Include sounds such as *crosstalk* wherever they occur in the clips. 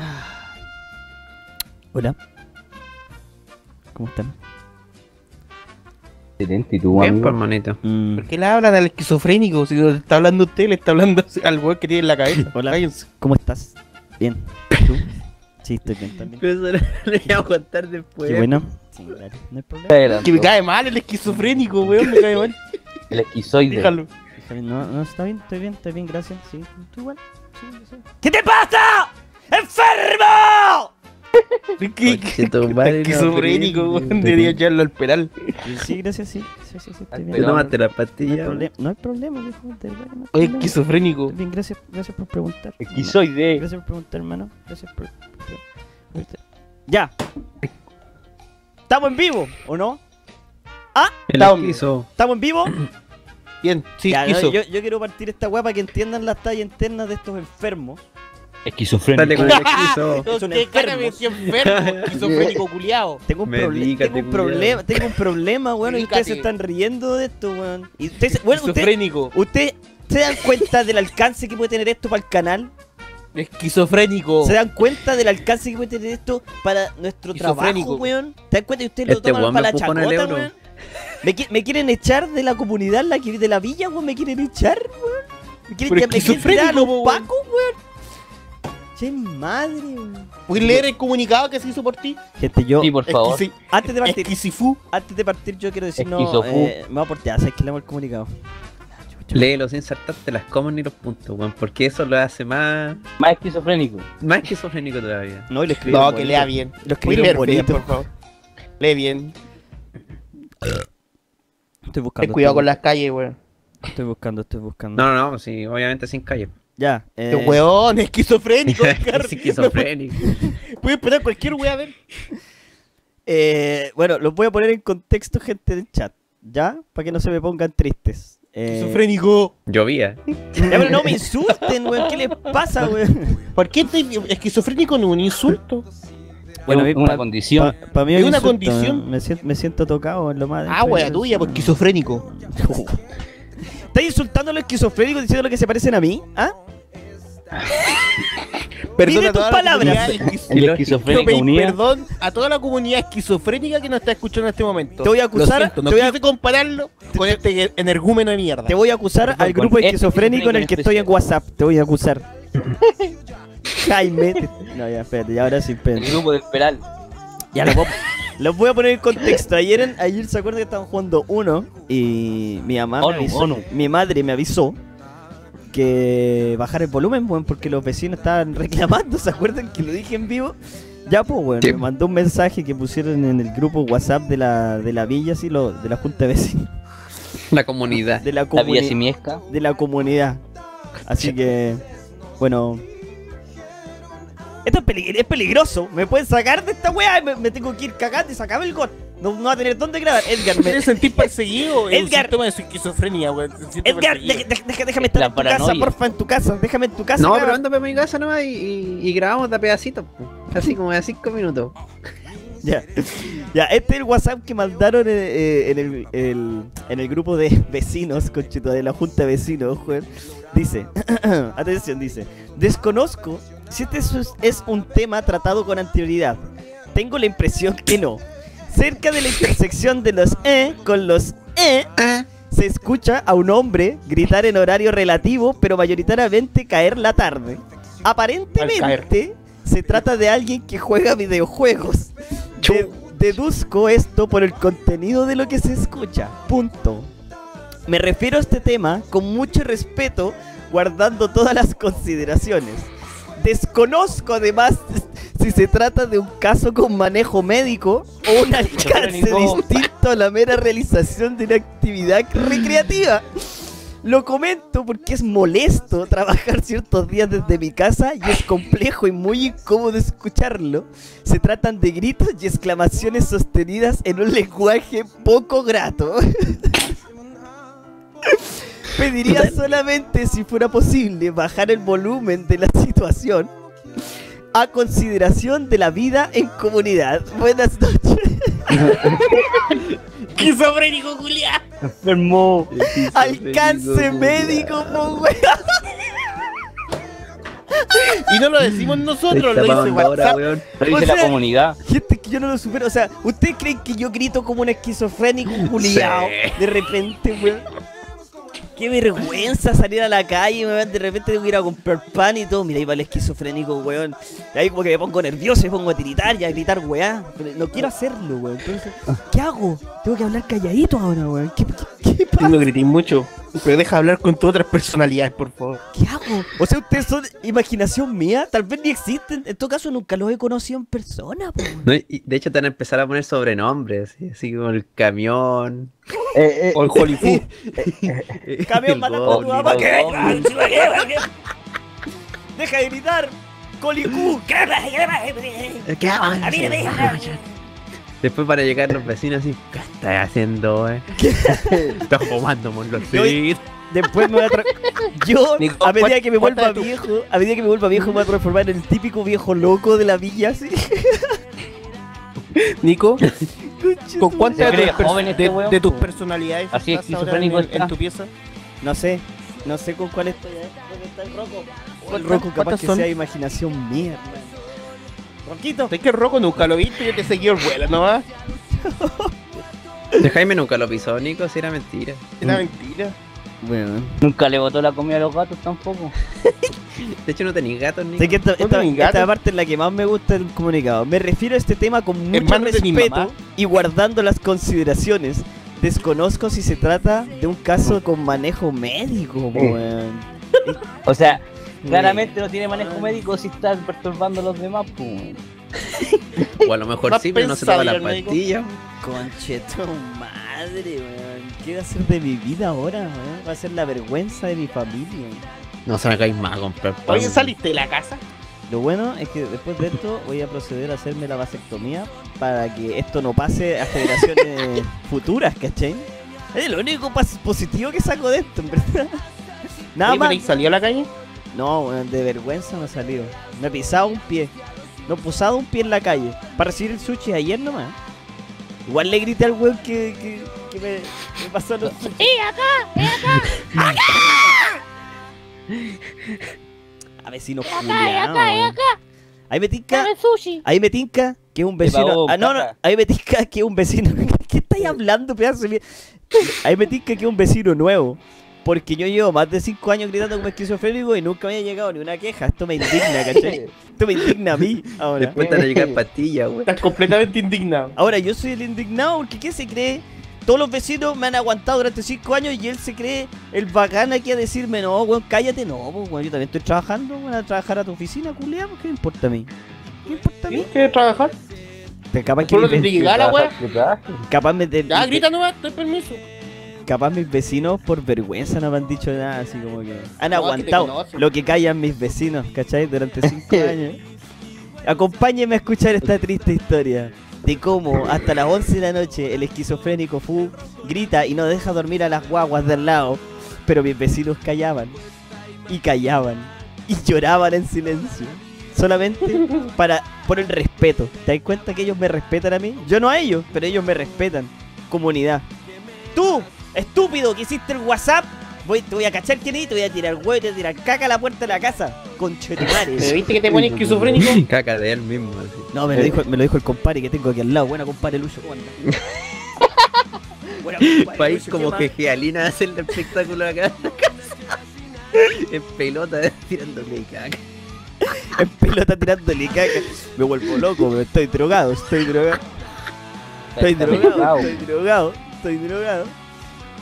*sighs* Hola. ¿Cómo están? Excelente, ¿y tú, Bien, pues, hermanito. Mm, ¿Por qué le hablan al esquizofrénico? Si le está hablando usted, le está hablando *laughs* al weón que tiene en la cabeza. *laughs* Hola. ¿Cómo estás? Bien. ¿Tú? Sí, estoy bien también. Pero eso lo *laughs* voy a contar después. Qué bueno. Sí, claro. No hay problema. Adelante. Que me cae mal el esquizofrénico, weón, me cae mal. El esquizoide. Déjalo. Está bien, No, no, está bien, estoy bien, estoy bien, gracias. Sí, tú igual. Sí, yo sé. ¿Qué te pasa? ¡Enfermo! *laughs* ¿Qué? Madre, Esquizofrénico, debería echarlo al peral. Sí, gracias, sí. Sí, sí, sí, estoy Al bien. ¿Te Pero- tomaste la No hay, pastilla? problema, no hay problema, viejo, Oye, esquizofrénico. Bien, gracias, gracias por preguntar. Esquizoide. Gracias por preguntar, hermano. Gracias por. Ya. ¿Estamos en vivo o no? El Estamos- esquizo. ¿Estamos en vivo? Bien, sí, Ya, no, yo quiero partir esta weá para que entiendan las tallas internas de estos enfermos. Dale Esquizofrénico. me enfermos. decía enfermo, *laughs* esquizofrénico culiao. Tengo un, tengo un problema, tengo un problema, weón, y ustedes se están riendo de esto, weón. Y ustedes, se- bueno, ustedes Esquizofrénico. usted, se dan cuenta del alcance que puede tener esto para el canal? Esquizofrénico. ¿Se dan cuenta del alcance que puede tener esto para nuestro trabajo, weón? ¿Te das cuenta que ustedes lo Este toman para la chacota, weón? ¿Me, qui- me quieren echar de la comunidad, la que- de la villa, weón? ¿Me quieren echar, weón? ¿Me quieren, Pero me quieren tirar a los pacos, weón? Mi madre, weón. ¿Puedes leer el comunicado que se hizo por ti? Gente, yo, Sí, por favor. Antes de partir, antes de partir, yo quiero decir, no, eh, me voy a portear, ¿sabes que leemos el comunicado? Léelo sin saltarte las comas ni los puntos, weón. Porque eso lo hace más. Más esquizofrénico. Más esquizofrénico todavía. No, y lo escribieron No, que bonito. lea bien. Lo leer bien, bonito. por favor. Lee bien. Estoy buscando. Ten cuidado estoy, con las calles, weón. estoy buscando, estoy buscando. No, no, no, sí, obviamente sin calle. Ya, eh, Este weón, esquizofrénico. *laughs* Oscar. Es esquizofrénico. Puedes esperar cualquier weón a ver. eh, bueno, los voy a poner en contexto, gente del chat, ¿ya? Para que no se me pongan tristes. Eh, Esquizofrénico. Llovía. ya, pero no me insulten, weón, ¿qué les pasa, weón? ¿Por qué estoy esquizofrénico no es un insulto? Bueno, es pa- una condición. Para mí Es un una insulto, condición. Me siento, me siento tocado en lo más. Ah, wea tuya, pues esquizofrénico. *laughs* ¿Estás insultando a los esquizofrénicos diciendo que se parecen a mí? ¿Ah? *laughs* Perdón Pide a tus toda la palabras. El perdón a toda la comunidad esquizofrénica que nos está escuchando en este momento. Te voy a acusar- Lo siento, no te voy a- compararlo con este energúmeno de mierda. Te voy a acusar Perdón, al grupo este esquizofrénico en el que estoy en. WhatsApp. Te voy a acusar. *laughs* Jaime. No, ya, espérate, ya ahora sí, El espérate. grupo de Esperal. Ya voy, a- *laughs* los voy a poner en contexto. Ayer, en- ayer se acuerdan que estaban jugando uno y mi mamá me mi madre me avisó que bajar el volumen, weón, porque los vecinos estaban *laughs* reclamando. ¿Se acuerdan que lo dije en vivo? Ya, pues, Sí. me mandó un mensaje que pusieron en el grupo WhatsApp de la, de la villa, así, lo, de la junta de vecinos, La comunidad. de la La Villa comunidad Simiesca. de la comunidad. Así que, bueno. Esto es, peli- es peligroso. Me pueden sacar de esta weá y me, me tengo que ir cagando y sacarme el got. No, no va a tener dónde grabar. Edgar, ¿Te me, quieres sentir perseguido? Es un Edgar. síntoma de su esquizofrenia, weón. Edgar, déjame estar La en tu casa, porfa, en tu casa. Déjame en tu casa. No, pero anda para mi casa nomás y, y, y grabamos de a pedacitos. Así como de 5 minutos. *laughs* Ya. ya, este es el WhatsApp que mandaron eh, eh, en, el, el- en el grupo de vecinos, conchito, de la junta de vecinos, weón. Dice, *clears throat* atención, dice, desconozco si este es, un tema tratado con anterioridad. Tengo la impresión que no. Cerca de la intersección de los E con los E, se escucha a un hombre gritar en horario relativo, pero mayoritariamente caer la tarde. Aparentemente se trata de alguien que juega videojuegos. De- deduzco esto por el contenido de lo que se escucha. Punto. Me refiero a este tema con mucho respeto, guardando todas las consideraciones. Desconozco además si se trata de un caso con manejo médico o un alcance *laughs* distinto a la mera realización de una actividad recreativa. Lo comento porque es molesto trabajar ciertos días desde mi casa y es complejo y muy incómodo escucharlo. Se tratan de gritos y exclamaciones sostenidas en un lenguaje poco grato. *laughs* *laughs* Pediría solamente, si fuera posible, bajar el volumen de la *laughs* situación a consideración de la vida en comunidad. Buenas noches. *laughs* Esquizofrénico, Julián. Enfermo. Alcance médico, po. Y no lo decimos nosotros, lo dice ahora, WhatsApp. weón. Lo dice O la comunidad. Gente que yo no lo supero. O sea, ¿ustedes creen que yo grito como un esquizofrénico culiao? De repente, weón. Qué vergüenza salir a la calle, weón. De repente tengo que ir a comprar pan y todo. Mira, ahí va el esquizofrénico, weón. Y ahí como que me pongo nervioso, me pongo a tiritar y a gritar, weá. Pero no quiero hacerlo, weón. Entonces, ¿qué hago? Tengo que hablar calladito ahora, weón. ¿Qué, qué, qué pasa? No mucho. Pero deja hablar con tus otras personalidades, por favor. ¿Qué hago? O sea, ustedes son imaginación mía. Tal vez ni existen. En todo caso, nunca los he conocido en persona. No, y de hecho te van a empezar a poner sobrenombres, así, así como el camión. Eh, eh, O el Holy Food. *laughs* Camión el matando a tu mamá. ¿Qué? Deja de gritar. Colicú. ¿Qué? A mí no me deja. Después para llegar los vecinos así, ¿qué estás haciendo, eh? *laughs* Estás fumando Yo- Después me voy a *laughs* Yo, Nico, a medida que me vuelva viejo, a medida que me vuelva viejo, me voy a transformar en el típico viejo loco de la villa, así. *laughs* Nico, ¿con ¿Se cuántas de, este de- tus personalidades Así estás ahora en, el- tu pieza? No sé, no sé con cuál estoy. ¿eh? ¿Dónde está el roco? O el ¿Cuántas- roco capaz que son? sea imaginación mía, hermano. Es que Rocco nunca lo viste, yo te seguí el vuelo nomás. *laughs* De Jaime nunca lo pisó, Nico, si era mentira. Era mentira. Bueno. Nunca le botó la comida a los gatos tampoco. *laughs* De hecho no tenéis gatos, Nico. Sé que esta, ¿No esta- gato? parte es la que más me gusta del comunicado. Me refiero a este tema con mucho respeto y guardando las consideraciones. Desconozco si se trata de un caso con manejo médico, weón. O sea, claramente no tiene manejo médico si está perturbando a los demás, pues. *laughs* O a lo mejor sí, pero no se toma médico. pastillas. Concheto madre, weón. ¿Qué va a ser de mi vida ahora, weón? Va a ser la vergüenza de mi familia. No se me caes más a comprar pan. Oye, ¿saliste de la casa? Lo bueno es que después de esto voy a proceder a hacerme la vasectomía para que esto no pase a generaciones *laughs* futuras, ¿cachai? Es lo único positivo que saco de esto, en verdad. Nada Oye, más. pero ¿y salió a la calle? No, de vergüenza me ha salido. Me he pisado un pie. No he posado un pie en la calle. Para recibir el sushi ayer nomás. Igual le grité al weón que, que, que me, me pasó los sushi. *laughs* A vecinos culiados. weón. Ahí me tinca. Ahí me tinca que es un vecino. Ah, no, no. Ahí me tinca que es un vecino. *laughs* ¿Qué estáis hablando, pedazo de Ahí me tinca que es un vecino nuevo. Porque yo llevo más de 5 años gritando como esquizofrénico y nunca me había llegado ni una queja. Esto me indigna, ¿cachai? *laughs* Esto me indigna a mí ahora. Después te van a llegar *laughs* pastillas, güey. Estás completamente indignado. Ahora yo soy el indignado porque ¿qué se cree? Todos los vecinos me han aguantado durante 5 años y él se cree el bacán aquí a decirme, no, weón, cállate, no, pues, weón, yo también estoy trabajando, voy a trabajar a tu oficina, culiao, ¿qué me importa a mí? ¿Qué me importa a mí? ¿Tienes que trabajar? Pero capaz que ¿Por lo mis que te weón? capaz me de- Ya, grita nomás, te permiso. Capaz mis vecinos por vergüenza no me han dicho nada, así como que han No, aguantado que lo que callan mis vecinos, ¿cachai? Durante 5 *laughs* años. Acompáñenme a escuchar esta triste historia de cómo hasta las 11 de la noche el esquizofrénico Fu grita y no deja dormir a las guaguas del lado, pero mis vecinos callaban y callaban y lloraban en silencio. Solamente *laughs* para por el respeto. ¿Te das cuenta que ellos me respetan a mí? Yo no a ellos, pero ellos me respetan. Comunidad. Tú, estúpido, que hiciste el WhatsApp, voy, te voy a cachar quién es y te voy a tirar huevo y te voy a tirar caca a la puerta de la casa. ¿Pero Conchetumares. viste que te pones esquizofrénico? *laughs* Caca de él mismo, así. No, me lo, dijo, me lo dijo el compadre que tengo aquí al lado. Buena compadre Lucho. *laughs* Buena, compadre País Lucho, como ¿qué que Alina hace el espectáculo acá en la casa. En pelota, tirándole caca. En pelota tirándole caca. Me vuelvo loco, me estoy drogado, estoy drogado. Estoy drogado, estoy drogado, estoy drogado.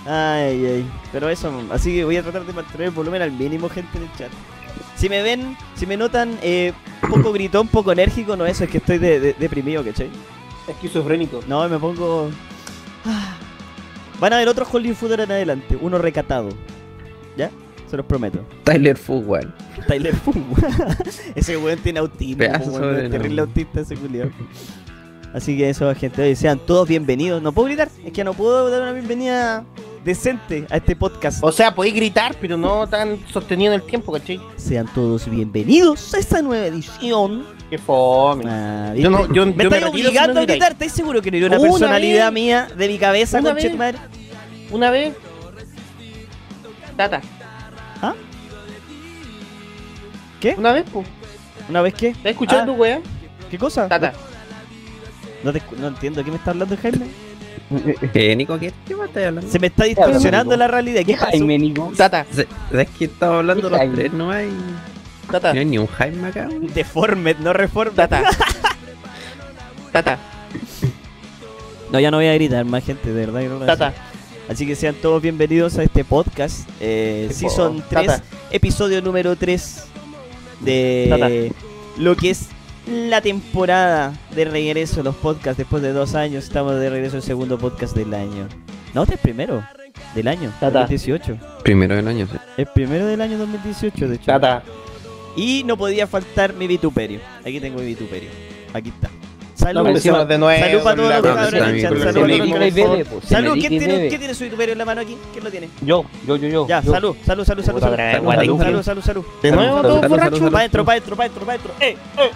Ay, ay. Pero eso, así que voy a tratar de mantener el volumen al mínimo, gente en el chat. Si me ven, si me notan eh, poco gritón, poco enérgico, no eso, es que estoy de- de- deprimido, ¿cachai? Esquizofrénico. No, me pongo. Ah. Van a haber otros Hollywood Footer en adelante, uno recatado. ¿Ya? Se los prometo. Tyler Fugwell. Tyler Fu. *laughs* ese weón tiene autismo, weón, terrible autista ese culiao. Así que eso, gente, oye, sean todos bienvenidos. No puedo gritar, es que no puedo dar una bienvenida decente a este podcast. O sea, podéis gritar, pero no tan sostenido en el tiempo, ¿cachai? Sean todos bienvenidos a esta nueva edición. Qué fome. Ah, Yo no- ¿viste? yo- me yo estáis obligando no a gritar, ¿estáis seguro que no era una Una personalidad vez. mía de mi cabeza, Una conche vez. madre? Una vez. Tata. ¿Ah? ¿Qué? Una vez, pues. ¿Una vez qué? ¿Estás escuchando, weón? ¿Qué cosa? Tata. No, te no entiendo, ¿qué me está hablando Jaime? Eh, Nico, ¿qué, ¿qué más estás hablando? Se me está distorsionando la realidad. ¿Qué pasó? Jaime, Nico. Tata. ¿Sabes que estamos hablando los Jaime. tres? No hay, Tata. no hay ni un Jaime acá. Deformed, no reformed. Tata. *laughs* Tata. No, ya no voy a gritar más gente, de verdad que no lo Tata. Así que sean todos bienvenidos a este podcast. Eh, Tipo, season 3, Tata. episodio número 3 de Tata. lo que es la temporada de regreso de los podcasts. Después de dos años estamos de regreso el segundo podcast del año. No, este es primero del año, Tata. 2018. Primero del año, sí. El primero del año 2018, de hecho. Tata. Y no podía faltar mi vituperio. Aquí tengo mi vituperio. Aquí está. No Salud, empecemos de nuevo. salud para todos los amigo, Salud salud. Salud, ¿quién tiene. ¿quién tiene su vituperio en la mano aquí? ¿Quién lo tiene? Yo, yo, yo, yo. Ya, yo. salud, salud, salud, salud, salud. Salud, salud, salud, salud. De nuevo, Salud, salud, borrachos. salud, Pa' dentro, pa' dentro, pa' dentro, pa' dentro. ¡Eh! ¡Eh!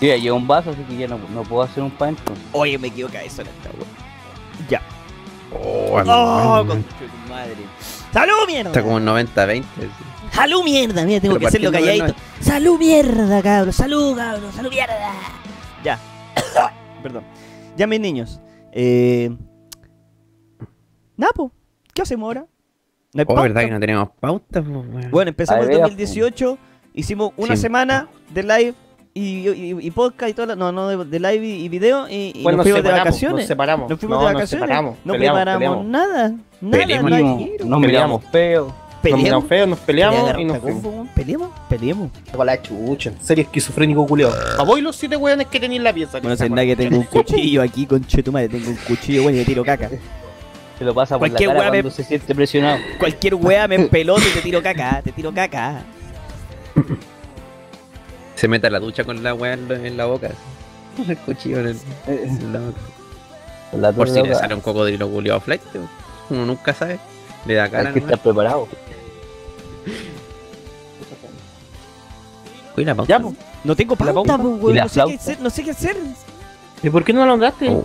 Yo ya llevo un vaso, así que ya no, no puedo hacer un pan. pues. Oye, me equivoqué eso en esta weón. Ya. Oh, ¡Oh, con tu madre! ¡Salud, mierda! Está como 90-20. ¡Salud, mierda! Mira, tengo Pero que hacerlo calladito. ¡Salud, mierda, cabrón! ¡Salud, cabrón! ¡Salud, mierda! Ya. *coughs* Perdón. Ya, mis niños. Eh... Napo, ¿qué hacemos ahora? No hay Oh, pauta. verdad que no tenemos pauta. Bueno, empezamos el ver, 2018, hicimos una semana de live y, y, y podcast y todo, no, no, de, de live y, y video y, y Bueno, nos nos fuimos de vacaciones. Nos separamos. Nos fuimos No, de nos vacaciones. separamos. no Peleamos, preparamos peleamos. nada. Nada, Peleemos, no No, dinero. nos feo. Nos peleamos y nos weón. Peleemos, peleemos. Con la chucha. En serio, esquizofrénico culiao. A vos y los siete weones que tenéis en la pieza. Bueno, sé nada que tengo un cuchillo aquí, con madre, tengo un cuchillo, bueno, y me tiro caca. Se lo pasa por la Cualquier cara weá me- cuando se siente presionado. Cualquier wea me empelota y te tiro caca, te tiro caca. Se mete a la ducha con la weá en, la- la boca. así. El cuchillo en, el- en la boca. Con la Por si le sale un cocodrilo culiado flight, uno nunca sabe. Le da cara. Hay que estar preparado. Uy, la pauta. Ya, pues. No tengo ¿La pauta, pues, ¿Y weón, no sé qué hacer, no sé qué hacer. ¿Y por qué no lo andaste? Oh.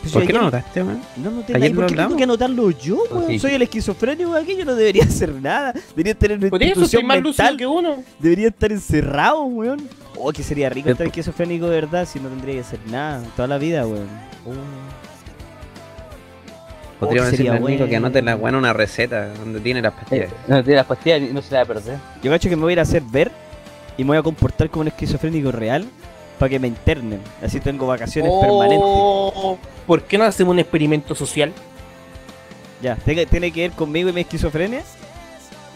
Pues ¿Por qué no ayer- notaste, weón? No, no tengo. Ayer ¿y ¿Por qué tengo que anotarlo yo, weón? Sí. Soy el esquizofrénico aquí, yo no debería hacer nada. Debería tener una Por eso estoy institución más lúcido mental. que uno. Debería estar encerrado, weón. Oh, que sería rico estar esquizofrénico de verdad si no tendría que hacer nada toda la vida, weón. Oh. Podríamos decirle al Nico que anote la en una receta donde tiene las pastillas. Eh, No tiene las pastillas y no se la va a perder. Yo cacho que me voy a ir a hacer ver y me voy a comportar como un esquizofrénico real para que me internen. Así tengo vacaciones permanentes. Oh, ¿Por qué no hacemos un experimento social? Ya, ¿tiene, tiene que ver conmigo y mi esquizofrenia?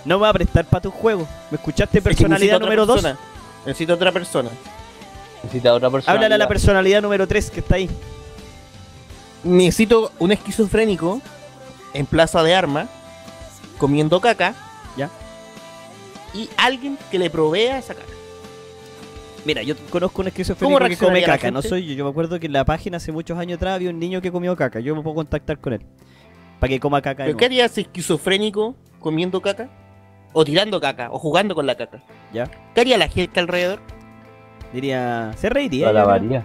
No me voy a prestar para tu juego. ¿Me escuchaste personalidad Necesito número 2? persona. Necesito otra persona. Necesita otra persona. Háblale a la personalidad número 3 que está ahí. Necesito un esquizofrénico en plaza de armas comiendo caca. Ya. Y alguien que le provea esa caca. Mira, yo conozco un ¿Cómo esquizofrénico que come caca, no soy yo. Yo me acuerdo que en la página hace muchos años atrás había un niño que comió caca. Yo me puedo contactar con él. Para que coma caca. ¿Pero qué nuevo. haría ese esquizofrénico comiendo caca? O tirando caca, o jugando con la caca. Ya. ¿Qué haría la gente alrededor? Diría, se reiría. La lavaría.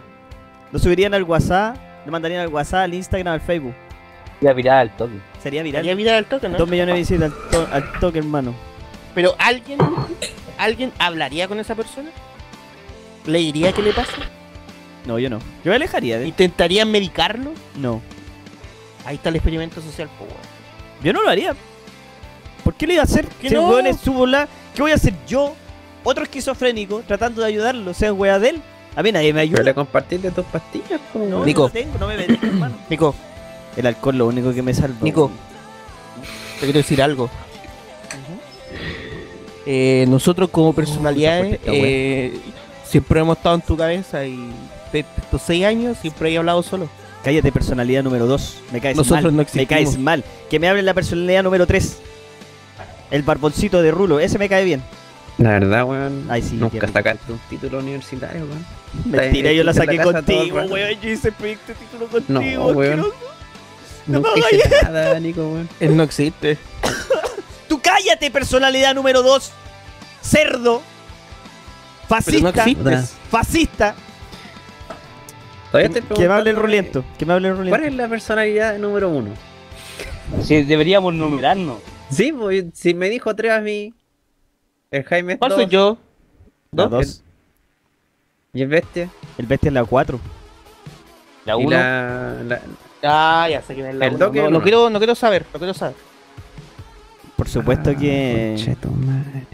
Lo subirían al WhatsApp, lo mandarían al WhatsApp, al Instagram, al Facebook. Ya virar al toque. Sería viral. Haría vida del toque, ¿no? Dos millones de visitas al, to- al toque, hermano. Pero alguien, alguien hablaría con esa persona. ¿Le diría qué le pasa? No, yo no. Yo me alejaría de ¿Intentaría medicarlo? No. Ahí está el experimento social, po. Yo no lo haría. ¿Por qué lo iba a hacer? ¿Qué no? su bola, ¿qué voy a hacer yo? Otro esquizofrénico tratando de ayudarlo, o sea, wea de él. A mí nadie me Pero ayuda. le compartiste tus pastillas, No, Nico. no tengo, no me merezco, *coughs* hermano. Nico, El alcohol lo único que me salva. Nico. te quiero decir algo. Eh, nosotros como personalidades fuerte esta eh, siempre hemos estado en tu cabeza y de estos seis años siempre he hablado solo. Cállate, personalidad número 2. Me caes Nosotros mal. no me caes mal. Que me hable la personalidad número 3. El barboncito de Rulo. Ese me cae bien. La verdad, weón. Ay, sí, Nunca sacaste un título universitario, weón. Mentira, yo la saqué todo contigo, rato. weón. Yo hice este título No, contigo. weón. asqueroso. Nunca me hice nada, Nico, weón. Él no existe. *laughs* Tú cállate, personalidad número 2. Cerdo. Pero no Fascista. fascista. Todavía te Que me hable el ruliento. Que me hable el ¿Cuál ruliento. es la personalidad número uno? Sí, deberíamos numerarnos. Sí, pues si me dijo tres a mí, El Jaime es ¿Cuál dos, soy yo? La ¿No? 2. Y el bestia. El bestia es la 4. La Y 1. la, la- Ah, ya sé quién es la El uno. Doc es no, uno. no quiero, no quiero saber, no quiero saber. Por supuesto Ah, que. tu madre.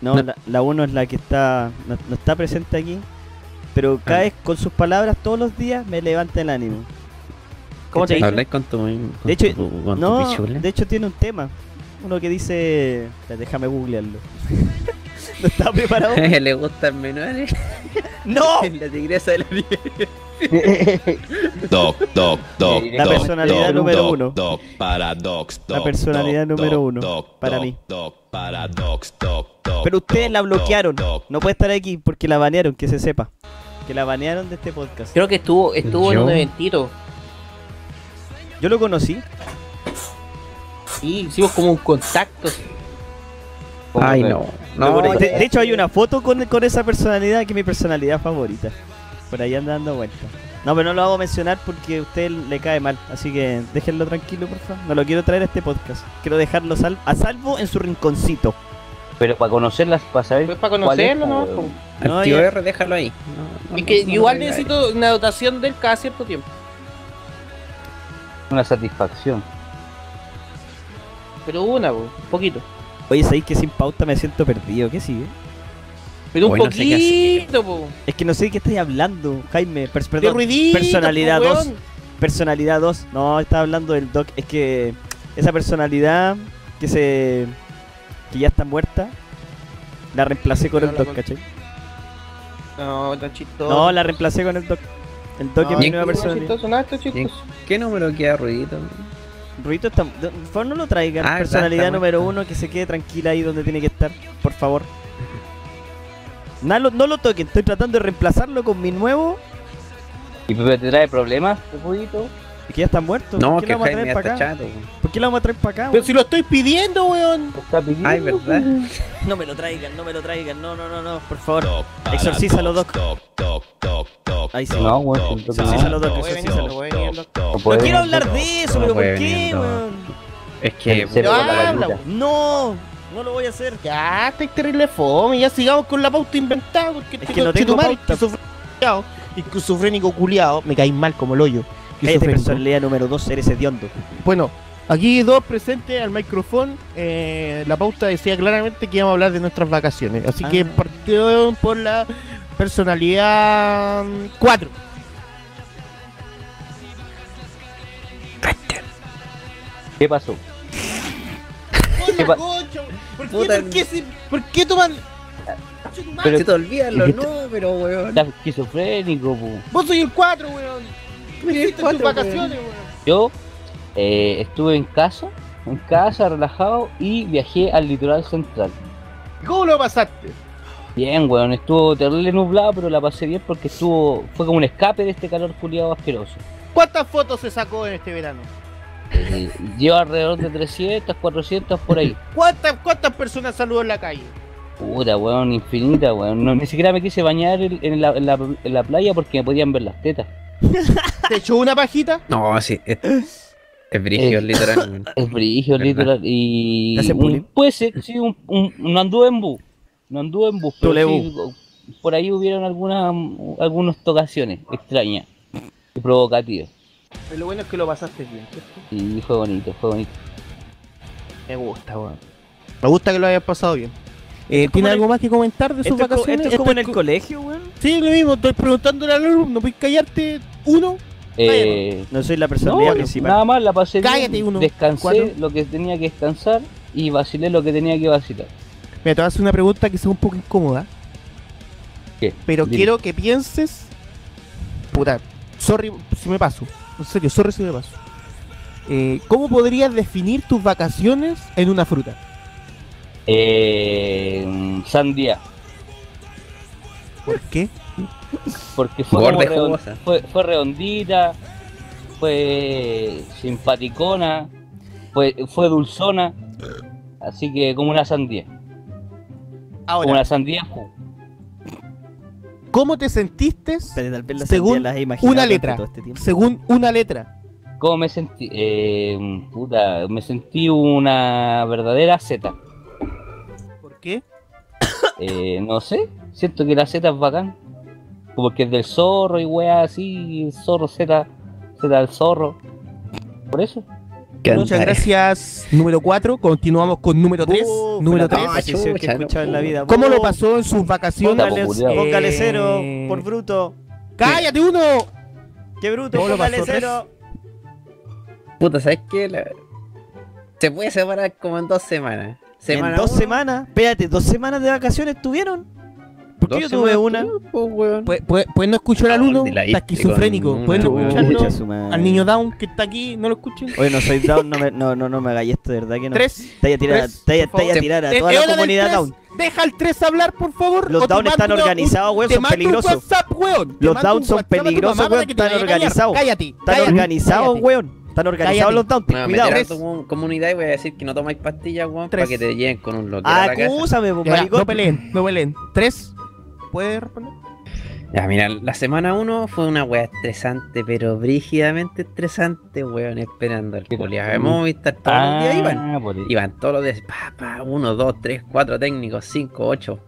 No, No. la, la 1 es la que está. No, no está presente aquí. Pero cada Ah. vez con sus palabras todos los días me levanta el ánimo. ¿Cómo te dice? ¿Habláis con tu, con De hecho, tu, con tu No, pichula? de hecho tiene un tema. Uno que dice. Déjame googlearlo. *laughs* no estaba preparado. *laughs* Le gustan menores. *laughs* ¡No! la tigresa de la nieve. Doc, doc, doc, La doc, personalidad doc, número doc, uno. Doc, paradox, La personalidad doc, número uno, doc, para mí. Doc, paradox, doc, doc, Pero ustedes doc, la bloquearon. No puede estar aquí porque la banearon, que se sepa. Que la banearon de este podcast. Creo que estuvo, estuvo en un eventito. Yo lo conocí. Sí, hicimos como un contacto. Ay, no. No, de, no. de- de hecho, hay una foto con, con esa personalidad que es mi personalidad favorita. Por ahí anda dando vueltas. No, pero no lo hago mencionar porque a usted le cae mal. Así que déjenlo tranquilo, por favor. No lo quiero traer a este podcast. Quiero dejarlo sal- a salvo en su rinconcito. Pero para conocerlas, para saber. Pues para cuál es, conocerlo, ¿no? No, ya- R, déjalo ahí. No, no, Es que igual necesito una dotación del cada cierto tiempo. Una satisfacción. Pero una, po, un poquito. Oye, sabéis que sin pauta me siento perdido. ¿Qué sigue? Pero un no sé poquito, po. Es que no sé de qué estáis hablando, Jaime. Pers- De perdón, ruidito, personalidad po, 2. weón. Personalidad 2. No, estaba hablando del Doc. Es que esa personalidad que se. que ya está muerta. La reemplacé con No, el Doc, con- ¿cachai? No, tan chistoso. No, la reemplacé con el Doc. El Doc No, es mi ¿y nueva no, personalidad. chistoso, nada, esto es ¿Y en chistoso. ¿Qué número queda ruidito? Ruito está. Por favor, no lo traigan. Ah, personalidad está, está número uno, que se quede tranquila ahí donde tiene que estar. Por favor. No lo, no lo toquen, estoy tratando de reemplazarlo con mi nuevo. ¿Y te trae problemas, Pepudito? Y que ya está muerto. No, ¿Por qué que Jaime ya está acá? chato. Weón. ¿Por qué lo vamos a traer para acá? Pero weón? si lo estoy pidiendo, weón. ¿Te está pidiendo? Ay, ¿verdad? *laughs* No me lo traigan, no me lo traigan. No, no, no, no, por favor. Doc, doc, doc, Ahí sí. No, weón, exorcízalo. doc, Puede doc, venir, doc. No quiero hablar de eso, pero ¿por qué, weón? Es que. No habla. No, no lo voy a hacer. Ya, estáis terrible fome. Ya sigamos con la pauta inventada. Porque este que no tengo pauta. esquizofrénico- culiado. Me caes mal como el hoyo. Cállate, personalidad número 2, eres hediondo. Bueno, aquí dos presentes al micrófono. Eh, la pauta decía claramente que íbamos a hablar de nuestras vacaciones. Así Ah. que partió por la personalidad 4. ¿Qué pasó? ¿Qué pa- ¿Por qué, por qué, se- por qué toman.? Pero- Se te olvidan los ¿Y qué te- números, weón. Estás esquizofrénico, po. Vos soy el 4, weón. ¿Qué hiciste en tus vacaciones, weón? Yo eh, estuve en casa, en casa, relajado, y viajé al litoral central. ¿Cómo lo pasaste? Bien, weón, estuvo terrible nublado, pero la pasé bien porque estuvo, fue como un escape de este calor culiado asqueroso. ¿Cuántas fotos se sacó en este verano? Eh, llevo alrededor de 300, 400 por ahí. ¿Cuántas, cuántas personas saludó en la calle? Puta, weón, infinita, weón. No, ni siquiera me quise bañar en, en la, en la- en la playa porque me podían ver las tetas. ¿Te echó una pajita? No, sí. Es, brigio, Eh. literalmente. *laughs* Es brillo, ¿Verdad? literal. Y. Puede ser, sí, un, un- no anduve en bus. No anduve en bus, pero sí, por ahí hubieron algunas algunas tocaciones extrañas y provocativas. Pero lo bueno es que lo pasaste bien. ¿cierto? Y fue bonito, fue bonito. Me gusta, weón. Me gusta que lo hayas pasado bien. Eh, ¿Tiene en algo el- más que comentar de sus Esto es, co- vacaciones? esto es como en el co- colegio, weón. Sí, lo mismo, estoy preguntándole al alumno. ¿Puedes callarte uno? Eh, No soy la personalidad no, principal. nada más la pasé Cállate, bien, uno, descansé cuatro. lo que tenía que descansar y vacilé lo que tenía que vacilar. Mira, te voy a hacer una pregunta que sea un poco incómoda. ¿Qué? Pero Dime. quiero que pienses. Puta, sorry si me paso. En serio, sorry si me paso. Eh, ¿Cómo podrías definir tus vacaciones en una fruta? Eh, sandía, ¿Por qué? Porque fue, Borde fue, fue redondita, fue simpaticona, fue, fue dulzona, así que como una sandía, como una sandía. ¿cómo te sentiste Pero tal vez la Según una letra? todo este según una letra? ¿Cómo me sentí? Eh, puta, me sentí una verdadera Z. ¿Por qué? Eh, no sé, siento que la Z es bacán. Porque es del zorro y weá así, zorro Z, Z del zorro. Por eso. Muchas gracias, número 4. Continuamos con número 3. Uh, número fue 3. la mejor decisión que he chucha, escuchado en la no. vida. ¿Cómo lo pasó en sus vacaciones? Póngale, Eh, cero por bruto. ¡Cállate uno! ¡Qué bruto! ¿Cómo lo Póngale cero. Puta, ¿sabes qué? La- Se puede separar como en dos semanas. Semana en dos uno, semanas. Espérate, ¿dos semanas de vacaciones tuvieron? ¿Por qué dos yo tuve una? pues, weón. Pues, pues, pues no escuchó al alumno, la está esquizofrénico. con Pueden no escucharlo al niño Down que está aquí, no lo escuchen. Oye, no soy down, no me, *laughs* no, no, no me hagáis esto, de verdad que no. Tres. Te voy a tirar, Tres, te voy a- por te voy a favor. tirar a Eh, toda la del comunidad down. Deja al 3 hablar, por favor. Los down están organizados, weón, son peligrosos. WhatsApp, weón. Te Los down son peligrosos, weón, están organizados. Cállate. Están organizados, weón. Están organizados Cállate. los down, ten Me voy a cuidado. comu- comunidad y voy a decir que no tomáis pastillas, weón, para que te lleguen con un loquero a la casa. Acúsame, pues, maricón. no peleen, no peleen. Tres. Ya, mira, la semana 1 fue una weá estresante, pero brígidamente estresante, weón, esperando al culiao. Hemos visto todos los días, iban. Ah, por ahí. Iban todos los días, pa, pa, uno, dos, tres, cuatro técnicos, cinco, ocho.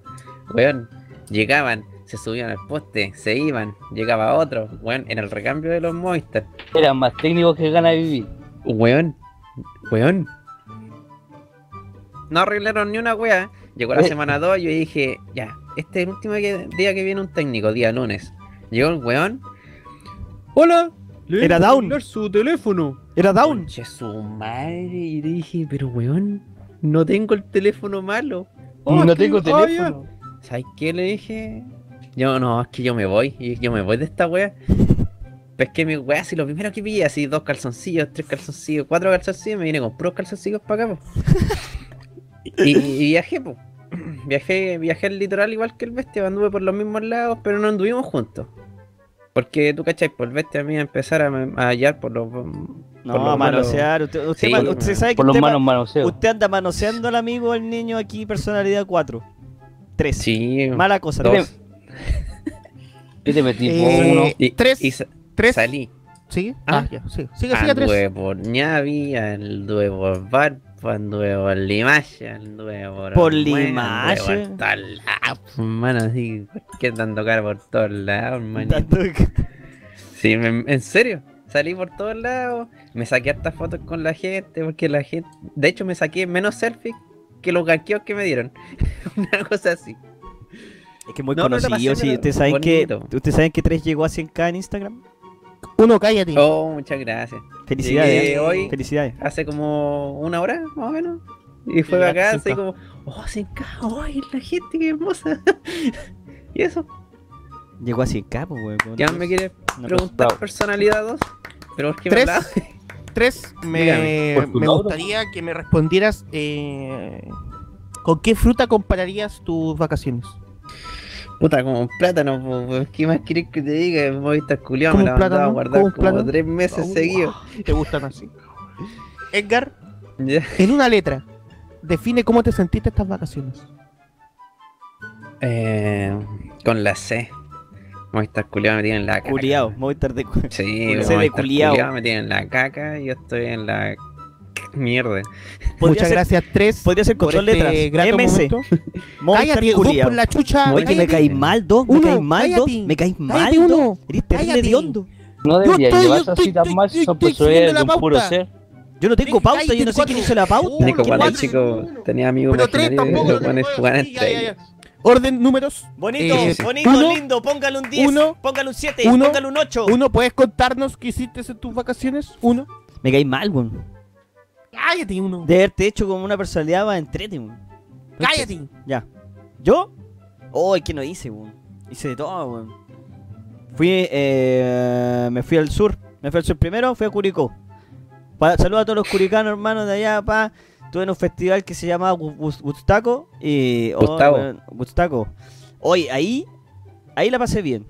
Weón, llegaban, se subían al poste, se iban, llegaba otro, weón, en el recambio de los Movistar. Eran más técnicos que ganas de vivir. Weón, weón. No arreglaron ni una wea. Llegó la Eh. semana 2 y yo dije, ya, este es el último que- día que viene un técnico, día lunes. Llegó el weón. Hola. le Era down. su teléfono. Era down. Conche su madre. Y le dije, pero weón, no tengo el teléfono malo. no es que- tengo teléfono. ¿Sabes qué le dije? Yo no, es que yo me voy, y yo me voy de esta wea. Pesqué mi wea, así lo primero que pillé, así dos calzoncillos, tres calzoncillos, cuatro calzoncillos, me vine con puros calzoncillos para acá, po. *laughs* Y, y viajé, po. *clears throat* Viajé, viajé al litoral igual que el bestia, anduve por los mismos lados, pero no anduvimos juntos. Porque tú cachai, por el bestia a mí a empezar a, a hallar por los. por No, los a manosear. Usted, usted, Sí, ma- por- usted sabe que Por los usted, ma- manos usted anda manoseando al amigo, al niño aquí, personalidad 4. 3. Sí, Mala cosa. dos. tres. *laughs* Yo te metí Eh, por uno. Y, Tres. y sa- Tres. salí. ¿Sigue? Ah. Ah, ya, sí. Sigue, sigue, tres. Anduve por Ñavi, anduve por Valpo, anduve por Limache, anduve por. ¿Por Limache? anduve por todos lados, hermano, así, que dando cara por todos lados, hermano. Sí, me- en serio, salí por todos lados, me saqué hartas fotos con la gente, porque la gente. De hecho, me saqué menos selfies que los ganqueos que me dieron. *laughs* Una cosa así. Es que muy No, conocido, sí. Ustedes saben que, ustedes saben que 3 llegó a 100k en Instagram. Uno, cállate. Oh, muchas gracias. Felicidades. Llegué ¿eh? hoy. Felicidades. hace como una hora, más o menos. Y fue acá, así como, oh, cajo, ay, la gente, qué hermosa. *laughs* y eso, Llegó a 100k, pues, ya me quiere preguntar personalidad 2. Pero es que me *laughs* Tres. me, Dígame, ¿por tu me lado? gustaría que me respondieras eh, ¿con qué fruta compararías tus vacaciones? Puta, como un plátano, po, ¿qué más querés que te diga? Me voy a estar culiado, ¿Como me la mandaba a guardar ¿Como tres meses Oh, seguidos. ¿Te gustan así? Edgar, en una letra, define cómo te sentiste estas vacaciones. Eh, con la C. Me voy a estar culiado metido en la caca. Me a estar de. cu- Sí, me de culiao. culiao metido en la caca y yo estoy en la mierda. Muchas ser- gracias, Tres. Podría ser con dos este letras. MC. *laughs* Cállate, dos por la chucha. Oye, que me caí mal, dos. Me Uno, caí mal, dos. Me caí mal, dos. uno. Eres terrible de hondo. No llevarse yo así tan mal son un puro ser. Yo no tengo pauta, yo no sé quién hizo la pauta. Nico, ¿Quién cuando chico tenía amigos imaginarios los entre. Orden, números. Bonito, Eh, bonito, uno, lindo. Póngale un 10. uno, póngale un 7. uno, póngale un 8. Uno, ¿puedes contarnos qué hiciste en tus vacaciones? Uno. Me caí mal, weón. Cállate, uno. De haberte hecho como una personalidad más entrete, weón. Cállate. Ya. ¿Yo? Oh, es que no hice, weón. Hice de todo, weón. Fui, eh, me fui al sur. Me fui al sur primero, fui a Curicó. Pa, saludos a todos los curicanos, hermanos de allá, pa. Estuve en un festival que se llamaba Gu- Gus- Gustaco. Y, oh, Gustaco. Hoy, ahí, ahí la pasé bien.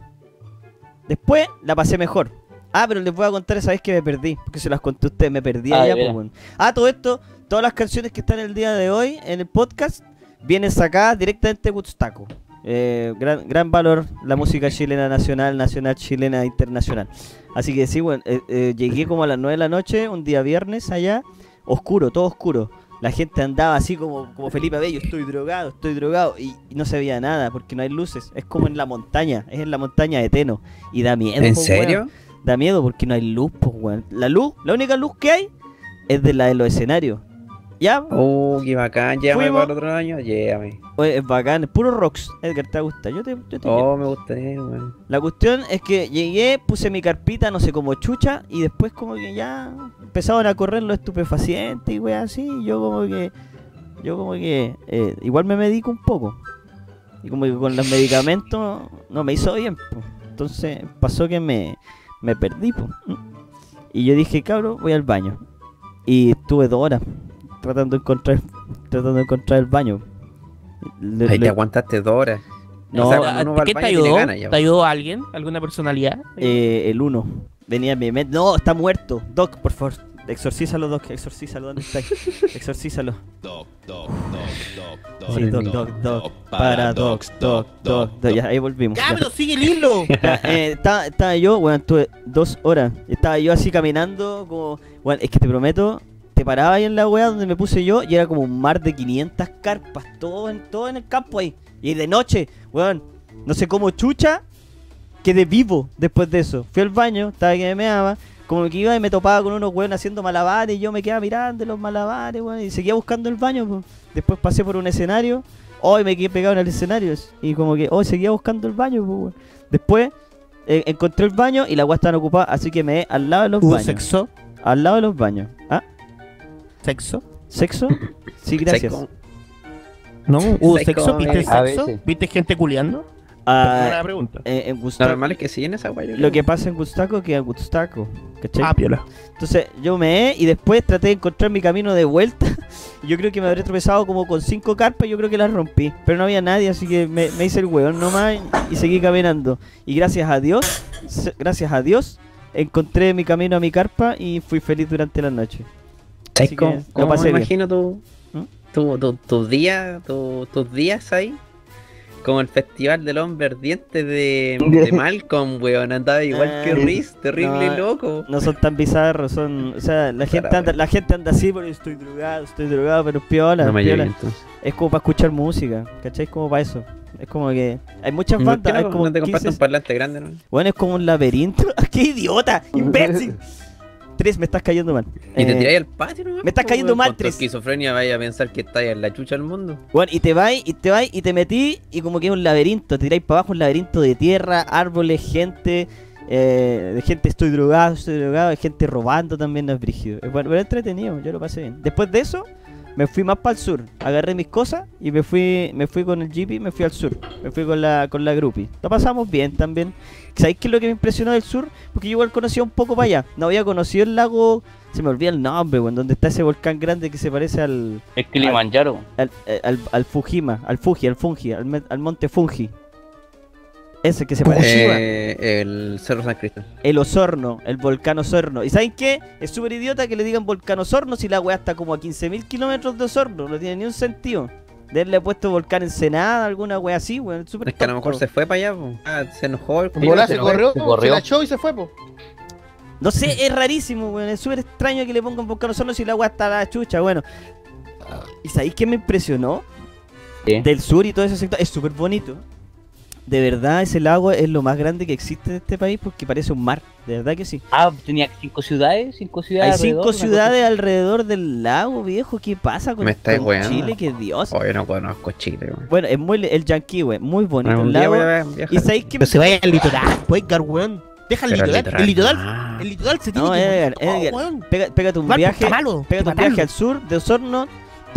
Después la pasé mejor. Ah, pero les voy a contar esa vez que me perdí. Porque se las conté a ustedes, me perdí Ah, allá, pues, weón. Ah, todo esto, todas las canciones que están el día de hoy en el podcast vienen sacadas directamente de Woodstaco. Eh, gran, gran valor la música chilena nacional, nacional chilena internacional. Así que sí, bueno, eh, eh, llegué como a las 9 de la noche, un día viernes allá, oscuro, todo oscuro. La gente andaba así como, como Felipe Bello, estoy drogado, estoy drogado, y, y no se veía nada porque no hay luces. Es como en la montaña, es en la montaña de Teno. Y da miedo. ¿En po, serio? weón. Da miedo porque no hay luz, pues, weón. La luz, la única luz que hay es de la de los escenarios. ¿Ya? Oh, qué bacán. Llévame para el otro año. Llévame. Oye, es bacán, es puro rocks. Edgar, ¿te gusta? Yo te, yo te Oh, me gustaría, weón. La cuestión es que llegué, puse mi carpita, no sé, como chucha, y después como que ya empezaron a correr los estupefacientes y weas así, y yo como que, yo como que, eh, igual me medico un poco. Y como que con los medicamentos no me hizo bien, po. Entonces pasó que me, me perdí, po. Y yo dije, cabrón, voy al baño. Y estuve dos horas tratando de encontrar, tratando de encontrar el baño. Le- Ahí le- te aguantaste dos horas. no, O sea, uno ¿Qué te ayudó? ganas. ¿Te ayudó alguien? ¿Alguna personalidad? Eh, el 1. Venía en mi mente. No, está muerto. Doc, por favor. Exorcízalo, Doc. Exorcízalo. ¿Dónde está? *laughs* Exorcízalo. Doc, doc, doc, doc, Sí, Doc, Doc, Doc. Para Doc, Doc, Doc. Ya, ahí volvimos. ¡Ya, pero sigue el hilo! *laughs* Eh, estaba, estaba yo, bueno, estuve dos horas. Estaba yo así caminando, como. Bueno, es que te prometo, te paraba ahí en la weá donde me puse yo y era como un mar de 500 carpas, todo en, todo en el campo ahí. Y de noche, weón, no sé cómo chucha, quedé vivo después de eso. Fui al baño, estaba que me meaba, como que iba y me topaba con unos weón haciendo malabares y yo me quedaba mirando los malabares, weón, y seguía buscando el baño. po. Después pasé por un escenario, hoy me quedé pegado en el escenario y como que hoy seguía buscando el baño, po, weón. Después eh, encontré el baño y la weá estaba ocupada, así que me al lado de los ¿Hubo baños. sexo? Al lado de los baños. ¿Ah? ¿Sexo? ¿Sexo? Sí, gracias. Seco. ¿No? ¿Hubo Sexo, sexo? ¿Viste eh, sexo? ¿Viste gente culeando? Ah, Buena pregunta. eh, en Lo Gustaco, normal es que siguen esa weá. yo lo que pasa en Gustaco que en Gustaco. ¿Cachai? Ah, piola. Entonces yo me y después traté de encontrar mi camino de vuelta. *laughs* Y Yo creo que me habré tropezado como con cinco carpas y yo creo que las rompí. Pero no había nadie, así que me, me hice el hueón nomás y seguí caminando. Y gracias a Dios, gracias a Dios, encontré mi camino a mi carpa y fui feliz durante la noche. ¿Sabes Así cómo, que lo cómo pasé me imagino tu, tu- tus días ahí? Como el festival del hombre ardiente de, *laughs* de Malcolm, weón. Andaba igual que Ah, Riz, terrible no, loco. No son tan bizarros, son, o sea, la gente anda, la gente anda así porque estoy drogado, estoy drogado, pero es piola, No me piola. llegué entonces. Es como para escuchar música, ¿cachai? Es como para eso. Es como que hay muchas ¿Por qué bandas, hay no, como no te compraste 15 un parlante grande, no? Bueno, es como un laberinto. *laughs* ¡Qué idiota! *laughs* ¡Imbécil! Tres, me estás cayendo mal. Y te Eh, tiráis al patio, ¿no? me estás cayendo mal, Con tu Tres. esquizofrenia vaya a pensar que estáis en la chucha del mundo. Bueno, y te vais, y te vais, y te metí, y como que es un laberinto. Te tiráis para abajo un laberinto de tierra, árboles, gente. Eh, de gente estoy drogado, estoy drogado, de gente robando también, no es brígido. Es bueno, pero es entretenido, yo lo pasé bien. Después de eso, me fui más para el sur. Agarré mis cosas y me fui, me fui con el jeep y me fui al sur. Me fui con la, con la groupie. Lo pasamos bien también. ¿Sabéis qué es lo que me impresionó del sur? Porque yo igual conocía un poco para allá. No había conocido el lago, se me olvida el nombre, weón, donde está ese volcán grande que se parece al, Es Kilimanjaro. al, eh, al, al Fujima, al Fuji, al Fungi, al, al monte Fungi. Ese que se parece. Eh, el Cerro San Cristóbal. El Osorno, el volcán Osorno. ¿Y saben qué? Es súper idiota que le digan volcán Osorno si la weá está como a 15.000 kilómetros de Osorno. No tiene ni un sentido. De haberle puesto volcán Ensenada, alguna weá así, weón. Es que a lo mejor se fue para allá, po. Ah, se enojó el bola se se corrió, se se, corrió. la echó y se fue, po. No sé, es rarísimo, weón. Es súper extraño que le pongan volcán Osorno si la weá está a la chucha, bueno. ¿Y sabéis qué me impresionó? ¿Qué? Del sur y todo ese sector. Es súper bonito. De verdad, ese lago es lo más grande que existe en este país porque parece un mar. De verdad que sí. Ah, tenía cinco ciudades, cinco ciudades. Hay cinco alrededor, ciudades alrededor del lago, viejo. ¿Qué pasa con, Me estáis con weando. Chile? ¡Qué Dios! Oye, no conozco Chile, weón. Bueno, es muy el Yanquihue, muy bonito Un el lago. ¿Y sabéis qué? Pero se vaya al litoral, pues, weón. Deja el litoral. El litoral, ah. el litoral se tiene No, que Edgar, morir. Oh, Edgar. Pega- pégate un viaje. malo, Pégate un que viaje al sur de Osorno.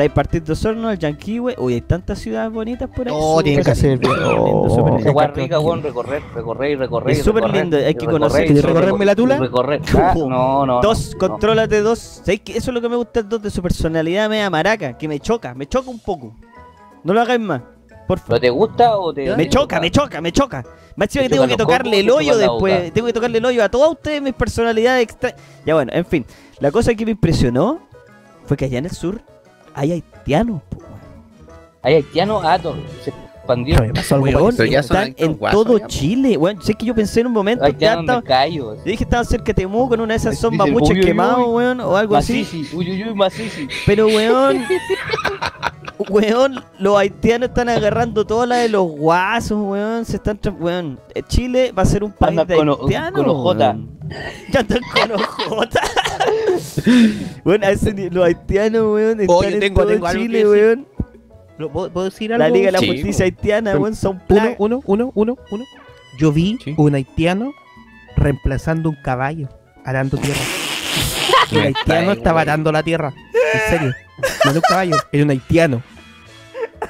Partir de Osorno al Yanquihue. Uy, hay tantas ciudades bonitas por ahí. No, súper tiene que hacer lindo, Oh. rica, weón, recorrer, recorrer y recorrer. Es súper lindo, hay que conocer. ¿Quieres recorrerme la tula? Recorrer. *laughs* Ah, no, no. Dos, no, contrólate dos. ¿Sabéis que eso es lo que me gusta dos de su personalidad media maraca? Que me choca, me choca un poco. No lo hagáis más. Por ¿Pero favor. te gusta o te.? Me choca, me choca, me choca. Más encima que Te tengo que tocarle el hoyo después. Tengo que tocarle el hoyo a todas ustedes mis personalidades extra. Ya bueno, en fin. La cosa que me impresionó fue que allá en el sur hay haitianos. po, weón. Hay haitianos, ah, se- expandieron. Me pasó algo Weón, parecido. Pero ya son están en guasos, todo. Chile, weón. Sé que yo pensé en un momento no estaba- callo. Yo dije que estaban cerca de Temuco, en una de esas uy, uy, quemados, uy. weón, o algo así. Masisi, uy, uy, uy, Masisi. Pero, weón, *laughs* weón, los haitianos están agarrando todas las de los guasos, weón. Se están, tra- weón. eh, Chile va a ser un país Andan de con o- haitianos. con ojota. weón. *laughs* Ya están con ojota. *laughs* bueno, a ese ni- los haitianos, weón, están Oye, en tengo- todo tengo Chile, weón. ¿Lo- ¿Puedo, puedo decir algo? La Liga de la Sí, Justicia. Haitiana, weón, son Uno, uno, uno, uno, uno. Yo vi Sí. un haitiano reemplazando un caballo, arando tierra. *laughs* El Me haitiano estáis, estaba weón. arando la tierra. *laughs* En serio. No era un caballo, era un haitiano.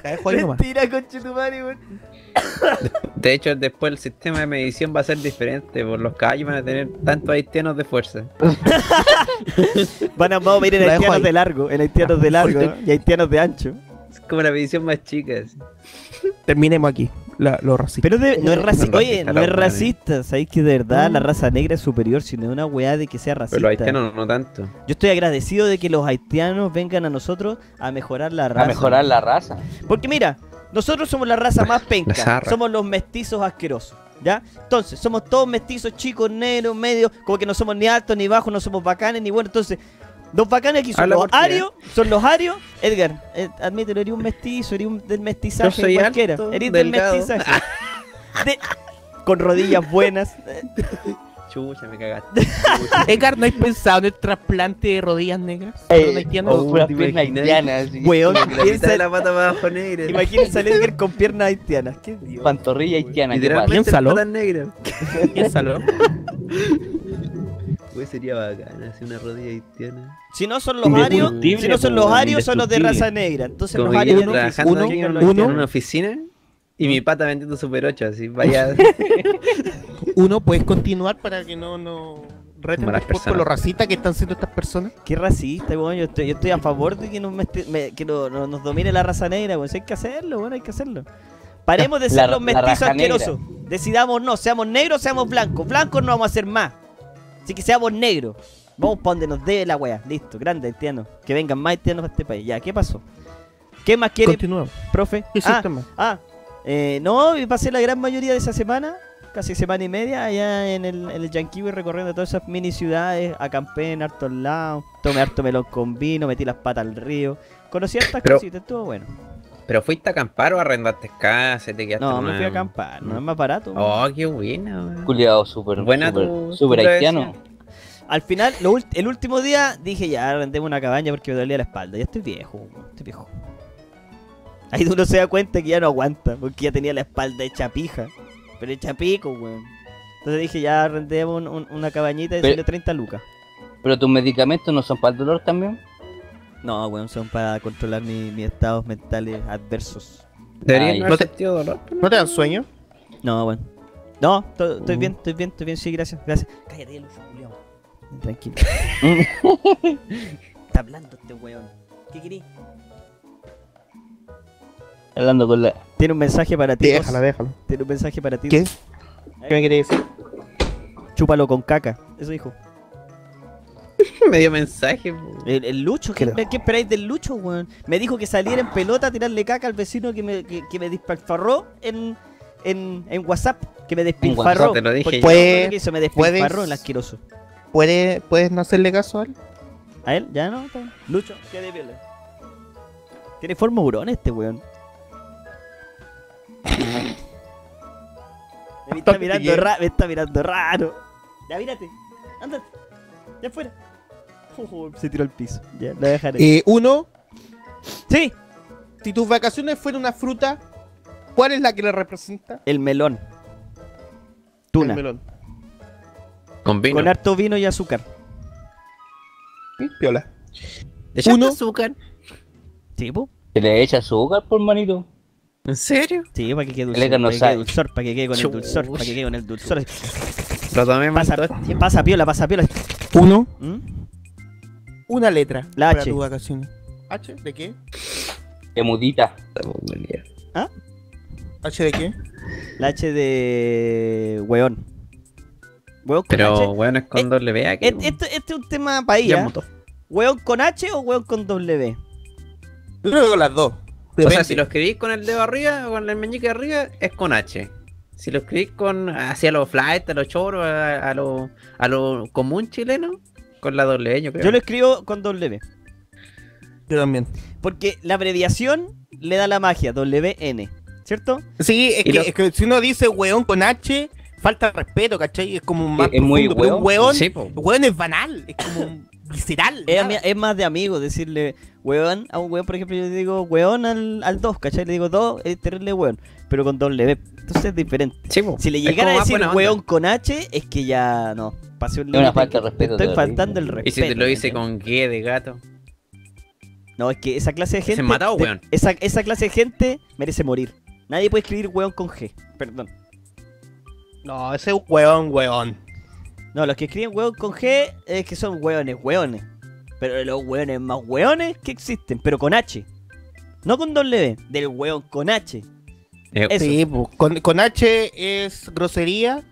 La dejo ahí nomás. Mentira, conchetumare, weón. De hecho, después el sistema de medición va a ser diferente, por los caballos van a tener tantos haitianos de fuerza. *laughs* Van a vamos a ir en La dejo haitianos ahí. de largo, en haitianos de largo y haitianos de ancho. Es como la medición más chica. así. Terminemos aquí. La, los racistas. Pero de- no es racista, No es oye, racista no es racista, sabéis que de verdad la raza negra es superior, si no es una weá de que sea Pero racista. los haitianos no tanto. Yo estoy agradecido de que los haitianos vengan a nosotros a mejorar la raza. A mejorar la raza. Porque mira, nosotros somos la raza más *laughs* penca, somos los mestizos asquerosos, ¿ya? Entonces, somos todos mestizos, chicos, negros, medios, como que no somos ni altos, ni bajos, no somos bacanes, ni buenos. Entonces, los bacanes aquí son Habla los arios, son los arios. Edgar, eh, admítelo, eres un mestizo, eres un del mestizaje Yo soy cualquiera. alto, eres del delgado. mestizaje. *laughs* De- con rodillas buenas. Chucha, me cagaste. *laughs* Edgar, ¿no has pensado en el trasplante de rodillas negras? Eh, ¿Para un haitiano? o una ¿te pierna haitiana. Weón, piensa, de la pata para abajo negra. imagínense a Edgar con *laughs* piernas haitianas. ¿Qué Dios? Pantorrilla haitiana. Literalmente Piénsalo. patas negras. Piénsalo. Güey, sería bacana hacer una rodilla haitiana. Si no son los arios, si no son los arios, son los de raza negra. Entonces Como los arios trabajando uno, aquí uno. en una oficina y mi pata vendiendo Super 8, así, vaya. *laughs* Uno, ¿puedes continuar para que no, no reten Como las un poco personas. lo racista que están siendo estas personas? Qué racista, weón. Yo estoy, yo estoy a favor de que, nos, mesti- me- que no- no- nos domine la raza negra, weón. Si hay que hacerlo, weón, hay que hacerlo. Paremos de La- ser los la mestizos asquerosos. Decidamos no, seamos negros, seamos blancos. Blancos no vamos a hacer más. Así que seamos negros. Vamos para donde nos debe la wea. Listo, grande haitiano. Que vengan más haitianos a este país. Ya, ¿qué pasó? ¿Qué más quiere, Continuamos. profe? ¿Qué Ah, sistema? Ah, eh, no, y pasé la gran mayoría de esa semana, casi semana y media, allá en el, en el Yanquiwe recorriendo todas esas mini ciudades, acampé en hartos lados, tomé harto melón con vino, metí las patas al río, conocí hartas Pero- cositas, estuvo bueno. ¿Pero fuiste a acampar o arrendaste casa? ¿Te quedaste No, me fui a acampar, no es más barato. Oh, qué buena, weón. Culiado súper. Buena tu- súper tu haitiano. Al final, lo el último día dije ya, arrendemos una cabaña porque me dolía la espalda, ya estoy viejo, weón, estoy viejo. Ahí uno se da cuenta que ya no aguanta, porque ya tenía la espalda hecha pija, pero hecha pico, weón. Entonces dije ya arrendemos un- un- una cabañita de Pero- 130 lucas. Pero tus medicamentos no son para el dolor también. No, weón, son para controlar mi- mis estados mentales adversos. Ay. no te- sentido dolor. ¿No te dan sueño? No, weón. No, to- estoy Uh. bien, estoy bien, estoy bien, sí, gracias, gracias. Cállate, Lucho, culiao. Tranquilo. *laughs* Está hablando este weón. ¿Qué querís? Hablando con la. Tiene un mensaje para ti. Déjala, déjalo. Tiene un mensaje para ti. ¿Qué? ¿Qué me querés decir? Chúpalo con caca. Eso dijo. *laughs* Me dio mensaje. El, el Lucho, ¿qué, esperáis del Lucho, weón? Me dijo que saliera en pelota a tirarle caca al vecino que me, que, que me despilfarró en, en, en WhatsApp. Que me despilfarró. WhatsApp, te lo dije me despilfarró Puedes- el asqueroso. ¿Puedes, ¿Puedes no hacerle caso a él? ¿A él? ¿Ya no? Lucho, ¿qué de? Tiene forma hurón este weón. *laughs* Me está mirando me está mirando raro. Ya mírate, ándate, ya fuera. Se tiró al piso. Ya, la dejaré. Eh, uno, Sí, si tus vacaciones fueran una fruta, ¿cuál es la que le representa? el melón. Tuna. El melón. Con vino. Con harto vino y azúcar. ¿Sí? Piola. ¿Le echaste Uno. azúcar? Sí, po. Que le echa azúcar por manito. ¿En serio? Sí, para que quede dulzor. Para que quede dulzor, para que quede con el dulzor, para que quede con el dulzor. Tomé más Pasa, pasa piola, pasa piola. Uno, ¿Mm? Una letra La para H. tus vacaciones. ¿H de qué? Que mudita. ¿H de qué? La H de weón. Weón con Pero, H. weón, es con Eh, doble B aquí. Este, este- este es un tema ella. mutó. ¿Weón con H o weón con W? Yo creo que con las dos. O sea, si lo escribís con el dedo arriba o con el meñique arriba, es con H. Si lo escribís con hacia los flight, a los choros, a, a lo, a lo común chileno, con la doble E, yo creo. Yo lo escribo con W. Yo también. Porque la abreviación le da la magia, WN. ¿Cierto? Sí, es que, lo- es que si uno dice weón con H, falta respeto, ¿cachai? Es como más es muy profundo, pero un weón. weón, Sí, po. weón es banal, es como un visceral. Es, nada. ami- es más de amigo decirle weón a un weón, por ejemplo, yo le digo weón al, al 2, ¿cachai? Le digo 2, es terrible weón, pero con W. Entonces es diferente. Sí, po. Si le llegara como a más decir buena onda. weón con H, es que ya no. Pasé un Es una límite falta que de respeto Estoy terrible. faltando el respeto. Y si te lo dice ¿cachai? con G de gato. No, es que esa clase de Se gente. matado, de- weón. esa, esa clase de gente merece morir. Nadie puede escribir weón con G. Perdón. No, ese es un weón, weón. No, los que escriben weón con G es que son weones, weones. Pero los weones más weones que existen, pero con H. No con W, del weón con H. Eh, Eso. Sí, pues, con, con H es grosería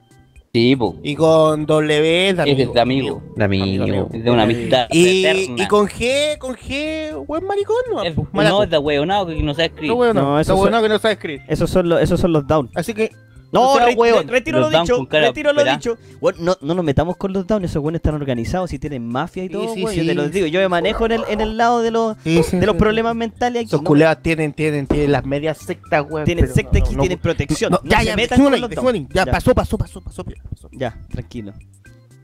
Sí, po. y con W es de Es amigo. de amigo. de amigo. Amigo, Es de una amistad Y, eterna. y con G, con G, weón maricón, no, Es- pues, no, es de hueonado que no sabe escribir. No, weón, No, no, eso no, que no sabe escribir. Esos son los, esos son los down. Así que, No, O sea, re- weón. re- retiro Los lo dicho. Retiro lo dicho. Weón, no, no nos metamos con los down. Esos weones están organizados y tienen mafia y Sí, todo. sí, weón, Yo te sí. lo digo. Yo me manejo en el, en el lado de los, sí, sí, de los sí. problemas mentales aquí. Esos ¿no? culeados tienen, tienen, tienen las medias sectas, weón. Tienen pero secta no, aquí, no, tienen protección. no, No, ya, ya, metan con los down. Ya, pasó, pasó, pasó, pasó. Ya, tranquilo.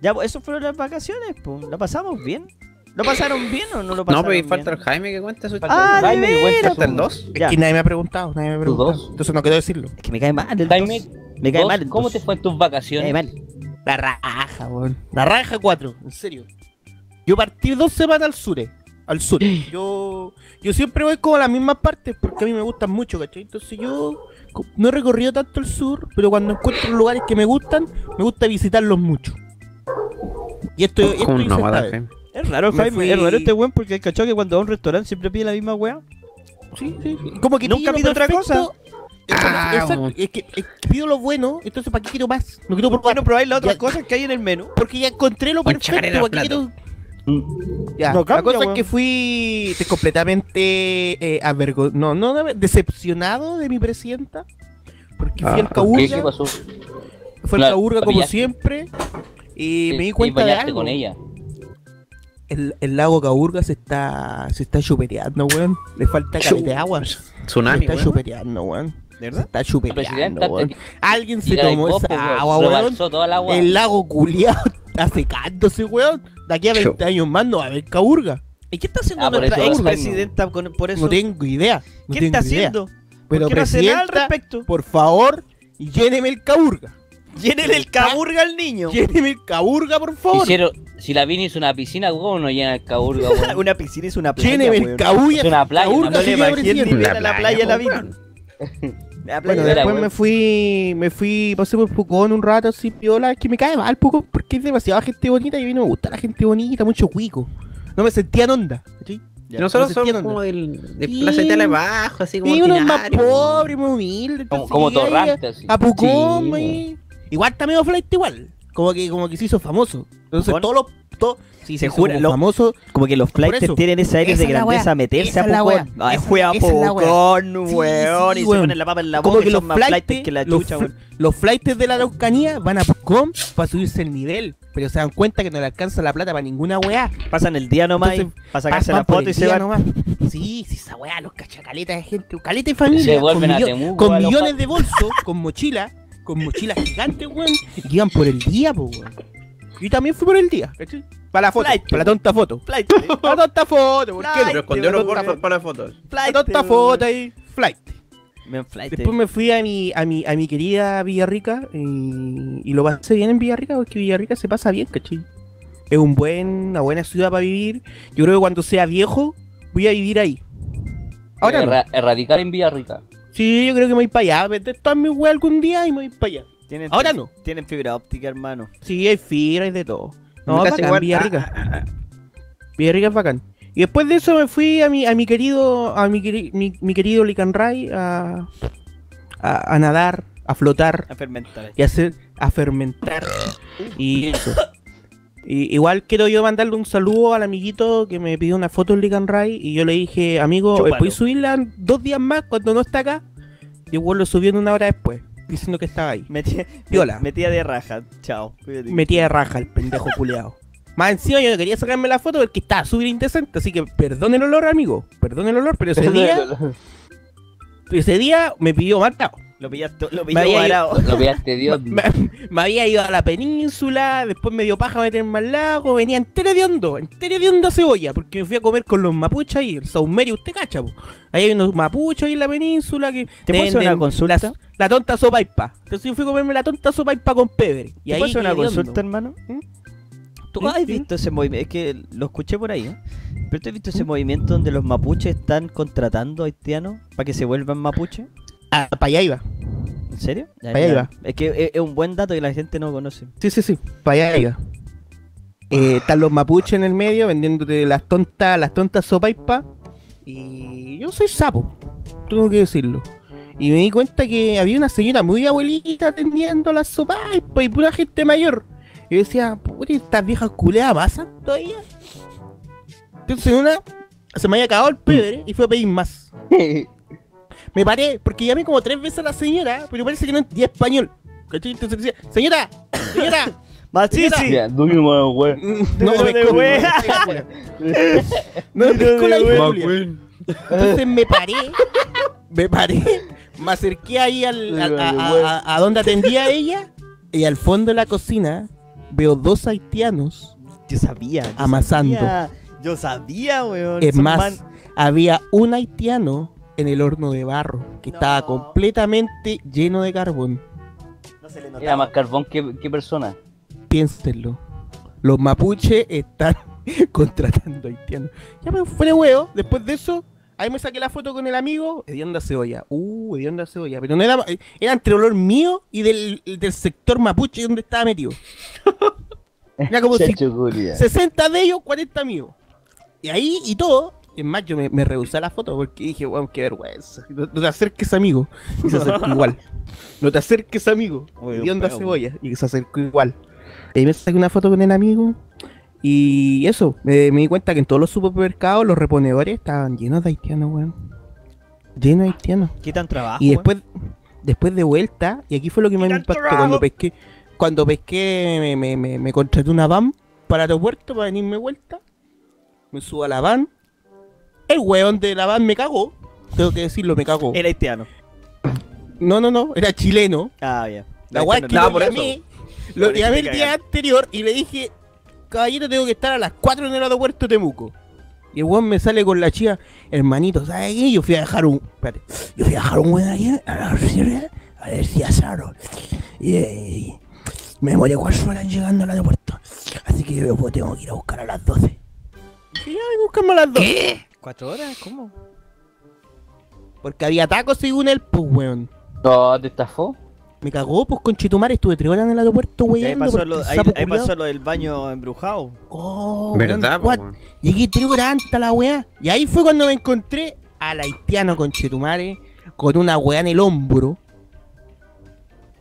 Ya, pues, eso fueron las vacaciones, pues. ¿Lo pasamos bien? ¿Lo pasaron bien o no lo pasaron No, pero falta el Jaime que cuenta su Ah, de Jaime, que cuenta Falta el su- 2. Ya. Es que nadie me ha preguntado, nadie me ha ¿Tú preguntado. dos? Entonces no quiero decirlo. Es que me cae mal el Jaime. Me cae mal el ¿Cómo dos. te fue en tus Me vacaciones? cae mal. La raja, weón. La raja 4, en serio. Yo partí dos semanas al sur. Al sur. *gasps* Yo, yo siempre voy como a las mismas partes porque a mí me gustan mucho, ¿cachai? Entonces yo no he recorrido tanto el sur, pero cuando encuentro lugares que me gustan, me gusta visitarlos mucho. Y esto, esto Como un nómada. Es raro, Me Jaime. fui- Es raro este weón porque el cachado que cuando va a un restaurante siempre pide la misma weá. Sí, sí, sí. Como que Nunca lo otra cosa. Ah, exacto, weón. es, que, es que pido lo bueno, entonces ¿para qué quiero más? No quiero ¿Por qué probar. no probáis las otras Ya- cosas que hay en el menú? Porque ya encontré lo perfecto. ¿para qué quiero- Ya, No la cambia, cosa weón. es que fui completamente eh, avergo- no, no, decepcionado de mi presidenta. Porque fui Ah, al ¿por ¿Qué, Caburga, ¿Qué pasó? fue al La- Caburga la como siempre. Y Sí, me di cuenta de algo. con ella. El, el lago Caburga se está, se está chupeteando, weón. Le falta caleta de agua. Se Tsunami, está weón. chupeteando, weón. ¿De Se verdad? está presidenta weón. Alguien se tomó copo, esa weón. agua, weón. El agua. El lago culiado *laughs* está secándose, weón. De aquí a 20 años más no va a haber Caburga. ¿Y qué está haciendo Ah, nuestra ex presidenta con- por eso. No tengo idea. No ¿Qué tengo está idea. haciendo? Pero ¿Por qué no hace nada al respecto? por favor, lléneme el Caburga. Llénele el caburga al niño. Lléneme el Caburga, por favor. Hicieron, si la Vini hizo una piscina, ¿cómo no llena el caburga, weón? *laughs* una piscina es una playa. Lléneme el. Caburga. Es una playa, Caburga, una La a la playa, la playa Bueno, de después me fui, me fui, pasé por Pucón un rato así, piola, es que me cae mal Pucón porque es demasiada gente bonita y a mí no me gusta la gente bonita, mucho cuico. No me sentía en onda, ¿cachai? Ya. Nosotros no somos como del, de Sí. Plaza Italia abajo, así como Y uno es más pobre, más humilde. Como, como llegué ahí torrante, así. A, Pucón, Sí. Igual está medio flight igual. Como que, como que se hizo famoso. Entonces todos los, todos, sí, Se se jura, jura, lo- famoso. Como que los flights tienen ese aire esa de grandeza wea, meterse esa a Pucón. wea, Ay, esa- fue a. Pucón, weón. sí, y se ponen la papa en la Como boca que y los flights flights, que la los, chucha, fl- weón. los flights de la Araucanía van a Pucón para subirse el nivel. Pero se dan cuenta que no le alcanza la plata para ninguna weá. Pasan el día nomás Entonces, y- para sacarse Pasan la foto y el se día van. nomás. Sí, sí, esa weá, los cachacaletas de gente, caleta familia. Se vuelven con a millo- Temuco Con a los millones de bolsos, con mochila, con mochilas gigantes, weón. Y iban por el día, po, weón. Yo también fui por el día, ¿cachai? Para la foto, Flight, para la tonta foto. Flight, Para la tonta foto, ¿por qué? Pero los con- para, para fotos. La flight. tonta foto ahí, flight. Flight. Después me fui a mi, a mi, a mi querida Villarrica eh, y lo pasé bien en Villarrica porque Villarrica se pasa bien, ¿cachai? Es un buen, una buena ciudad para vivir. Yo creo que cuando sea viejo voy a vivir ahí. Ahora no. Erradicar en Villarrica. Sí, yo creo que me voy para allá. Vender todas mis weas algún día y me voy para allá. Tienen- Ahora no. Tienen fibra óptica, hermano. Sí, hay fibra y de todo. No, Casi bacán, Villarrica. Villarrica es bacán. Y después de eso me fui a mi, a mi querido, a mi, queri- mi, mi querido Licanray a, a, a nadar, a flotar A fermentar. y a hacer, a fermentar. Y eso. Y, igual quiero yo mandarle un saludo al amiguito que me pidió una foto en Ligan Ray y yo le dije, amigo, Chúpalo. ¿puedes subirla dos días más cuando no está acá? Y igual lo subió en una hora después, diciendo que estaba ahí. *laughs* Metía, Piola. metía de raja. Chao. Metía de raja el pendejo culeado. Más encima yo no quería sacarme la foto porque estaba súper indecente, así que perdone el olor, amigo. Perdone el olor, pero ese *laughs* día, ese día me pidió matado. Lo pillaste, lo Me pilló había varado. Lo pillaste Dios. *laughs* Me, me había ido a la península, después me dio paja meterme al lago, venía entero de hondo, entero de hondo a cebolla, porque me fui a comer con los mapuches ahí, el saumerio, usted cacha, po. Ahí hay unos mapuches ahí en la península que ¿Te puedo hacer una consulta? La, la tonta sopaipa. Entonces yo fui a comerme la tonta sopaipa con pebre. Y ¿Te ahí puedo hacer una consulta, hermano? ¿Mm? ¿Tú ¿Sí? has visto ese movimiento? Es que lo escuché por ahí, ¿eh? Pero tú has visto ese movimiento donde los mapuches están contratando haitianos para que se vuelvan mapuches? Ah, para allá iba. ¿En serio? Ya, Pa' allá iba. Es que es, es un buen dato que la gente no conoce. Sí, sí, sí, para allá iba. Eh, están los mapuches en el medio vendiéndote las tontas, las tontas sopaipa. Y yo soy sapo, tengo que decirlo. Y me di cuenta que había una señora muy abuelita atendiendo las sopaipas y pura gente mayor. Y yo decía, puta, estas viejas culeadas pasan todavía. Entonces una se me había acabado el pebre y fue a pedir más. *laughs* Me paré, porque llamé como tres veces a la señora, pero parece que no entendía español. ¿Cachai? Entonces decía, señora, señora, ¡Más *laughs* sí, Señora. sí! Ya, dime, weón, weón. no me no me la. Entonces me paré, me paré, me acerqué ahí al, al- a, a- a- a donde atendía ella y al fondo de la cocina veo dos haitianos. Yo sabía. yo Amasando. sabía. Yo sabía, weón. Es más, man- había un haitiano en el horno de barro que estaba completamente lleno de carbón. No se le Era notaba. más carbón que, que persona. Piénsenlo. Los mapuches están *laughs* contratando haitianos. Ya me fue de huevo. Después de eso, ahí me saqué la foto con el amigo. Hedionda cebolla. Uh, hedionda cebolla. Pero no era. Era entre olor mío y del, del sector mapuche donde estaba metido. *laughs* Era como si Chacho culia. 60 de ellos, 40 míos. Y ahí y todo. Es más, yo me, me rehusé a la foto porque dije, weón, qué vergüenza. No, no te acerques, amigo. Y se acercó *laughs* igual. No te acerques, amigo. Y onda cebolla. Y se acercó igual. Y ahí me saqué una foto con el amigo. Y eso, me, me di cuenta que en todos los supermercados los reponedores estaban llenos de haitianos, weón. Llenos de haitianos. Quitan trabajo. Y weón. después, después de vuelta, y aquí fue lo que más me impactó trabajo. cuando pesqué, cuando pesqué, me, me, me, me contraté una van para el aeropuerto para venirme de vuelta. Me subo a la van. El weón de la van me cagó. Tengo que decirlo, me cagó. Era haitiano. No, no, no, era chileno. Ah, ya. La weá es que no, lo por llamé, lo llamé el día anterior y le dije, caballero, tengo que estar a las 4 en el aeropuerto de Temuco. Y el weón me sale con la chica, hermanito, ¿sabes qué? Yo fui a dejar un. Espérate, yo fui a dejar un weón ahí a la a ver si asaron. Y, y me demoré 4 horas llegando al aeropuerto. Así que yo pues, tengo que ir a buscar a las 12. Y ya, buscamos a las 12. ¿Cuatro horas? ¿Cómo? Porque había tacos según él, pues weón. No, te estafó. Me cagó, pues con Chitumar estuve 3 horas en el aeropuerto, Ahí weón. pasó, lo, ahí, ahí pasó lo del baño embrujado. Oh, ¿Verdad, weón? Llegué tres horas antes a la weá. Y ahí fue cuando me encontré al haitiano con Chetumare con una weá en el hombro.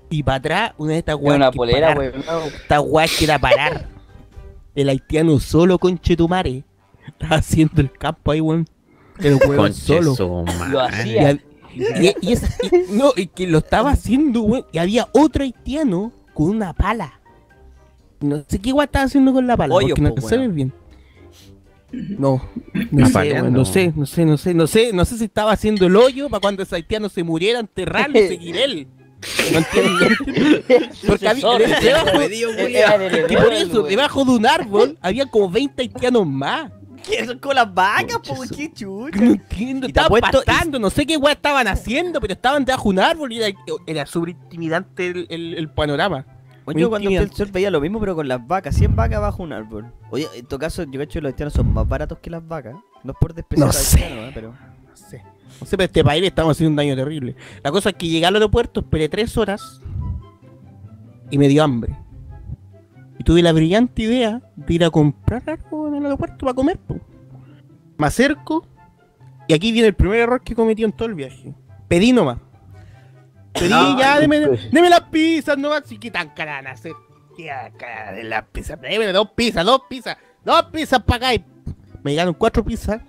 Y para atrás, una de estas weas. una que polera, parar. weón. No. Esta weá que era parar. El haitiano solo con Chetumare. Estaba *laughs* haciendo el campo ahí, weón. El weón solo. Lo hacía. Y, hab- y- y es- y- no, y que lo estaba haciendo, weón. Y había otro haitiano con una pala. No sé qué weón estaba haciendo con la pala, Hoyo, porque no se ve bien. No, no sé, weón, no sé, no sé, no sé, no sé, no sé si estaba haciendo el hoyo para cuando ese haitiano se muriera, enterrarlo y seguir *laughs* él. No entiendo. Porque había, debajo, que heredero, por eso, debajo de un árbol había como 20 haitianos más. ¿Qué con las vacas, po? Concha ¿Qué No chucha? entiendo, estaban apuesto- pastando, no sé qué weá estaban haciendo, pero estaban debajo de un árbol y era, era súper intimidante el, el- el panorama. Muy yo cuando fui al sur veía lo mismo, pero con las vacas. 100 vacas bajo un árbol. Oye, en todo caso, yo cacho que los haitianos son más baratos que las vacas. No es por despreciar No sé. ¿eh? pero... No sé. No sé, pero este país le estamos haciendo un daño terrible. La cosa es que llegué al aeropuerto, esperé tres horas y me dio hambre. Y tuve la brillante idea de ir a comprar algo en el aeropuerto para comer. po. Me acerco y aquí viene el primer error que cometí en todo el viaje. Pedí nomás. Pedí No, ya, deme, pues. deme las pizzas nomás. Y qué tan acá de la pizza, deme dos pizzas, dos pizzas, dos pizzas para acá. y Me llegaron cuatro pizzas.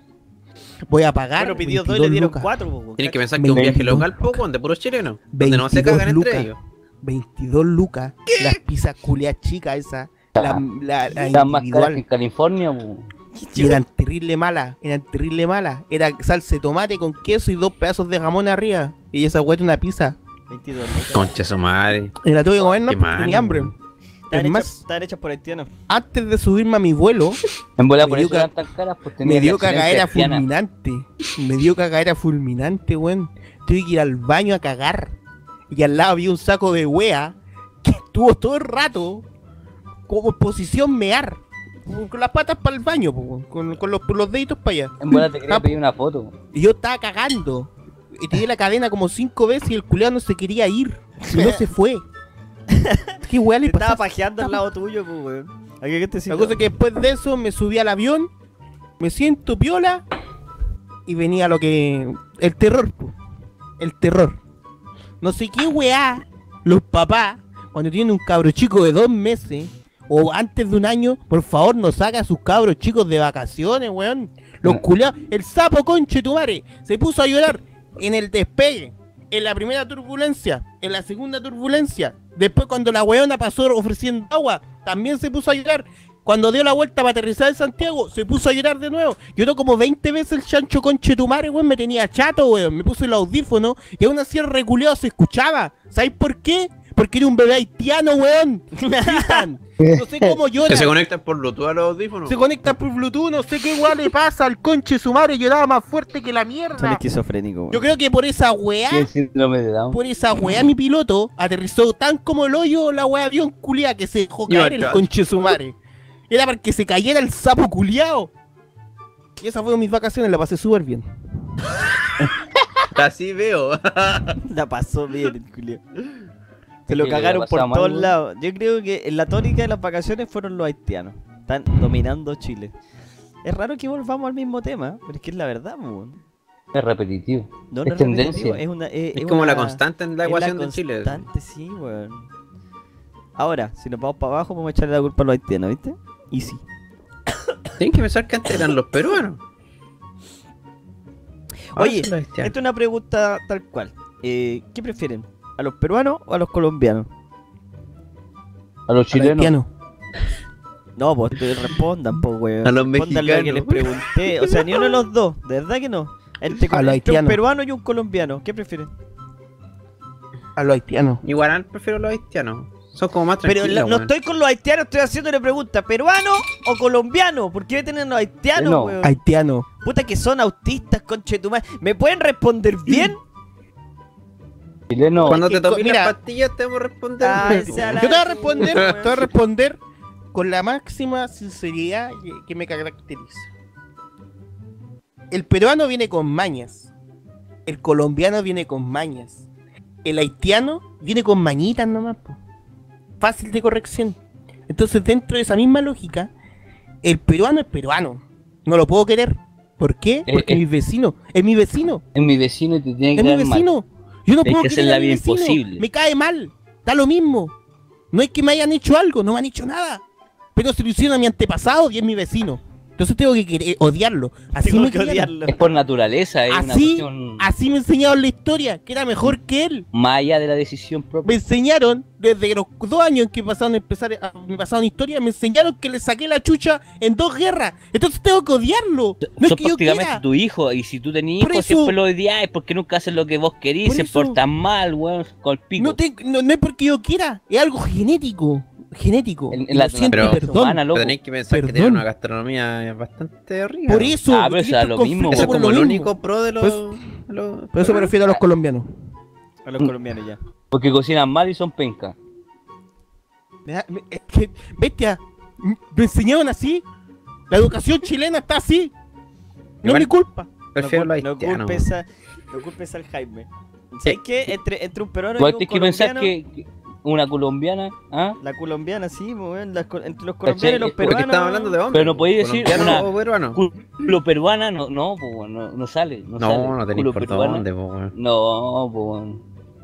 Voy a pagar. Bueno, pidió dos y 22 le dieron lucas. cuatro. Tienes que pensar que un viaje local, po, weón, de puros chilenos. Donde no se 22 cagan entre ellos. 22 lucas. Las pizzas culias chicas esas. La, la, la Están más caras que en. California. Y eran terrible malas. Eran terrible malas. Era salsa de tomate con queso y dos pedazos de jamón arriba. Y esa hueá era una pizza. 22 lucas. Concha su madre. Y la tuve que comer, no, Qué porque mal, tenía hambre. Estaban Es hechas, por haitianos. antes de subirme a mi vuelo, *laughs* En bola Me por dio tan caras, pues tenía me dio cagadera fulminante. Me dio cagadera fulminante, weón. Tuve que ir al baño a cagar. Y al lado había un saco de wea que estuvo todo el rato como en posición mear. Con las patas para el baño, po, con, con los, los deditos para allá. En bola te quería Ah, pedir una foto. Y yo estaba cagando. Y tiré la cadena como cinco veces y el culeado no se quería ir. Y no se fue. *laughs* ¿Qué weá le estaba pajeando al lado tuyo, pues, weón. ¿A qué te La cosa es que después de eso me subí al avión, me siento piola y venía lo que. El terror, po. El terror. No sé qué weá, los papás, cuando tienen un cabro chico de dos meses o antes de un año, por favor no saca a sus cabros chicos de vacaciones, weón. Los culiados, el sapo conche tu madre, se puso a llorar en el despegue, en la primera turbulencia, en la segunda turbulencia. Después cuando la weona pasó ofreciendo agua, también se puso a llorar. Cuando dio la vuelta para aterrizar en Santiago, se puso a llorar de nuevo. Lloró como 20 veces el chancho conche tu madre, weón. Me tenía chato, weón. Me puse el audífono y aún así el reculeado se escuchaba. ¿Sabes por qué? Porque era un bebé haitiano, weón. *laughs* No sé cómo llora. Que se conectan por Bluetooth a los audífonos. Se conecta por Bluetooth, no sé qué weá le pasa al conche su madre. Lloraba más fuerte que la Son mierda. esquizofrénicos, Yo weón. creo que por esa weá por esa weá mi piloto aterrizó tan como el hoyo la weá avión culiá que se dejó caer el conche su madre. Era para que se cayera el sapo culiao. Y esas fueron mis vacaciones, la pasé súper bien. *laughs* Así veo. *laughs* La pasó bien el culio. Se lo cagaron por todos lados. Yo creo que en la tónica de las vacaciones fueron los haitianos. Están dominando Chile. Es raro que volvamos al mismo tema, pero es que es la verdad, weón. Es repetitivo. No, Es no tendencia. repetitivo, Es, una, es, Es es como una- la constante en la ecuación de Chile. constante, sí, weón. Ahora, si nos vamos para abajo, vamos a echarle la culpa a los haitianos, ¿viste? Y sí. Tienen que pensar que antes eran los peruanos. Ahora Oye. Esta es una pregunta tal cual. Eh, ¿Qué prefieren? ¿A los peruanos o a los colombianos? A los chilenos. No, pues te respondan, pues, weón. A los lo que les mexicanos. pregunté. O sea, ni uno de los dos. De verdad que no. Entre, A los entre un peruano y un colombiano. ¿Qué prefieren? A los haitianos. Igual prefiero los haitianos. Son como más Pero tranquilos. la- no estoy con los haitianos, estoy haciéndole pregunta. ¿Peruano o colombiano? ¿Por qué tienen los haitianos, No. weón? Haitiano. Puta que son autistas, conchetumar. ¿Me pueden responder bien? Chileno. Cuando que te tomes mira. las pastillas te voy a responder. *laughs* Ay, la- Yo te voy a responder, te voy a responder con la máxima sinceridad que- que me caracteriza. El peruano viene con mañas. El colombiano viene con mañas. El haitiano viene con mañitas nomás. po. Fácil de corrección. Entonces, dentro de esa misma lógica, el peruano es peruano. No lo puedo querer. ¿Por qué? Eh, Porque eh. es mi vecino. Es mi vecino. Es mi vecino y te tiene que Es mi dar mal. vecino. Yo no Hay puedo que hacer la vida vecino. imposible. Me cae mal. Da lo mismo. No es que me hayan hecho algo, no me han hecho nada. Pero se lo hicieron a mi antepasado y es mi vecino. Entonces tengo que querer- odiarlo. Así Tengo me que odiarlo. Es por naturaleza, es una Así, cuestión así me enseñaron la historia, que era mejor que él. más allá de la decisión Me propia. enseñaron, desde los dos años en que pasaron, empezar a, me pasaron historia, me enseñaron que le saqué la chucha en dos guerras. Entonces tengo que odiarlo. No es que yo prácticamente quiera. tu hijo, y si tú tenías hijos, siempre lo odiáis porque nunca hacen lo que vos querís, Por se eso- portan mal, weón, con el pico. No, te- no, no es porque yo quiera, es algo genético. Genético. En- en la humana, tenéis que pensar que Perdón. tienen una gastronomía bastante horrible. Por eso. Ah, pero eso es lo mismo, Eso es como lo el mismo. único pro de los. Pues- los- Por eso me refiero a los colombianos. A los colombianos ya. Porque cocinan mal y son pencas. Es que, bestia, me enseñaron así. La educación chilena está así. No es mi culpa. Prefiero no, no culpes a, no culpes al Jaime. ¿Sabes qué? Entre, entre un peruano y un tienes que pensar colombiano, que que una colombiana, ¿ah? La colombiana, sí, pues, weón, las entre los ¿Cachai? colombianos y los peruanos. Porque hablando de hombres. Pero no podéis decir una- o peruano. Culo peruana, no, no, po, weón, no, no sale. No, No, sale. no tenéis por peruana. dónde, po, weón. No, po.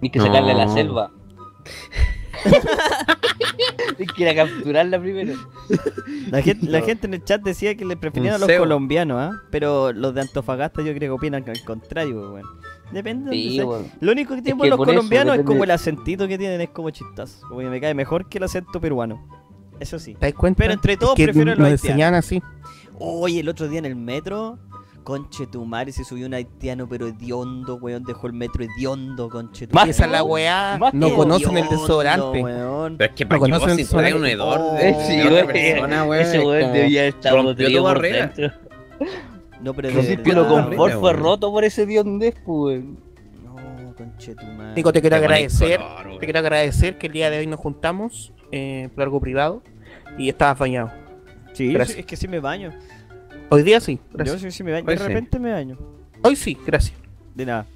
Ni que sacarle a la No. selva. *laughs* Hay que ir a capturarla primero. La gente, la gente en el chat decía que le preferían a los cebo. colombianos, ¿ah? Pero los de Antofagasta yo creo que opinan al contrario, weón. Depende de Sí, sea. weón. Lo único que tienen que los eso colombianos es como el acentito que tienen, es como chistoso. Como que me cae mejor que el acento peruano. Eso sí. ¿Te das cuenta? Pero entre todos Es que prefiero los enseñan así. Oye, el otro día en el metro, conche tu madre, se subió un haitiano, pero hediondo, weón. Dejó el metro hediondo, conche tu Más madre. Esa es la weá. No conocen el desodorante. weón. Pero es que No para que conocen vos un hedor Oh, de, Sí, de otra weón, persona, weón. Ese es weón debía estar por dentro. No, pero El de verdad, confort weón. fue roto por ese diondez, pues. No, conche tu madre. Nico, te quiero ponen agradecer. color. Te quiero agradecer que el día de hoy nos juntamos eh, por algo privado y estabas bañado. Sí, Gracias. es que sí me baño. Hoy día sí, Yo gracias. sí, sí me baño. Hoy De sí. repente me baño. Hoy sí, gracias. De nada.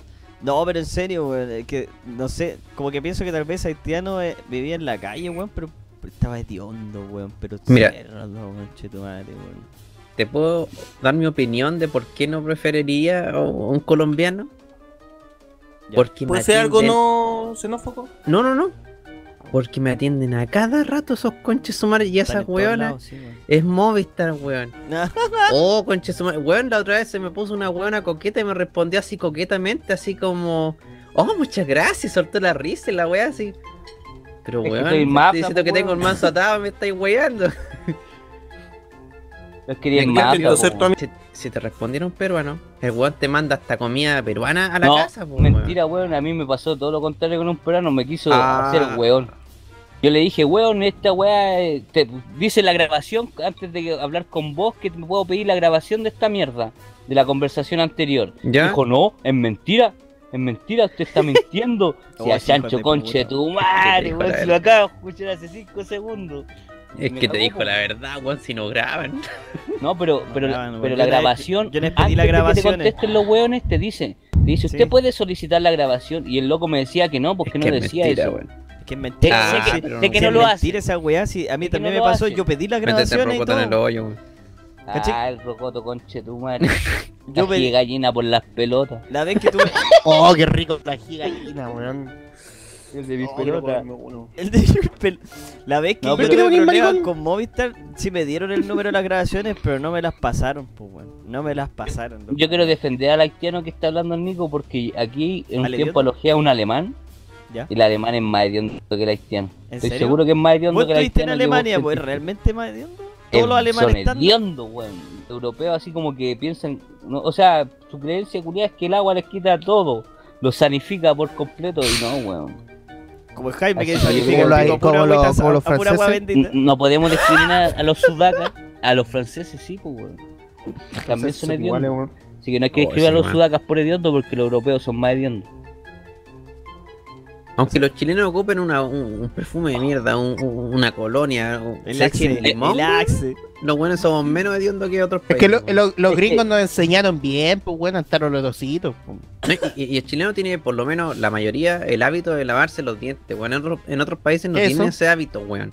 No, pero en serio, weón, es que no sé, como que pienso que tal vez haitiano eh, vivía en la calle, weón, pero, pero estaba hediondo, weón, pero Mira. cerdo, conche tu madre, weón. ¿Te puedo dar mi opinión de por qué no preferiría a un colombiano? Ya. Porque ¿Puede ser algo no xenófobo? No, no, no. Porque me atienden a cada rato esos conches sumares y esas weonas. sí. Es Movistar, weón. *laughs* Oh, conches sumares. Weón, la otra vez se me puso una weona coqueta y me respondió así coquetamente, así como. Oh, muchas gracias, soltó la risa y la wea así. Pero Es que weón, te mapa, estoy diciendo que tengo el manso atado, me estáis weando. *laughs* Si, si te respondieron peruano, el weón te manda hasta comida peruana a la No, casa, po. Mentira, weón. A mí me pasó todo lo contrario con un peruano. Me quiso Ah. hacer weón. Yo le dije, weón, esta weá. eh, Te dice la grabación antes de hablar con vos que te puedo pedir la grabación de esta mierda. De la conversación anterior. ¿Ya? Dijo, no, es mentira. Es mentira, usted está mintiendo. Oh, *laughs* Si a ese hijo Chancho de conche tu madre, weón. Si lo acabo de escuchar hace 5 segundos. Es que te dijo la verdad, weón, si no graban. No, pero, pero, pero la grabación. yo les pedí antes las de que te contesten los weones, te dicen. Te dice, Sí. usted puede solicitar la grabación. Y el loco me decía que no, porque Es no es decía mentira, eso. weón. Es que es mentira. Ah, sé que, pero sé que no lo hace. esa weá, sí, a mí también no me pasó, hace. yo pedí las Métete grabaciones y rocoto en el todo. hoyo. Ah, el rocoto conche tu madre. Yo pedí- gallina por las pelotas. La vez que tuve... *laughs* Oh, qué rico la gigallina, weón. El de mis quiero pelotas. comerme uno. El de pel- La vez que No, yo tuve ¿Pero qué tenés, problemas con Movistar, sí me dieron el número de las grabaciones, pero no me las pasaron, pues weón. No me las pasaron. loco. Yo quiero defender al haitiano que está hablando el Nico porque aquí en un ¿Al tiempo alojé a un alemán ¿Ya? y el alemán es más hediondo que el haitiano. ¿En Estoy serio? seguro que es más hediondo ¿Vos que el estuviste en haitiano. vos Alemania, pues realmente más hediondo? Todos los alemanes son están... hediondos, weón. Europeos así como que piensan, no, o sea, su creencia culiada es que el agua les quita todo, lo sanifica por completo y no, weón. Como el Jaime que Así sanifica como pico a lo- los a franceses. No podemos discriminar a los sudacas, a los franceses sí, pues, weón. También son hediondos. weón. Así que no hay que Oh, discriminar a sí, los man. sudacas por hediondos porque los europeos son más hediondos. Aunque los chilenos ocupen una- un, un perfume de mierda, un- un- una colonia, un El sexy axe, limón, el axe. los buenos somos menos hediondos que otros Es que países. lo- lo- los Es *laughs* gringos que- nos enseñaron bien, pues bueno, a estar olorositos. No, y, y el chileno tiene, por lo menos, la mayoría, el hábito de lavarse los dientes. Bueno, en, otros- en otros países no Eso. tienen ese hábito, weón.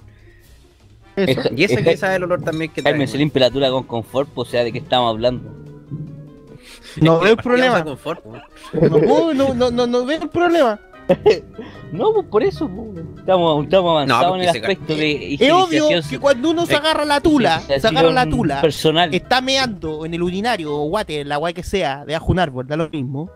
Eso. Y ese Es- que sabe el olor también que. Jaime se limpia la tula con confort, pues, o sea, ¿de qué estamos hablando? No veo el *laughs* problema. Confort, weón. No, no, no, no, no veo el problema. *laughs* No, pues por eso, pues, estamos, estamos avanzados en el aspecto de Es obvio que cuando uno se Eh, agarra la tula, se agarra la tula, personal. está meando en el urinario o guate, la guay que sea, debajo de un árbol, da lo mismo.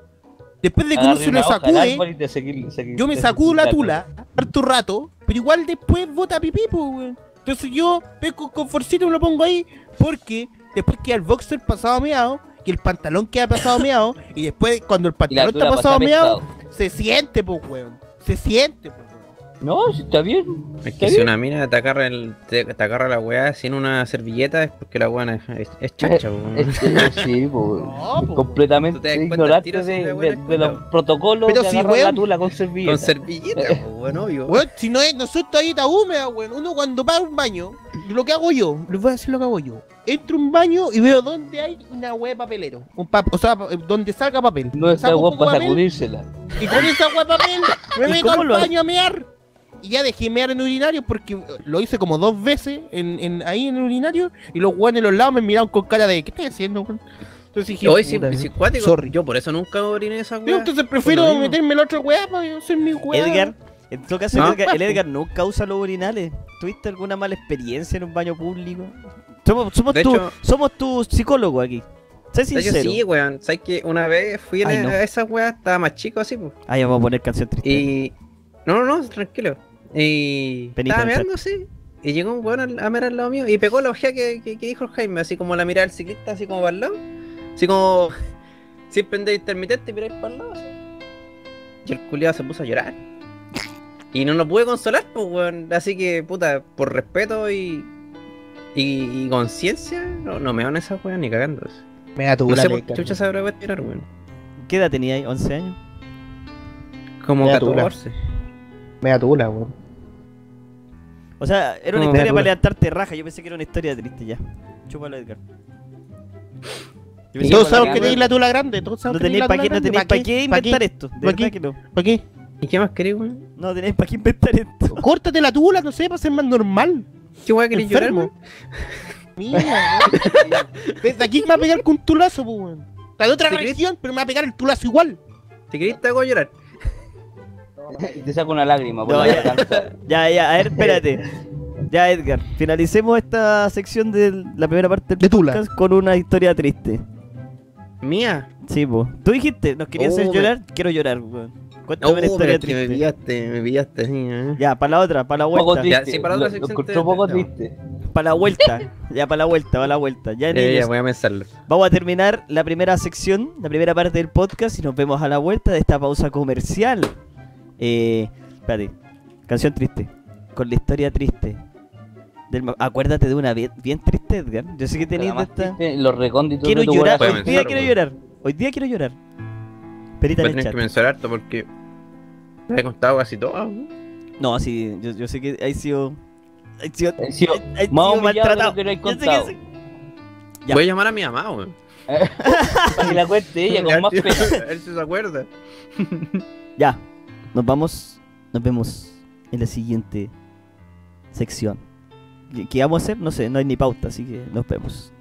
Después de que uno se hoja al sacude, yo me sacudo la tula harto rato, pero igual después bota pipí, pues. Entonces yo pesco con forcito y me lo pongo ahí, porque después queda el boxer pasado meado, y el pantalón queda pasado meado, y después cuando el pantalón está pasado pasa meado. Se siente, pues, weón. Se siente, pues. No, si está bien. Es ¿Está que si bien? una mina te agarra, el, te, te agarra la weá sin una servilleta es porque la weá es, es, es chacha, weón. Es- es- sí, *laughs* pues. No, pues, completamente Tú te ignorante tiro si de, de- es de los protocolos Pero de si, agarrar la weón, tula con servilleta. Con servilleta, po, weón, obvio. *laughs* Weón, si no es, no soy toallita húmeda, weón. Uno cuando va a un baño, lo que hago yo, les voy a decir lo que hago yo. Entro a un baño y veo dónde hay una weá de papelero. Un pap- o sea, pa- donde salga papel. No está poco para de sacudírsela. Y con esa weá de papel *laughs* me ¿Y meto al baño a mear. Y ya dejé mear en el urinario porque lo hice como dos veces en, en- ahí en el urinario. Y los weones en los lados me miraron con cara de ¿qué estás haciendo, weón? Entonces dije, Hoy sí, puta, sí, cuático. sorry. Yo por eso nunca oriné esa Yo weá. entonces Por prefiero meterme la otra weá para hacer mi weá. Edgar, En todo caso, No. el, Edgar, el Edgar nunca usa los urinales. ¿Tuviste alguna mala experiencia en un baño público? Somos, somos, De tu, hecho- somos tu psicólogo aquí. Sé De hecho, sincero. sí, weón. ¿Sabes que una vez fui a no. a esa weá, estaba más chico así, pues. Ah, ya vamos a poner canción triste. Y. No, no, no, tranquilo. Y. Estaba mirando así. Y llegó un weón a mirar al lado mío y pegó la ojea que, que, que dijo el Jaime, así como la mirada del ciclista, así como para el lado. Así como. *laughs* Siempre andé intermitente y miráis para el lado. así. Y el culiado se puso a llorar. Y no lo pude consolar, pues, weón. Así que, puta, por respeto y. Y, y conciencia, no, no me van esa weón ni cagando. Me da tu No sé por chucha tirar, weón. ¿Qué edad tenía ahí? ¿11 años? Como la- 14. Me da tula, weón. O sea, era una No, historia para levantarte raja. Yo pensé que era una historia triste ya. Chúpalo, Edgar. Y Todos sabemos la que weón. tenéis la tula grande. Todos No sabemos que tenéis la para tula qué, no tenéis ¿Pa' pa' qué inventar esto. No. ¿Para qué? ¿Y qué más querés, weón? No tenéis para qué inventar esto. *laughs* Córtate la tula, no sé, para ser más normal. ¿Qué weá querés llorar, Enfermo. weón? Mira, weón. Desde aquí me va a pegar con un tulazo, pues, weón. Está de otra región, pero me va a pegar el tulazo igual. Si querés te hago llorar. *laughs* Y te *laughs* saco una lágrima No, la ya. *laughs* Ya, ya, a ver, espérate. Ya, Edgar, finalicemos esta sección de la primera parte del De Tula. podcast con una historia triste. Mía. Sí, po. Tú dijiste, ¿nos querías Oh, hacer me- llorar? Quiero llorar, weón. Cuéntame Oh, una pero historia que me triste. pillaste, me pillaste, sí, eh. Ya, para la otra, para la poco vuelta. triste. Ya, sí, para otra Lo- sección Lo encontré te- un poco te- triste. Para la vuelta. Ya, para la vuelta, para la vuelta. Ya, voy a pensarlo. vamos a terminar la primera sección, la primera parte del podcast y nos vemos a la vuelta de esta pausa comercial. Eh, espérate, canción triste, con la historia triste. Del acuérdate de una bien, bien triste, Edgar. Yo sé que La tenías de esta... triste, Los recónditos Quiero de tu llorar, hoy día pensar, quiero llorar. Hoy día quiero llorar. Perita Voy a en el tener chat. que mencionar harto porque. Me he contado casi todo. ¿no? Sí, yo, yo sé que hay sido... Hay sido... Sido hay- más sido de maltratado. que no sé. Voy a llamar a mi mamá, weón. Para *laughs* que la cuente ella con *laughs* más pena. A ver si se acuerda. Ya, nos vamos, nos vemos en la siguiente sección. ¿Qué, qué vamos a hacer? No sé, no hay ni pauta, así que nos vemos.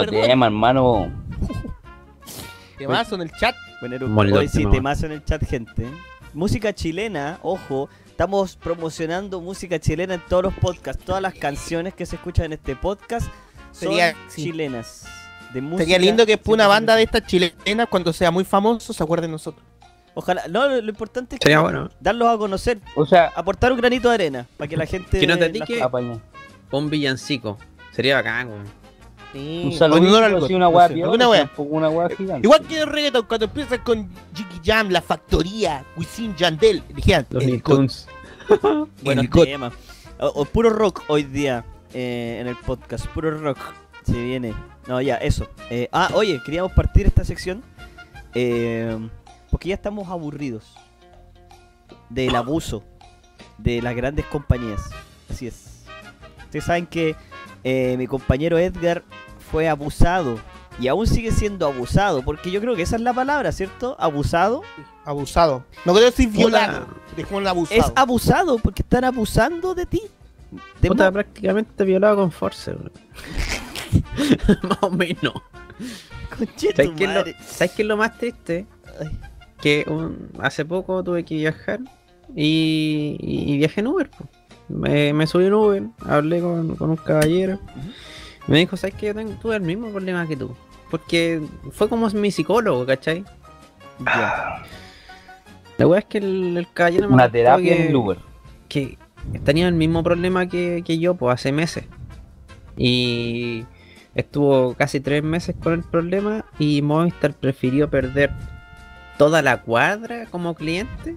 ¿Verdad? tema, hermano. Temazo en el chat. Bueno, hoy sí, tema, temazo en el chat, gente. Música chilena, ojo, estamos promocionando música chilena en todos los podcasts. Todas las canciones que se escuchan en este podcast son Sería- sí. chilenas. De música Sería lindo que después una 100% banda de estas chilenas, cuando sea muy famoso, se acuerde de nosotros. Ojalá, no, lo, lo importante es que Sería bueno. darlos a conocer, O sea, aportar un granito de arena para que la gente. Que no te la- tique. apaña. Un villancico. Sería bacán, weón. Sí. Un saludo, Con algo, una no gigante. Igual que el reggaeton, cuando empiezas con Jiggy Jam, La Factoría, Wisin Yandel, dijeron, Los el Nicktoons. *laughs* Buenos temas. O, o puro rock hoy día eh, en el podcast. Puro rock. Se viene. No, ya, eso. Eh, ah, oye, queríamos partir esta sección. eh, porque ya estamos aburridos del *laughs* abuso de las grandes compañías. Así es. Ustedes saben que eh, mi compañero Edgar fue abusado. Y aún sigue siendo abusado. Porque yo creo que esa es la palabra, ¿cierto? Abusado. Abusado. No creo decir violado. Dejémoslo abusado. Es abusado porque están abusando de ti. De Puta, prácticamente violado con Force. *laughs* Más o menos. ¿Sabes qué, es lo. ¿Sabes qué es lo más triste? Ay. Que un- hace poco tuve que viajar y, y viajé en Uber. po. Me, me subí en Uber, hablé con, con un caballero. Me dijo, ¿sabes que yo tengo, tuve el mismo problema que tú? Porque fue como mi psicólogo, ¿cachai? Ya. La weá es que el, el caballero me Una contó terapia que- en el Uber. que tenía el mismo problema que, que yo, pues hace meses. Y estuvo casi tres meses con el problema y Movistar prefirió perder toda la cuadra como cliente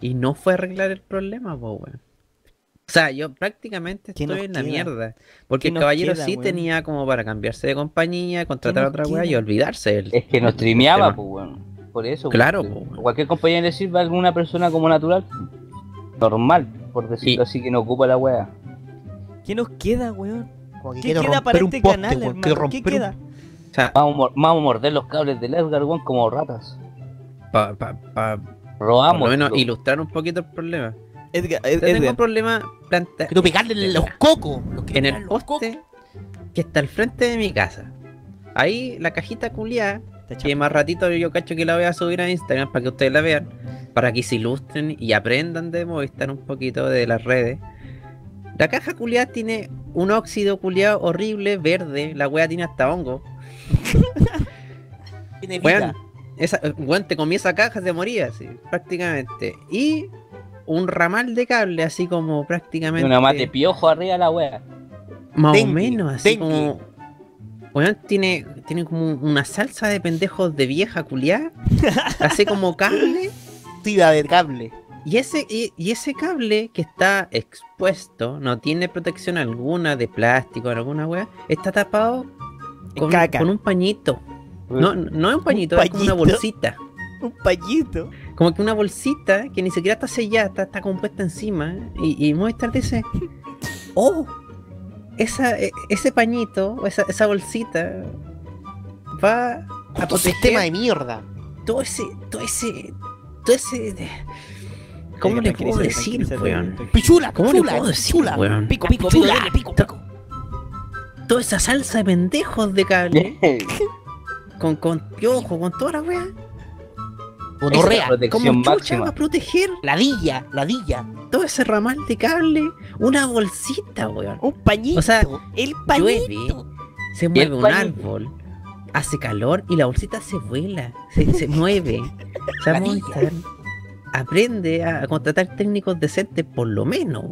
y no fue a arreglar el problema, pues weón. O sea, yo prácticamente ¿Qué estoy nos en la queda? mierda. Porque ¿Qué el nos caballero queda, sí weón? tenía como para cambiarse de compañía, contratar nos otra weá y olvidarse del Es que no del streameaba, tema. pues, weón. Por eso. Claro, porque pues, weón. Cualquier compañía le sirve a alguna persona como natural. Normal, por decirlo Y- así, que no ocupa la weá. ¿Qué nos queda, weón? ¿Qué queda para este poste, canal, weón, hermano? ¿Qué queda? O sea, Vamos, a vamos a morder los cables del Edgar, weón, como ratas. para pa, pa- por Robamos. lo menos lo- ilustrar un poquito el problema. Edgar, Yo tengo Edgar, un problema planta Quiero pegarle los cocos. los quiero en el cocos. poste que está al frente de mi casa. Ahí la cajita culiada, te que más ratito yo cacho que la voy a subir a Instagram para que ustedes la vean, para que se ilustren y aprendan de Movistar un poquito de las redes. La caja culiada tiene un óxido culiado horrible, verde, la wea tiene hasta hongo. *laughs* Tiene esa, weón, te comí esa caja, te moría, sí, prácticamente. Y un ramal de cable, así como prácticamente. Una mate piojo arriba de la weá. Más o menos, así como. Weón, tiene, tiene como una salsa de pendejos de vieja culiá. *laughs* así como cable. Tira de cable. Y ese, y, y ese cable que está expuesto, no tiene protección alguna de plástico o alguna weá, está tapado con, Caca. con un pañito. No, no es un pañito, es como una bolsita. Un pañito. Como que una bolsita que ni siquiera está sellada, está, está compuesta encima. Y, y Movistar dice: Oh, esa, e- ese pañito, o esa, esa bolsita, va a proteger sistema de mierda. todo ese. Todo ese. Todo ese. ¿Cómo le puedo decir, weón? Pichula, ¿Cómo le puedo decir, pichula. weón? Pico, pico, pico, pico, pico. Toda esa salsa de pendejos de cable, *laughs* con, con piojo, con toda la weá. Gonorrea. ¿Cómo chucha máxima. va a proteger Ladilla, ladilla. todo ese ramal de cable? Una bolsita, weón. Un pañito. O sea, el llueve, pañito. se mueve el un pañito? árbol, hace calor y la bolsita se vuela, se, se *laughs* mueve. Aprende a contratar técnicos decentes por lo menos.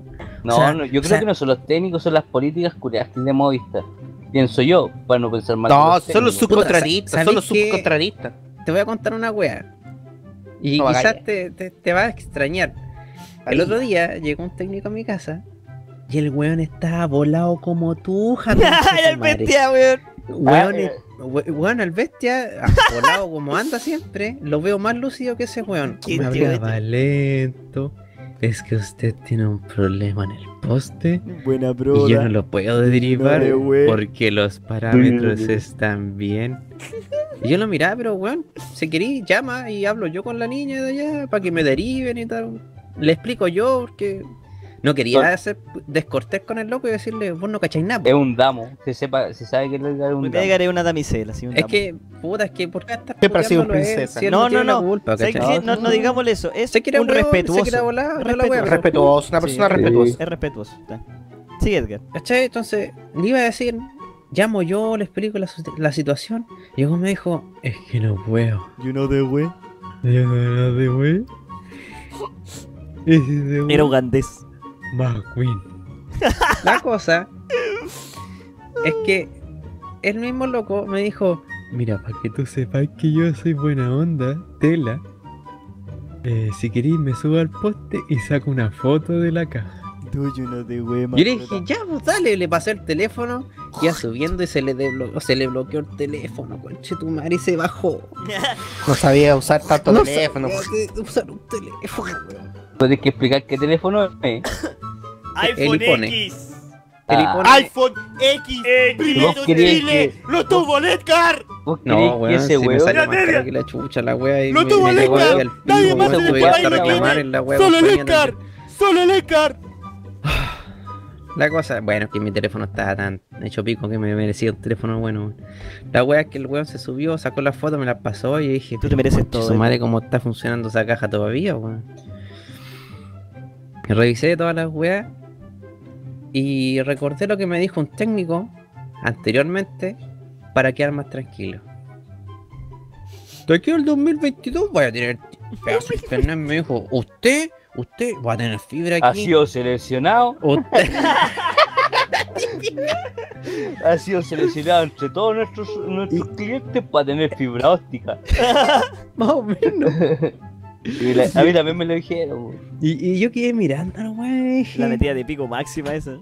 No, O sea, no, yo creo sea- que no son los técnicos, son las políticas curiosas de Movistar. Pienso yo, para no pensar mal. No, los son los Puta, son los subcontratistas. Te voy a contar una wea. Y No, quizás te, te- te va a extrañar. El otro día llegó un técnico a mi casa y el weón estaba volado como tú, Era *laughs* el bestia, weón. Weón, Ah, es- we- weón, el bestia, ah, volado como anda siempre, lo veo más lúcido que ese weón. ¿Quién Me te hablaba lento. Es que usted tiene un problema en el poste Buena y broda. yo no lo puedo derivar No, porque los parámetros están bien. Y yo lo miraba, pero weón, si querís, llama y hablo yo con la niña de allá para que me deriven y tal. Le explico yo porque No quería Son- ser descortés con el loco y decirle, vos no cacháis nada. po". Es un damo. Se, sepa, se sabe que es un damo. Es una damisela, así un Es damo. que, puta, es que ¿por qué estar Siempre ha sido él princesa. si No, no, no. culpa, ¿Sabes ¿cachai? qué? No, no digámosle eso, es Se quiere un huevo, respetuoso. Se quiere volar, no la Respetuoso. Respetuoso, una Sí, persona sí. respetuosa. Es respetuoso. está. Sí, Edgar. ¿Cachai? Entonces, le iba a decir, llamo yo, le explico la, situación. Y luego me dijo, es que no puedo. You know the way. Yo no de wey. Ese de wey. Era ugandés. McQueen. La cosa es que el mismo loco me dijo, mira, para que tú sepas que yo soy buena onda, tela. eh, si queréis me subo al poste y saco una foto de la caja. Know the way, Yo le dije, ya, pues dale, le pasé el teléfono, ya subiendo y se le, se le bloqueó el teléfono, conche tu madre, y se bajó. No sabía usar tanto No teléfono. sabía usar un teléfono, weón. Tienes que explicar qué teléfono es. Pone. X. Ah. iPhone X, primero Vos querías Chile, que- lo tuvo el Edgar. ¿Vos querés No, weón, ese si me weón... más cara que la chucha la wea y Lo me, tuvo me el llegó Edgar. ahí al Nadie más este hasta país reclamar en la wea Solo el compañía Edgar, solo el Edgar. *sighs* La cosa, bueno, que mi teléfono estaba tan hecho pico que me merecía un teléfono bueno. La wea es que el weón se subió, sacó la foto, me la pasó y dije, Tú te mereces "Conche todo, Su eh". madre, cómo está funcionando esa caja todavía, weón. Revisé todas las weas y recordé lo que me dijo un técnico anteriormente para quedar más tranquilo. De aquí al 2022 voy a tener internet, me dijo, usted, usted va a tener fibra Ha aquí. sido seleccionado, Usted, *laughs* ha sido seleccionado entre todos nuestros, nuestros clientes para tener fibra óptica. *laughs* más o menos. Y la- a mí también me lo dijeron. Y, y yo quedé mirando, güey. dije, La metida de pico máxima esa.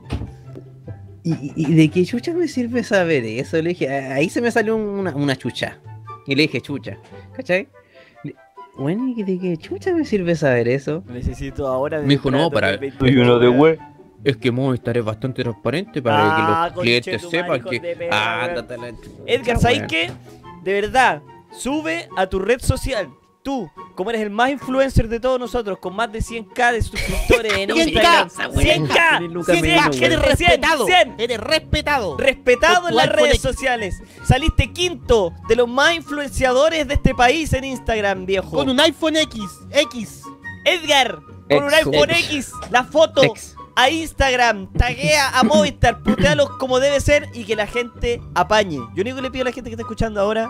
¿Y, y- de qué chucha me sirve saber eso? Le dije, "Ah, ahí se me salió una, una chucha. Y le dije, chucha, ¿cachai? Bueno, ¿y de qué chucha me sirve saber eso? Necesito ahora. Me dijo, no, para- Soy uno de web. Es que Movistar es bastante transparente Ah, que los clientes conchetumare, sepan que. Ah, Edgar, ¿sabes qué? De verdad, sube a tu red social. Tú, como eres el más influencer de todos nosotros, con más de 100k de suscriptores en *laughs* 100K, Instagram. Tiene 100k, lucas 100K, menos, eres respetado. 100, Eres respetado. respetado en las redes sociales. Saliste quinto de los más influenciadores de este país en Instagram, viejo. Con un iPhone X, X. Edgar, con un iPhone. X, la foto a Instagram, taguea a Movistar, putealos como debe ser y que la gente apañe. Yo único que le pido a la gente que está escuchando ahora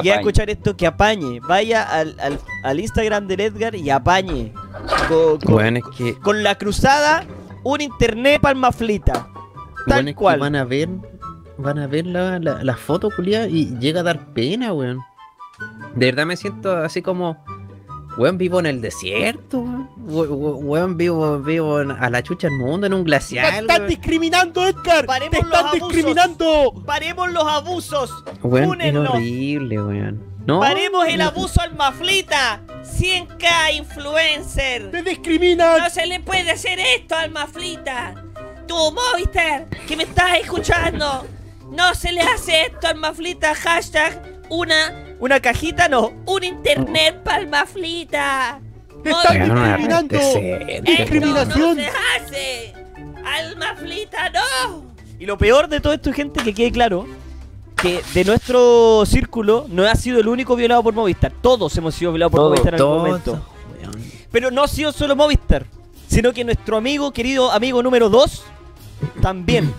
Que y a escuchar esto que apañe. Vaya al, al, al Instagram del Edgar y apañe. Con, con- Bueno, es que. con la cruzada, un internet palmaflita. Tal bueno, es que cual. van a ver. Van a ver la, la, la foto, culia, y llega a dar pena, weón. De verdad me siento así como. Weón, vivo en el desierto, weón. We- we- Weón, vivo, vivo en- a la chucha del mundo, en un Te glaciar, están weón. discriminando, Edgar. Paremos Te los están abusos. discriminando. Paremos los abusos. Weón, es horrible, weón. No, Paremos el abuso al maflita. 100k influencer. Te discriminan. No se le puede hacer esto al Maflita. Tú, Movistar, que me estás escuchando. No se le hace esto al Maflita. Hashtag una... Una cajita, no. Un internet para el Maflita. Te están discriminando. discriminación. no se hace. No. Y lo peor de todo esto, gente, que quede claro, que de nuestro círculo no ha sido el único violado por Movistar. Todos hemos sido violados por Movistar en algún Todo, momento. weón. Pero no ha sido solo Movistar, sino que nuestro amigo, querido amigo número 2, también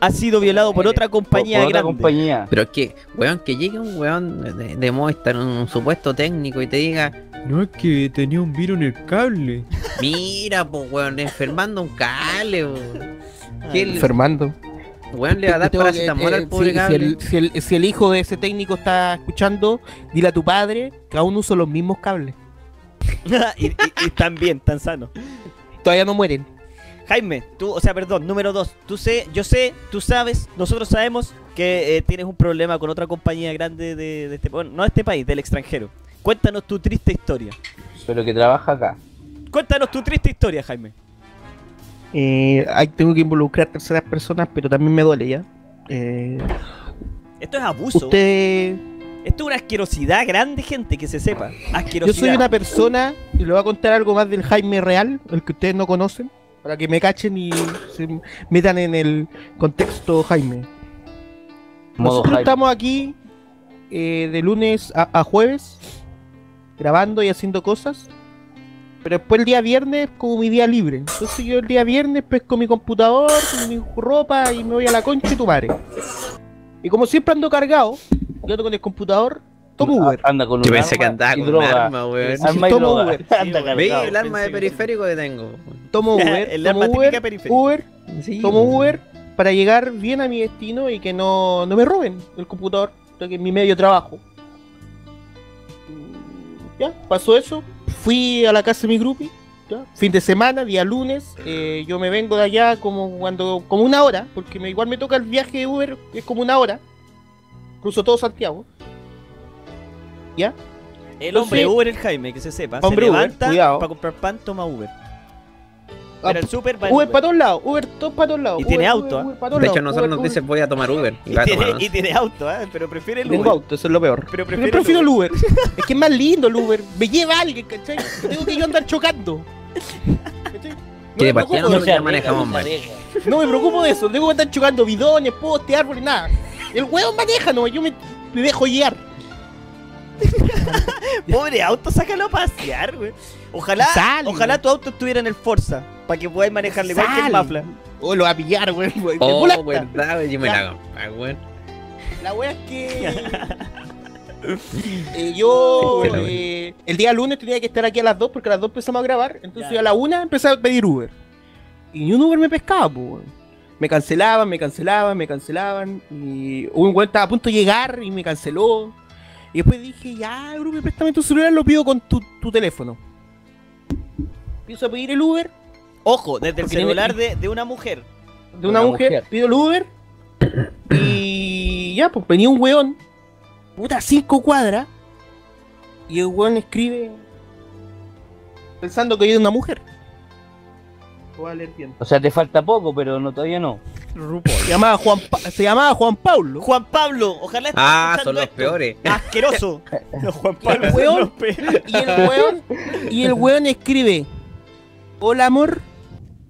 ha sido violado por otra compañía Por otra grande. compañía. Pero es que, weón, que llegue un weón de, de Movistar, un, un supuesto técnico y te diga, no es que tenía un virus en el cable. *laughs* Mira, pues, weón, enfermando un cable, weón. Que el Fernando. weón le va a dar paracetamol eh, al pobre si, el, si el- si el hijo de ese técnico está escuchando, dile a tu padre que aún uso los mismos cables. *laughs* y, y- y están bien, tan sanos. Todavía no mueren. Jaime, tú, o sea, perdón, número 2, tú sé, yo sé, tú sabes, nosotros sabemos que eh, tienes un problema con otra compañía grande de, de este, bueno, no de este país, del extranjero. Cuéntanos tu triste historia. Pero que trabaja acá. Cuéntanos tu triste historia, Jaime. Eh, ahí tengo que involucrar terceras personas, pero también me duele ya. Eh, Esto es abuso. usted, Esto es una asquerosidad grande, gente, que se sepa. yo Asquerosidad. soy una persona y le voy a contar algo más del Jaime real, el que ustedes no conocen. Para que me cachen y se metan en el contexto Jaime. Modo Nosotros estamos aquí eh, de lunes a, a jueves, grabando y haciendo cosas. Pero después el día viernes es como mi día libre. Entonces yo el día viernes pesco mi computador, con mi ropa y me voy a la concha y tu madre. Y como siempre ando cargado, yo ando con el computador, tomo Uber. Anda con Yo un pensé que andaba con un arma, weón. Arma y *laughs* droga. Uber. Anda ¿Veis cargado. el arma de periférico que tengo? Tomo *laughs* Uber, El tomo arma típica Uber, periférica. Uber, Sí, tomo. Uber para llegar bien a mi destino y que no, no me roben el computador, que es mi medio de trabajo. Mm, Ya, pasó eso. Fui a la casa de mi grupi. ya, Fin de semana, día lunes. eh, yo me vengo de allá como cuando como una hora, porque me, igual me toca el viaje de Uber, que es como una hora. Cruzo todo Santiago. ¿Ya? El Entonces- hombre Uber, el Jaime, que se sepa. Hombre se Uber, levanta cuidado. para comprar pan, toma Uber. Ah, Pero el super va en Uber para todos lados, Uber todos para todos lados. Y Uber, tiene Uber, auto, Uber todos De hecho, nosotros Uber, nos Uber. dicen voy a tomar Uber. *laughs* Y tiene, tomar. y tiene auto, ¿eh? pero prefiere el Tengo Uber. auto, eso es lo peor. Pero Pero prefiere prefiero el Uber. es que es más lindo el Uber. Me lleva alguien, ¿cachai? Tengo que yo andar chocando. ¿Cachai? No Que de me, partida preocupo, no se manejamos mal. no me preocupo de eso. Tengo que andar chocando bidones, postes, árboles, nada. El huevo maneja, no, yo me, me dejo guiar. *laughs* Pobre auto, sácalo a pasear, güey. Ojalá, ojalá güey. tu auto estuviera en el Forza, para que podáis manejarle el Sale. Mafla. O lo va a pillar, güey. güey. Oh, verdad, weón, yo me la compré, weón. La wea es que. *laughs* eh, yo eh, el día lunes tenía que estar aquí a las 2 porque a las 2 empezamos a grabar. Entonces Ya. a la 1 empecé a pedir Uber. Y ni un Uber me pescaba, pues. Me cancelaban, me cancelaban, me cancelaban. Y un güey estaba a punto de llegar y me canceló. Y después dije, ya, Uber, préstame tu celular, lo pido con tu, tu teléfono. Empiezo a pedir el Uber Ojo, desde el celular de, de una mujer. de una, Una mujer, mujer. pido el Uber y ya, pues venía un weón, puta, cinco cuadras, y el weón escribe pensando que yo era una mujer. Lo voy a leer bien. O sea, te falta poco, pero no todavía no. Se llamaba Juan, Pa- se llamaba Juan Pablo. Juan Pablo, ojalá esté Ah, son los esto. peores. *laughs* Asqueroso. No, Juan Pablo, son weón. los peores. Y el weón, y el weón escribe, hola amor,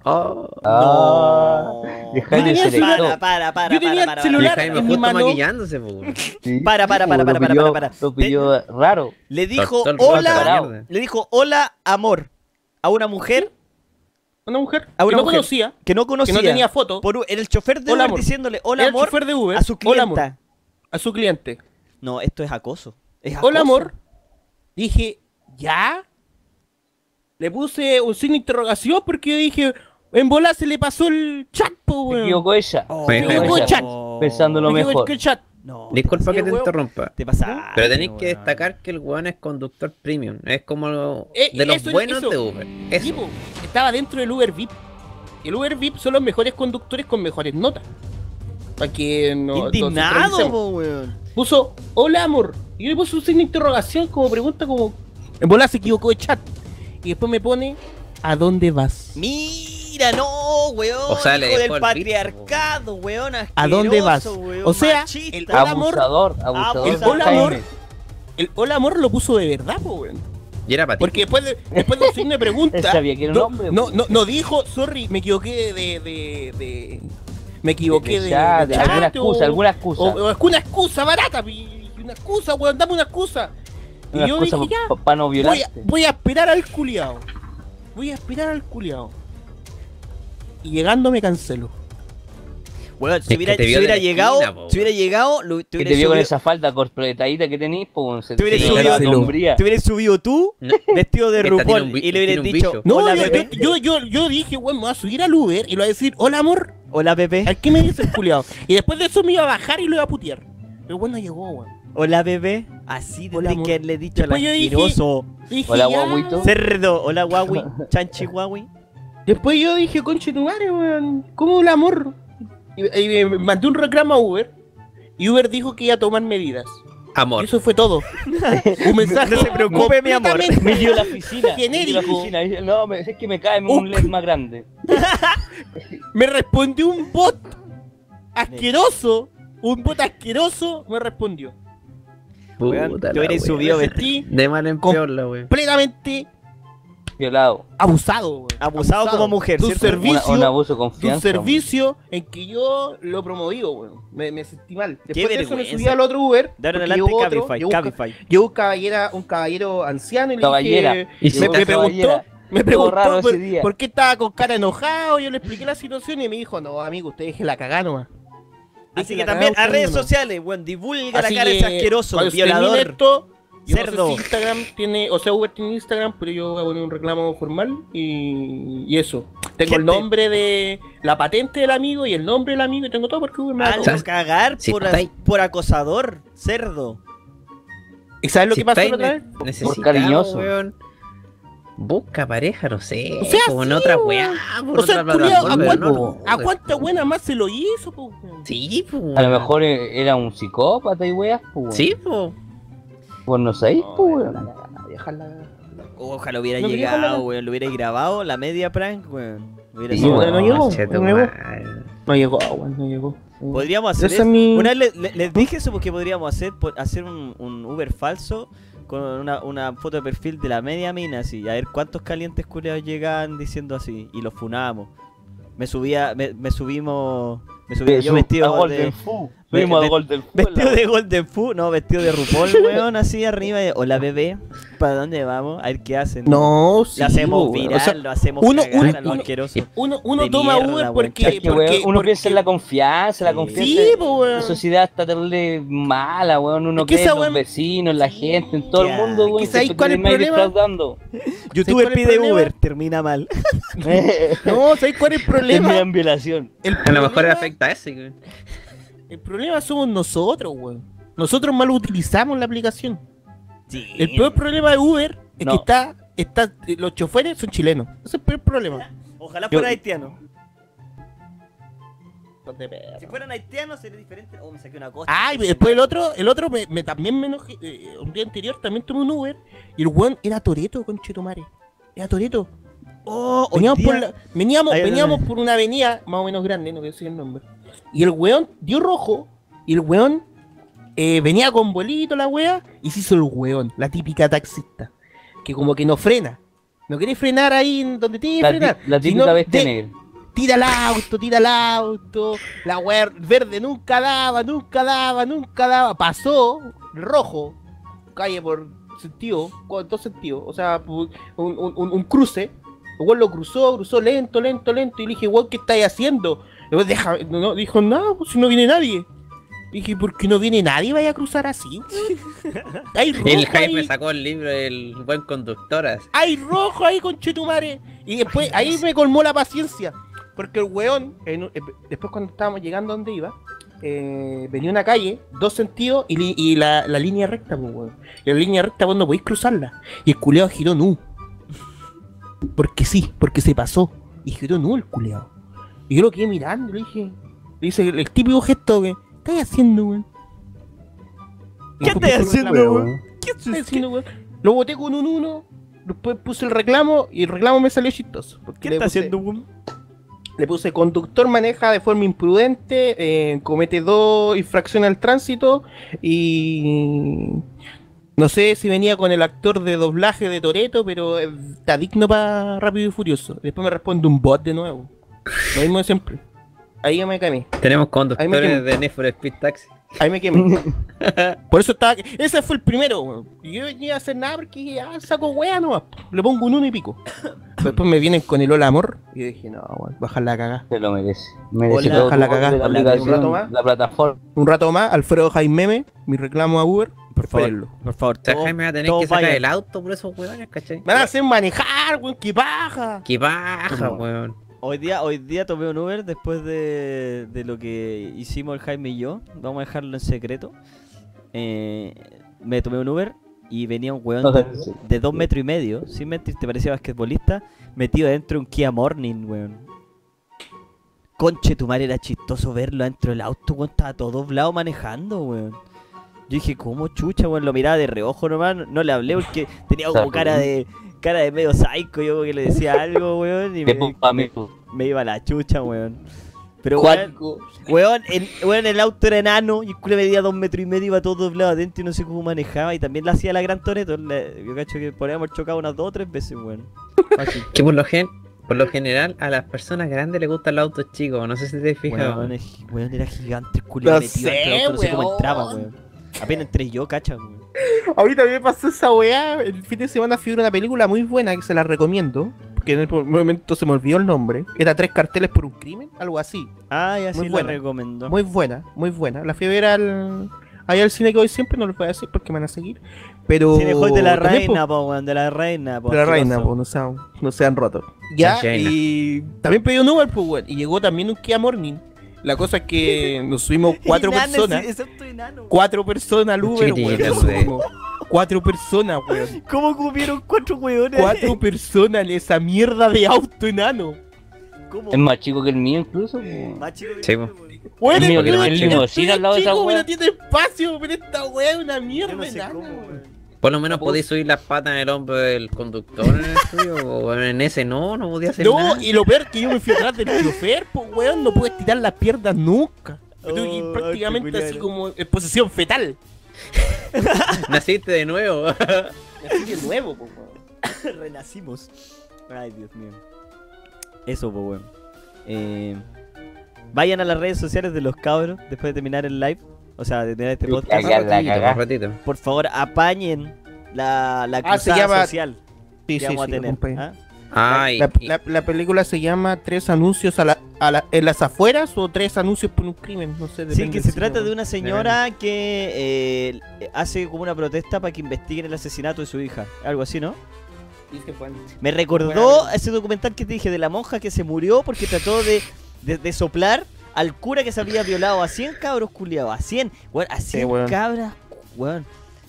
Oh. Ah, y Jaime tenía celular-. Para, para, para, Yo tenía para, para, celular Jaime en mi mano. maquillándose. Sí. Para, para, para, para, para, pidió- para, para. Lo pidió raro. Le dijo no, hola, le dijo hola amor a una mujer una mujer A una que no mujer. conocía, que no que conocía. no tenía foto, por era el chofer de Hola, Uber amor. diciéndole hola era el amor chofer de Uber, a su hola amor, clienta. a su cliente. No, esto es acoso. Es acoso. Hola amor. Dije, ¿ya? Le puse un signo de interrogación porque yo dije, en bola se le pasó el chat, po, Se weón. equivocó ella. Oh, Me equivocó ella, chat. Pensando lo Me mejor. el chat. No, Disculpa que te weón. interrumpa. te pasa. Pero tenéis que destacar que el weón es conductor premium. Es como Eh, de los eso- buenos eso. de Uber. Eso. estaba dentro del Uber VIP. El Uber VIP son los mejores conductores con mejores notas. Para que no. Indignado, po, weón. Puso, hola amor. Y yo le puse un signo de interrogación como pregunta como. En bola se equivocó de chat. Y después me pone, ¿a dónde vas? Mira, no, weón. O sea, le hijo del el patriarcado, weón. ¿A dónde vas? weón, O sea, machista. el- Hola, amor. Abusador, abusador. El hola, amor. El hola amor lo puso de verdad, po, weón. Y era para ti. Porque después de, después de pregunta. *laughs* Él sabía que era un no, hombre, No, no, no dijo, sorry, me equivoqué de. de, de- me equivoqué de. Ya, de de alguna excusa, alguna excusa. O, o es una excusa barata, pi- una excusa, weón, dame una excusa. Y Una yo excusa dije, ya, no voy a, voy a esperar al culiao. Voy a esperar al culiao. Y llegando me cancelo. Weón, si hubiera, si de llegado, esquina, po, si hubiera llegado, lo, te hubiera te vio con esa falda corporatadita que tenís, pues se Te hubieras subido- te hubieras subido tú, No. vestido de bi- y le hubieras dicho. No, hola yo, bebé, yo, yo, dije, weón, me voy a subir al Uber y le voy a decir, hola amor, hola bebé, ¿a qué me dice el culiao? Y después de eso me iba a bajar y lo iba a putear. Pero bueno, llegó, weón. hola bebé. Así amor. que haberle dicho al asqueroso Dije, Hola, guaguito. cerdo, hola guawi, *laughs* chanchi guawi. Después yo dije, conche tu madre, weón, ¿cómo el amor? Y, y me mandé un reclamo a Uber. Y Uber dijo que iba a tomar medidas. Y Amor. eso fue todo. *laughs* un mensaje. No se preocupe, mi amor. Me dio la oficina. me dio Genérico. la oficina. Dice, No, es que me cae un LED más grande. *laughs* Me respondió un bot asqueroso. Un bot asqueroso me respondió. Weón, Puta te la wea. subido vestido. De mal en peor la wea. completamente Violado. abusado, weón. Abusado como mujer, un ¿cierto? servicio, Una- un abuso un confianza. servicio en que yo lo promoví, weón. Me, me sentí mal. Después de eso me subí al otro Uber. De ahora en porque adelante, Cabify, un Cabify. Llegó un caballero, un caballero anciano y le Caballera. dije, Y me, se me preguntó, caballera. me preguntó raro por, por qué estaba con cara enojado. Yo le expliqué la situación y me dijo, no, amigo, usted deje la cagada nomás. Así que también a redes nomás". sociales, weón, divulga Así la cara de ese que, asqueroso, violador. esto, yo cerdo. No sé si Instagram tiene, o sea, Uber tiene Instagram, pero yo voy a poner un reclamo formal y, y eso. Tengo el nombre de la patente del amigo y el nombre del amigo y tengo todo porque Uber me da Hazlo todo. cagar Si por, estáis- por acosador, cerdo. ¿Y sabes lo Si que pasó otra vez? necesitado, cariñoso. weón, Busca pareja, no sé. O sea, como en otra weá. por O sea, culiao, ¿a, cuánto- no, ¿a cuánta buena más se lo hizo? po? Sí, pues. A lo mejor e- era un psicópata y weas, pues. weón. Sí, pues. Pues no sé, No, pues, weón, Ojalá hubiera No llegado, weón. Lo hubiera grabado la media prank, weón. Hubiera Sí, sido- No, no llegó, no llegó. No llegó, weón, no llegó. Podríamos hacer eso. es mi- Una vez le- le- les dije eso porque podríamos hacer hacer un, un Uber falso con una, una foto de perfil de la media mina así, a ver cuántos calientes culeados llegan diciendo así y los funábamos. Me subía, me, me subimos, me subía yo vestido de, De- a Golden Fu. vestido de Golden Fu, no, vestido de RuPaul, *laughs* weón, así arriba, de, hola bebé, ¿para dónde vamos? A ver qué hacen. No, sí. lo hacemos weón. viral, O sea, lo hacemos uno- cagar uno- a lo uno- asqueroso. uno, uno de toma mierda, Uber weón. porque, Es que, weón, porque- uno porque- piensa en la confianza, la Sí. confianza. Sí, pues, La weón. sociedad está terrible mala, weón. Uno Es que cree esa en los weón- vecinos, la gente, en todo el mundo, weón. ¿sabes cuál es el problema? *laughs* el pide? Uber, termina mal. *laughs* No, ¿sabes cuál es el problema? Termina en violación. El A lo mejor afecta a ese, weón. El problema somos nosotros, weón. Nosotros mal utilizamos la aplicación. Sí. El peor problema de Uber es No. que está, está, los choferes son chilenos. Ese es el peor problema. Ojalá Yo- fuera haitiano. De perra. Si fueran haitianos sería diferente. Oh, me saqué una cosa. Ah, y después el otro, el otro me, me- también me enojé. eh, un día anterior también tomé un Uber y el weón era Toreto, con Chetumare. Era Toreto. Oh, Veníamos, día- por, la- veníamos, Ay, veníamos por una avenida más o menos grande, no sé el nombre. Y el weón dio rojo y el weón eh, venía con bolito la wea y se hizo el weón, la típica taxista. Que como que no frena. No quiere frenar ahí donde tiene que La, frenar. la típica de- negra. tira el auto, tira el auto, la wea verde nunca daba, nunca daba, nunca daba, pasó, rojo, calle por sentido, con dos sentidos, o sea, un, un- un- cruce, igual lo cruzó, cruzó lento, lento, lento, y le dije, weón, ¿qué estáis haciendo? Luego deja, no, no, dijo, nada, pues si no viene nadie. Dije, ¿por qué no viene nadie? Vaya a cruzar así. *laughs* Hay rojo El Jaime ahí. sacó el libro del buen conductor. así. hay rojo ahí con Chetumare. Y después ahí me colmó la paciencia. Porque el weón, en eh, después cuando estábamos llegando a donde iba, eh, venía una calle, dos sentidos y, li- y la, la línea recta, pues weón. Y la línea recta vos no podéis cruzarla. Y el culeado giró nu. Porque sí, porque se pasó. Y giró nu el culeado. Y yo lo quedé mirando le dije, le hice el, el típico gesto que, ¿qué estás haciendo, weón? ¿Qué estás haciendo, weón? ¿Qué estás haciendo, weón? Lo boté con un 1, después puse el reclamo y el reclamo me salió chistoso. ¿Qué le está puse- haciendo, weón? Le puse conductor maneja de forma imprudente, eh, comete dos infracciones al tránsito y no sé si venía con el actor de doblaje de Toreto, pero está digno para Rápido y Furioso. Después me responde un bot de nuevo. Lo mismo de siempre. Ahí ya me quemé. Tenemos conductores de Need for Speed Taxi. Ahí me quemé. *laughs* Por eso estaba. Ese fue el primero, weón. Yo venía a hacer nada porque ya saco wea nomás. Le pongo un uno y pico. *coughs* Después me vienen con el hola amor. Y yo dije, no, weón, bajar la cagada. Se lo merece. Merece Hola, todo tu golpe cagá. la aplicación, un rato más. la plataforma. Un rato más, Alfredo Jaime, mi reclamo a Uber. Por favor, Espérenlo. por favor. O sea, todos- Jaime va a tener que sacar vayan. el auto por esos huevones, ¿cachai? Me van a hacer manejar, weón, qué paja. ¡Qué baja, weón! Hoy día, hoy día tomé un Uber después de, de lo que hicimos el Jaime y yo. Vamos a dejarlo en secreto. Eh, me tomé un Uber y venía un weón de, dos metros y medio, sin mentir, te parecía basquetbolista, metido dentro de un Kia Morning, weón. Conche, tu madre era chistoso verlo dentro del auto, weón, estaba todo doblado manejando, weón. Yo dije, ¿cómo chucha, weón? Lo miraba de reojo nomás, no, no le hablé porque tenía como cara de cara de medio psycho, yo que le decía algo, weón, y me, me- me iba la chucha, weón. Pero, weón, weón, el, weón, el auto era enano y el culo medía dos metros y medio, iba todo doblado adentro y no sé cómo manejaba. Y también la hacía la gran Toreto. Yo cacho que podríamos haber chocado unas dos o tres veces, weón. Fácil. Que por lo, gen por lo general a las personas grandes les gustan los autos chicos. No sé si te has fijado. Weón, es- weón, era gigante el culiao No metido sé, no sé cómo entraba, weón. Apenas entré yo, cacha, weón. Ahorita me pasó esa weá. El fin de semana fui a una película muy buena que se la recomiendo. Porque en el momento se me olvidó el nombre. Era Tres carteles por un crimen, algo así. Ah, ya sí buena. recomendó. Muy buena, muy buena. La fui a ver al. Ahí al cine que voy siempre, no lo voy a decir porque me van a seguir. Pero. Cine Hall de la reina, po, weón, de la reina, po. de la reina, po, no sean, no sean rotos. Ya, y también pedí un Uber, pues, weón. Y llegó también un Kia Morning. La cosa es que *laughs* nos subimos cuatro Enano, personas. auto enano. Cuatro personas al Uber, weón. Weón. Cuatro personas, weón. *laughs* ¿Cómo cupieron cuatro weones? Cuatro *laughs* personas en esa mierda de auto enano. ¿Cómo? Es más chico que el mío incluso. po. Más chico que Sí, el mío, weón. Weón, El mío que es tiene chico, limusina al lado de esa weá. No tiene espacio, pero esta weá es una mierda no sé enana, cómo, weón. Por lo menos podéis subir las patas en el hombro del conductor en el suyo. *laughs* O en ese no, no podía hacer No, nada. y lo peor es que yo me fui atrás del *laughs* chofer, pues weón, no puedo estirar las piernas nunca. Oh, prácticamente así como en posición fetal. *laughs* Naciste de nuevo. Así de nuevo, pues weón. Renacimos. Ay, Dios mío. Eso, pues, weón. Eh, vayan a las redes sociales de los cabros después de terminar el live. O sea, de terminar este podcast. Ya, la ratito, cagá. un ratito. Por favor, apañen la, la Ah, se cruzada llama- social Sí, que sí, vamos sí, a tener. ¿ah? Ay, La, la- la película se llama Tres anuncios a la, a la- en las afueras o Tres anuncios por un crimen, no sé. Sí, que se cine, trata de una señora que eh, hace como una protesta para que investiguen el asesinato de su hija. Algo así, ¿no? Me recordó ese documental que te dije de la monja que se murió porque trató de, de, de soplar al cura que se había violado a 100 cabros culiados. A 100, weón, a 100 weón. cabras, weón.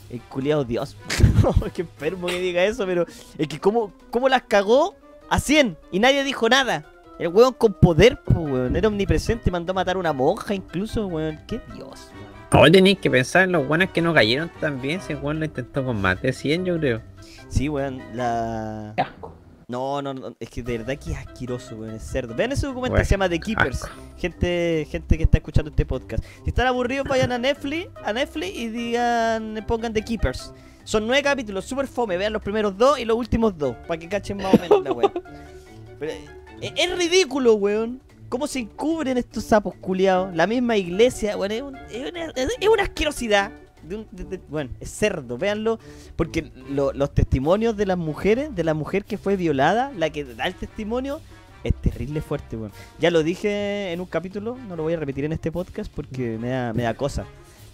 El culiado Dios. *laughs* Qué enfermo que diga eso, pero es que cómo, cómo las cagó a 100 y nadie dijo nada. El weón con poder, weón. Era omnipresente, mandó a matar a una monja incluso, weón. Qué Dios. Hoy tenéis que pensar en los buenos que no cayeron tan bien. Si el weón lo intentó con más de 100, yo creo. Sí, weón, la... Qué asco. No, no, no, es que de verdad que es asqueroso, weón, es cerdo. Vean ese documental, Weón, se llama The Keepers. asco. Gente, gente que está escuchando este podcast. Si están aburridos, vayan a Netflix, a Netflix y digan, pongan The Keepers. Son nueve capítulos, super fome. Vean los primeros dos y los últimos dos, para que cachen más o menos la weón. *laughs* Eh, es, ridículo, weón. ¿Cómo se encubren estos sapos culiados? La misma iglesia, weón, es, un- es una, es una asquerosidad. De bueno, es cerdo, véanlo. Porque lo- los testimonios de las mujeres, de la mujer que fue violada, la que da el testimonio, es terrible fuerte, weón. Ya lo dije en un capítulo, no lo voy a repetir en este podcast porque me da, me da cosa.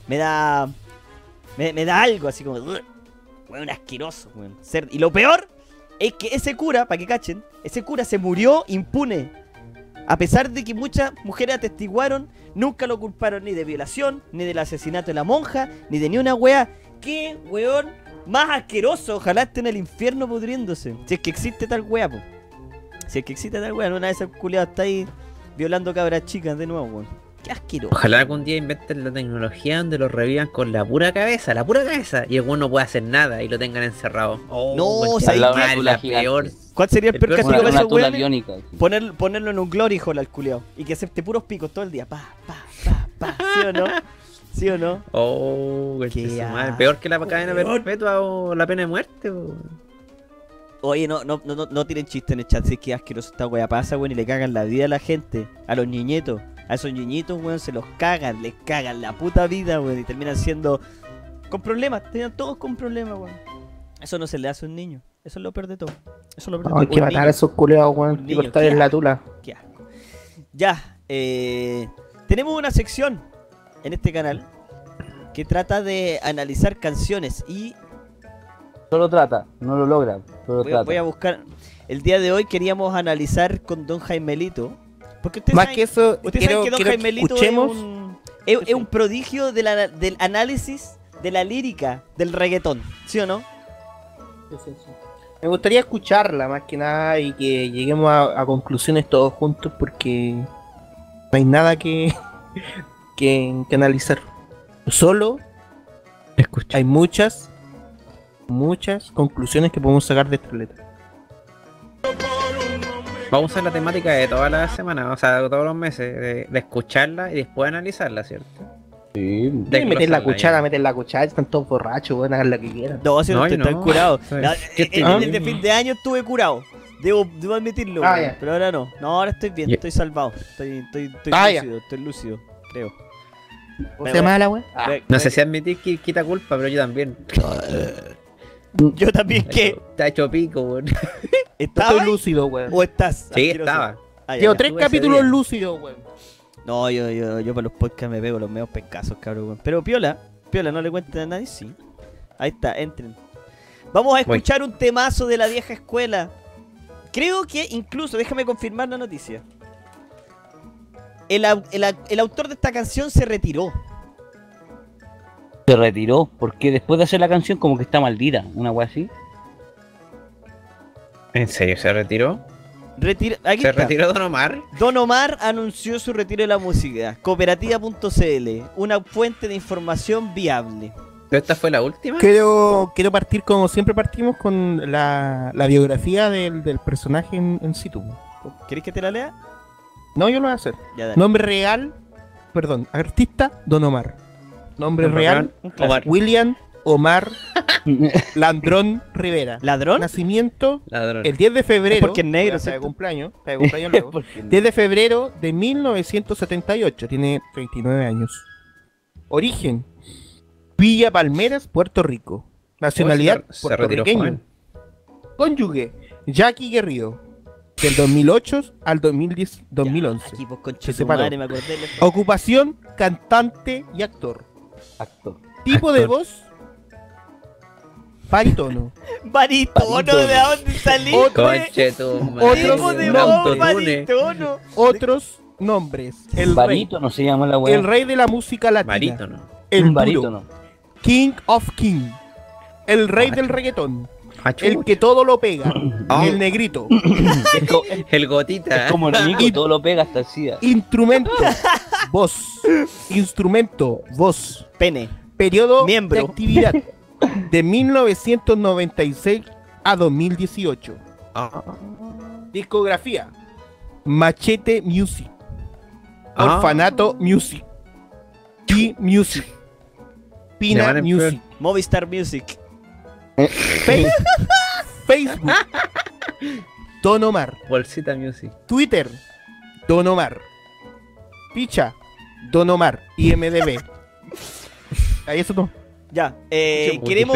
Me da. Me, da algo así como. Weón, asqueroso, weón. Cerdo. Y lo peor es que ese cura, para que cachen, ese cura se murió impune. A pesar de que muchas mujeres atestiguaron, nunca lo culparon ni de violación, ni del asesinato de la monja, ni de ni una wea. ¿Qué weón más asqueroso? Ojalá esté en el infierno pudriéndose. Si es que existe tal wea, po. Si es que existe tal wea, una de esas culiadas está ahí violando cabras chicas de nuevo, weón. Qué asqueroso. Ojalá algún día inventen la tecnología donde lo revivan con la pura cabeza, la pura cabeza. Y el weón no puede hacer nada y lo tengan encerrado. Oh, No, Una la peor. ¿Cuál sería el El peor castigo para una esos weones? Poner, ponerlo en un glory hole al culiao y que acepte puros picos todo el día. Pa, pa, pa, pa. ¿Sí o no? ¿Sí o no? Oh, Qué madre. Peor que la cadena perpetua o la pena de muerte. po. Oye, no, no, no, no, tiren chiste en el chat, si es que asqueroso esta wea pasa, weón, y le cagan la vida a la gente, a los niñitos, a esos niñitos, weón, se los cagan, les cagan la puta vida, weón, y terminan siendo con problemas, terminan todos con problemas, weón. Eso no se le hace a un niño, eso es lo peor de todo. Eso es lo peor de No, hay todo. que matar niño. a esos culeados, weón. ¿qué en la tula. Qué asco. Ya, eh, tenemos una sección en este canal que trata de analizar canciones y Solo trata, no lo logra. Solo voy, a- trata. voy a buscar. El día de hoy queríamos analizar con Don Jaimelito. Porque ustedes Más saben, que eso, ustedes quiero, saben que Don que Jaimelito escuchemos. es un, es, es un prodigio de la- del análisis de la lírica del reggaetón. ¿Sí o no? Me gustaría escucharla más que nada y que lleguemos a, a conclusiones todos juntos porque no hay nada que, *laughs* que, que analizar. Solo Escucha. hay muchas, muchas conclusiones que podemos sacar de esta letra. Vamos a usar la temática de todas las semanas, o sea, de todos los meses, de, de escucharla y después analizarla, ¿cierto? Sí. De meter la cuchara, meter la cuchara, están todos borrachos, pueden hacer lo que quieran. No, si no, No, estoy yo tan no. curado. Soy- La- yo el, de fin de año estuve curado. Debo, debo admitirlo, Ah, pero ahora no. No, ahora estoy bien, estoy salvado. Estoy, estoy, estoy Ah, lúcido, estoy lúcido, creo. ¿Cómo se llama la wea? Ah, No sé si admitir que quita culpa, pero yo también. *laughs* Yo también, ¿qué? Está hecho pico, weón. *laughs* ¿Estás estoy lúcido, weón. o estás? Sí, asqueroso? estaba. Ah, Llevo tres capítulos lúcidos, weón. No, yo, yo, yo para los podcasts me pego los medios pescasos, cabrón. Pero piola, piola, no le cuenten a nadie, sí. Ahí está, entren. Vamos a Voy. escuchar un temazo de la vieja escuela. Creo que incluso, déjame confirmar la noticia. El, el el autor de esta canción se retiró. se retiró porque después de hacer la canción como que está maldita, una wea así. ¿En serio se retiró? Retira- aquí ¿Se está. retiró Don Omar? Don Omar anunció su retiro de la música. Cooperativa.cl, una fuente de información viable. ¿Pero esta fue la última? Quiero, quiero partir como siempre partimos con la, la biografía del, del personaje en, en situ. ¿Querés que te la lea? No, yo lo voy a hacer. Ya. Nombre real, perdón, artista, Don Omar. Nombre Nombre real. Omar. William Omar *laughs* Landrón Rivera. ¿Ladrón? Nacimiento Ladrón. el 10 de febrero. Es porque es negro, sea, *laughs* de cumpleaños. está de cumpleaños luego. Porque- 10 de febrero de 1978. Tiene 39 años. Origen. Villa Palmeras, Puerto Rico. Nacionalidad Se retiró puertorriqueño. Cónyuge. Jackie Guerrido. Del 2008 al 2010, 2011. Aquí, pues, Se tu separó. madre, me acordé. Ocupación, cantante y actor. Actor. Tipo de voz, barítono. Baritono, ¿de dónde saliste? Otros de voz, baritono. Otros nombres. El rey. Barito no se llama la wea. El rey de la música latina. Barítono. El duro. barítono. King of King. El rey del reggaetón. Ah, El que todo lo pega. Ah. El negrito. *laughs* El gotita. es como el Nico, todo lo pega hasta el SIDA. Instrumento. *laughs* Voz. Instrumento. Voz. Pene. Periodo Miembro. de actividad. *laughs* De 1996 a 2018. Ah. Discografía. Machete Music. Ah. Orfanato Music. Key Music. Pina Music. Movistar Music. Face- Facebook. Don Omar. Bolsita Music. Twitter. Don Omar. Picha. Don Omar. IMDB. Ahí eso no. Ya, eh, queremos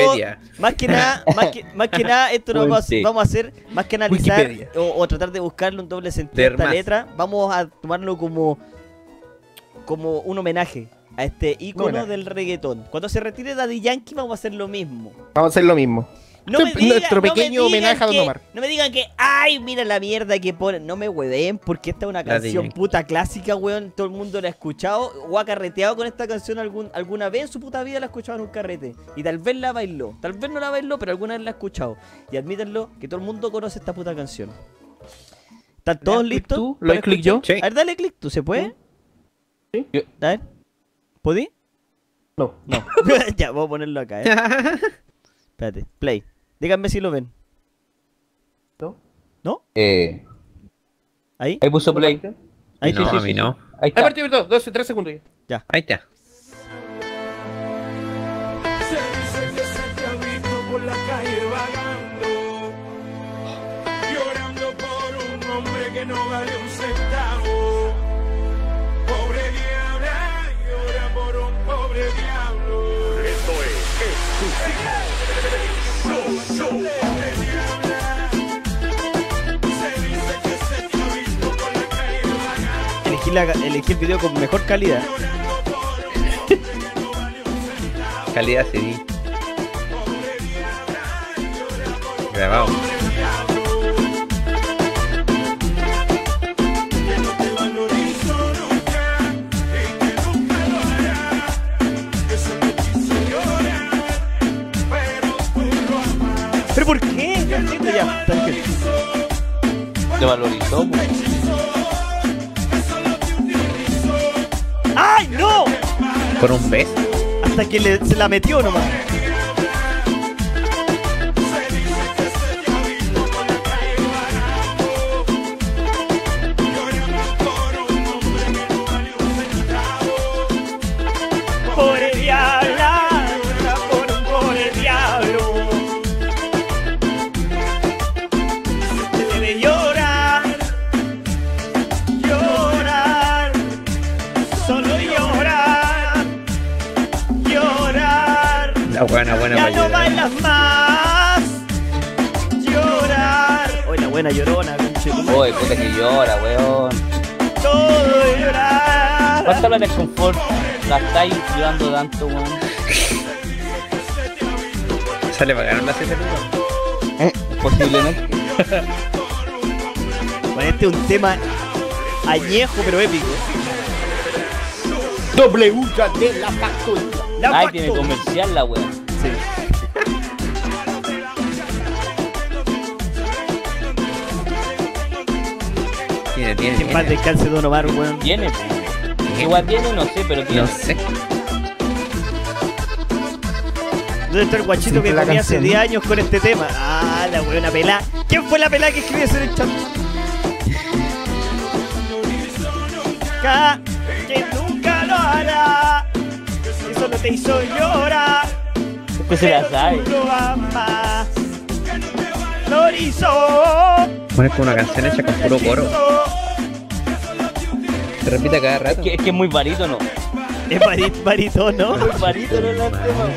más que nada, más que, más que *laughs* nada, esto lo vamos a, vamos a hacer más que analizar o, o tratar de buscarle un doble sentido a esta más. letra. Vamos a tomarlo como como un homenaje a este ícono del reggaetón. Cuando se retire Daddy Yankee vamos a hacer lo mismo. Vamos a hacer lo mismo. No me digan, nuestro no me pequeño digan homenaje a Don que- Omar. No me digan que, ay, mira la mierda que ponen. No me hueven, porque esta es una canción puta clásica, weón. Todo el mundo la ha escuchado o ha carreteado con esta canción algún, alguna vez en su puta vida la ha escuchado en un carrete. Y tal vez la bailó. Tal vez no la bailó, pero alguna vez la ha escuchado. Y admítanlo que todo el mundo conoce esta puta canción. ¿Están todos listos? tú? ¿Lo das clic yo? Sí. A ver, dale clic, ¿tú se puede? Sí. Yo- A ver. ¿Podí? No. No. *laughs* ya, voy a ponerlo acá, eh. *laughs* Espérate, play. Díganme si lo ven. Eh, Ahí, ahí puso play. ahí no, sí, sí, a mí sí. no. Ahí Ahí está. partió, perdón, 12, 3 segundos. ya. Ahí está. La, elegí el video con mejor calidad. Calidad CD. Grabado. ¿Pero por qué? Entiendo ya. Está bien. Se valorizó. pues. Por un beso. Hasta que le- se la metió nomás. De confort gastáis llorando tanto, weón? Sale pagaron la 7 lucas. Posiblemente. *laughs* Bueno, este es un tema añejo pero épico. Doble ultra de la factoría. La Ay, tiene comercial la weón. Sí. Tiene, tiene. Que tiene. descanse Don Omar, weón. Tiene. Igual tiene, no sé, pero tiene. No sé. ¿Dónde está el guachito Siempre que comía hace canción, 10 ¿no? años con este tema? Ah, la weona pelá. ¿Quién fue la pelá que escribió eso en el chat? Que nunca lo hará. Eso no te hizo llorar. Este se la sabe. lo amas. Lo hizo. Pones como una canción hecha con puro coro. Se repite cada Es rato. que, es que es muy barítono. Es barit- barítono. Muy barítono el tema, weón.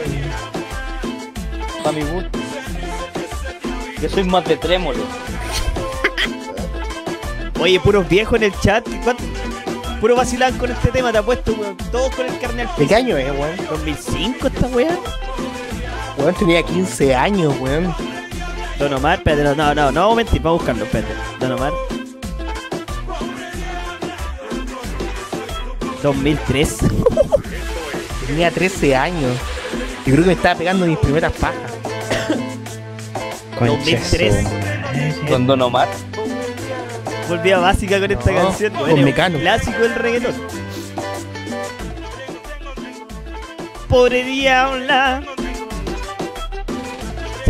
Para mi gusto. Yo soy más de trémolo. Oye, puros viejos en el chat. ¿Cuánto- Puro vacilan con este tema, te apuesto, weón. Todos con el carne al ¿De qué año es, weón? 2005 esta weá. Weón tenía 15 años, weón. Don Omar, espérate, no, no, no, no, vamos a mentir, vamos a buscarlo, espérate. Don Omar. 2003. Tenía 13 años. Yo creo que me estaba pegando mis primeras pajas. Concha 2003. su madre. Con Don Omar. Volvía básica con esta No, canción. con Bueno, Mecano. Clásico del reggaetón. Pobre diabla.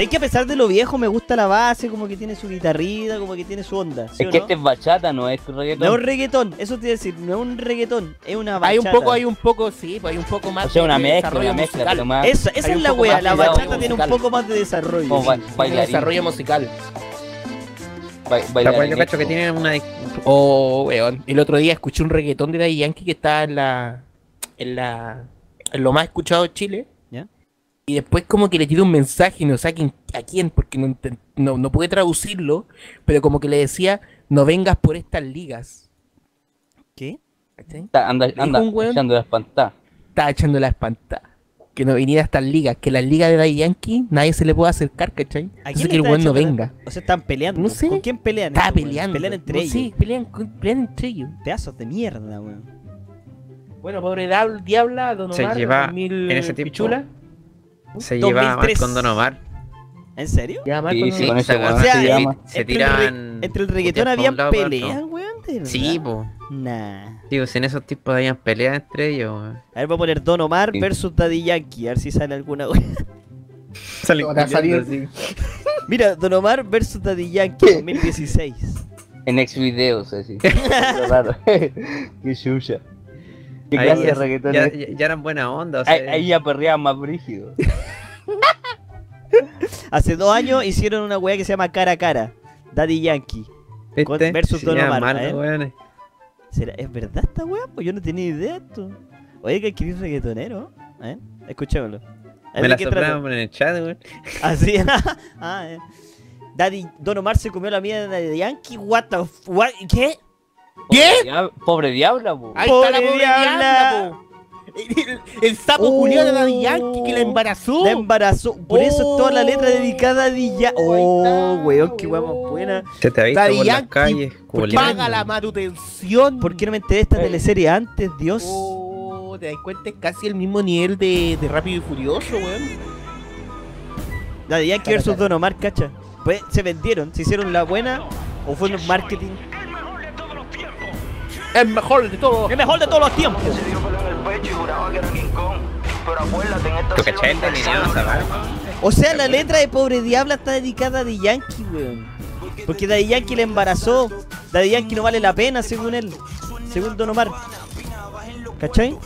¿Sabes que a pesar de lo viejo me gusta la base? Como que tiene su guitarrita, como que tiene su onda. ¿sí Es o que no? este es bachata, no es No reggaetón. es un reggaetón, eso te iba a decir, no es un reggaetón, es una bachata. Hay un poco, hay un poco, sí, pues hay un poco más O sea, una de mezcla, desarrollo una mezcla, musical. pero más Esa, esa Hay es la wea, la bachata tiene un poco más de desarrollo. como ba- sí. Tiene bailarín. desarrollo musical. ba- La bailarín. cacho que tiene una. Oh, weón. El otro día escuché un reggaetón de Daddy Yankee que está en la. en la. en lo más escuchado de Chile. Y después como que le tiré un mensaje y no sé a quién, a quién porque no, no, no pude traducirlo, pero como que le decía, no vengas por estas ligas. ¿Qué? ¿Cachai? Está- Anda, anda, un weón. echando la espantada. Estaba echando la espantada. Que no viniera a estas ligas, que las ligas de Daddy Yankee nadie se le puede acercar, ¿cachai? ¿A Entonces que el weón está no venga. la- O sea, están peleando. No sé. ¿Con quién pelean? Estaba estos weones? peleando. Pelean entre No, ellos. Sí, pelean, pelean entre ellos. Pedazos de mierda, weón. Bueno, pobre Diabla, Don Se Omar, lleva 2000 en ese tiempo. Pichula. Se lleva más 2003. con Don Omar. ¿En serio? Ya, más Sí, con- sí, con ese se weón O sea, se llama. Se entre, el entre el reggaetón otro. peleas, weón. ¿De? Sí, po. Nah. Digo, si en esos tipos habían peleas entre ellos, weón. A ver, voy a poner Don Omar Sí. versus Daddy Yankee. A ver si sale alguna weón. *laughs* Así. *laughs* Mira, Don Omar versus Daddy Yankee 2016. En ex videos, así. *laughs* Qué chucha. Qué Ahí clase de ya, ya, ya- ya eran buena onda, o sea, Ahí, ahí ya perreaban más brígido. *laughs* Hace dos años hicieron una weá que se llama Cara a Cara. Daddy Yankee. con- versus Sí, Don Omar, weones. ¿Será, ¿Es verdad esta weá? Pues yo no tenía idea de esto. Oye, que escribir reggaetonero. ¿Eh? Escuchémoslo. Me la soplaban en el chat, weón. *laughs* Así. *laughs* ah, eh. Daddy, Don Omar se comió la mía de Daddy Yankee. What the f what- ¿Qué? ¿Qué? Pobre diab- Pobre diabla, po. Ahí Pobre está la pobre diabla. diabla, po. El, el sapo Oh. culiao de Daddy Yankee que la embarazó. La embarazó. Por eso es toda la letra Oh. dedicada a Daddy Yankee. Oh, weón, qué más buena. Se te ha visto Daddy por las Yankee, calles, ¿por qué culiando. Paga la manutención. ¿Por qué no me enteré de esta Eh. teleserie antes, Dios? Oh, te das cuenta, es casi el mismo nivel de, de Rápido y Furioso, weón. Daddy Yankee versus. Don Omar, cacha. Pues se vendieron, se hicieron la buena o fue un marketing. Es mejor de todo. El mejor de todos los tiempos. ¿Tú cachai el delineado esa barba? O sea, la letra de Pobre Diabla está dedicada a Daddy Yankee, weón. Porque Daddy Yankee le embarazó. Daddy Yankee no vale la pena, según él. Según Don Omar. ¿Cachai?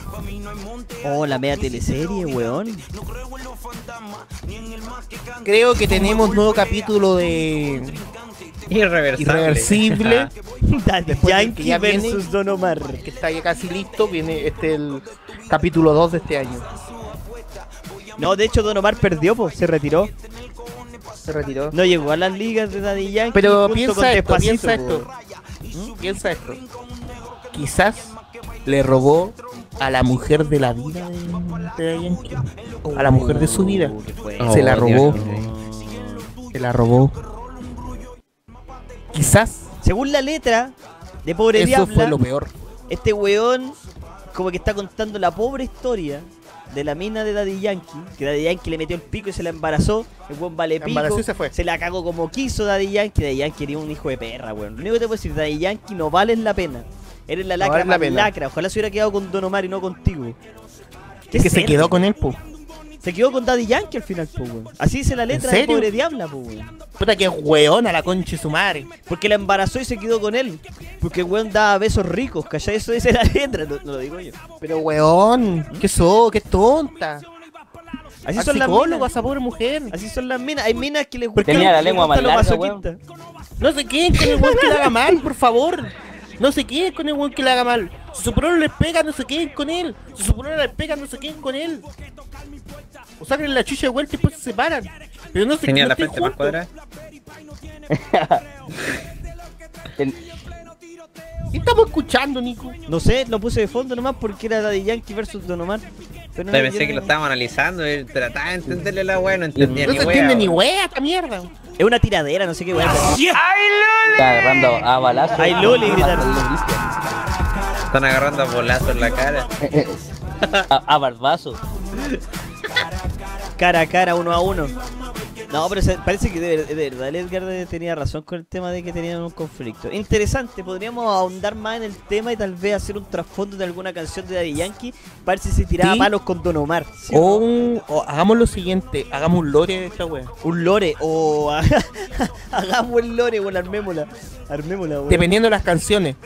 Oh, la media teleserie, weón. Creo que tenemos nuevo capítulo de Irreversible. Daddy Yankee ya viene- versus Don Omar. que está ya casi listo. Viene este el capítulo 2 de este año. No, de hecho Don Omar perdió, pues, se retiró. Se retiró. No llegó a las ligas de Daddy Yankee. Pero piensa esto, piensa. ¿Mm? Piensa esto. Quizás le robó a la mujer de la vida de, Daddy Yankee. A la mujer de su vida. Se la Oh, robó. Dios mío. Se la robó. Quizás Según la letra de Pobre eso Diabla, fue lo peor. este weón como que está contando la pobre historia de la mina de Daddy Yankee, que Daddy Yankee le metió el pico y se la embarazó, el weón vale La pico, embarazó y se fue. la cagó como quiso Daddy Yankee, Daddy Yankee era un hijo de perra, weón. Lo único que te puedo decir, Daddy Yankee no vale la pena. Eres la No lacra vale la más pena. lacra, ojalá se hubiera quedado con Don Omar y no contigo. ¿Qué que se quedó con él, po. Se quedó con Daddy Yankee al final, po, weón. Así dice la letra de? Pobre Diabla, po, weón. Puta que weón a la concha de su madre. Porque la embarazó y se quedó con él. Porque weón daba besos ricos, ¿cachai? Eso dice la letra, no, no lo digo yo. Pero weón, qué so, qué tonta. Así Al son las a minas. pobre mujer. Así son las minas. Hay minas que les ¿Por gusta. Tenía la lengua más lo larga, masoquista. No se queden con el weón que le haga mal, por favor. No se queden con el weón que le haga mal. Si su problema le pega, no se queden con él. Si su problema le pega, no se queden con él. O saquen la chucha de vuelta y después se separan. Pero no se Tenía no la frente más cuadrada. *laughs* ¿Qué estamos escuchando, Nico? No sé, lo puse de fondo nomás porque era Daddy Yankee versus Don Omar. Pero no, pensé que no- lo estábamos analizando y trataba de entenderle la weá, no entendía No ni se weá. entiende ni wea esta mierda. Es una tiradera, no sé qué weón. Está agarrando a balazos. Ay, Loli, gritaron. Están agarrando a bolazos en la cara. *laughs* A, a barbazos. Cara a cara, uno a uno. No, pero se- parece que de, ver- de verdad el Edgar tenía razón con el tema de que tenían un conflicto. Interesante, podríamos ahondar más en el tema y tal vez hacer un trasfondo de alguna canción de Daddy Yankee para ver si se tiraba Sí. palos con Don Omar. ¿sí O, un- hagamos lo siguiente, hagamos un lore de esta wea. Un lore, o *laughs* hagamos el lore, weón, armémosla. Armémosla, weón. Dependiendo de las canciones.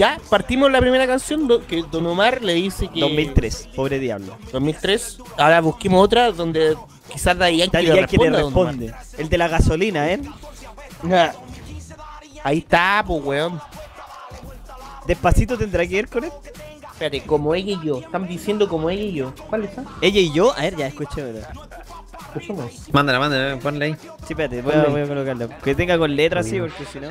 Ya, partimos la primera canción do- que Don Omar le dice que... 2003, pobre diablo. 2003. Ahora busquemos otra donde quizás Daddy Yankee, Daddy le Yankee le responde. El de la gasolina, ¿eh? Ahí está, pues weón. Despacito tendrá que ver con él. Espérate, como ella y yo. Están diciendo como ella y yo. ¿Cuál es esa? Ella y yo, a ver, ya escuché, ¿verdad? Mándala, mándala, ponla ahí. Sí, espérate, voy a, voy a colocarla. Que tenga con letras, sí, porque si no.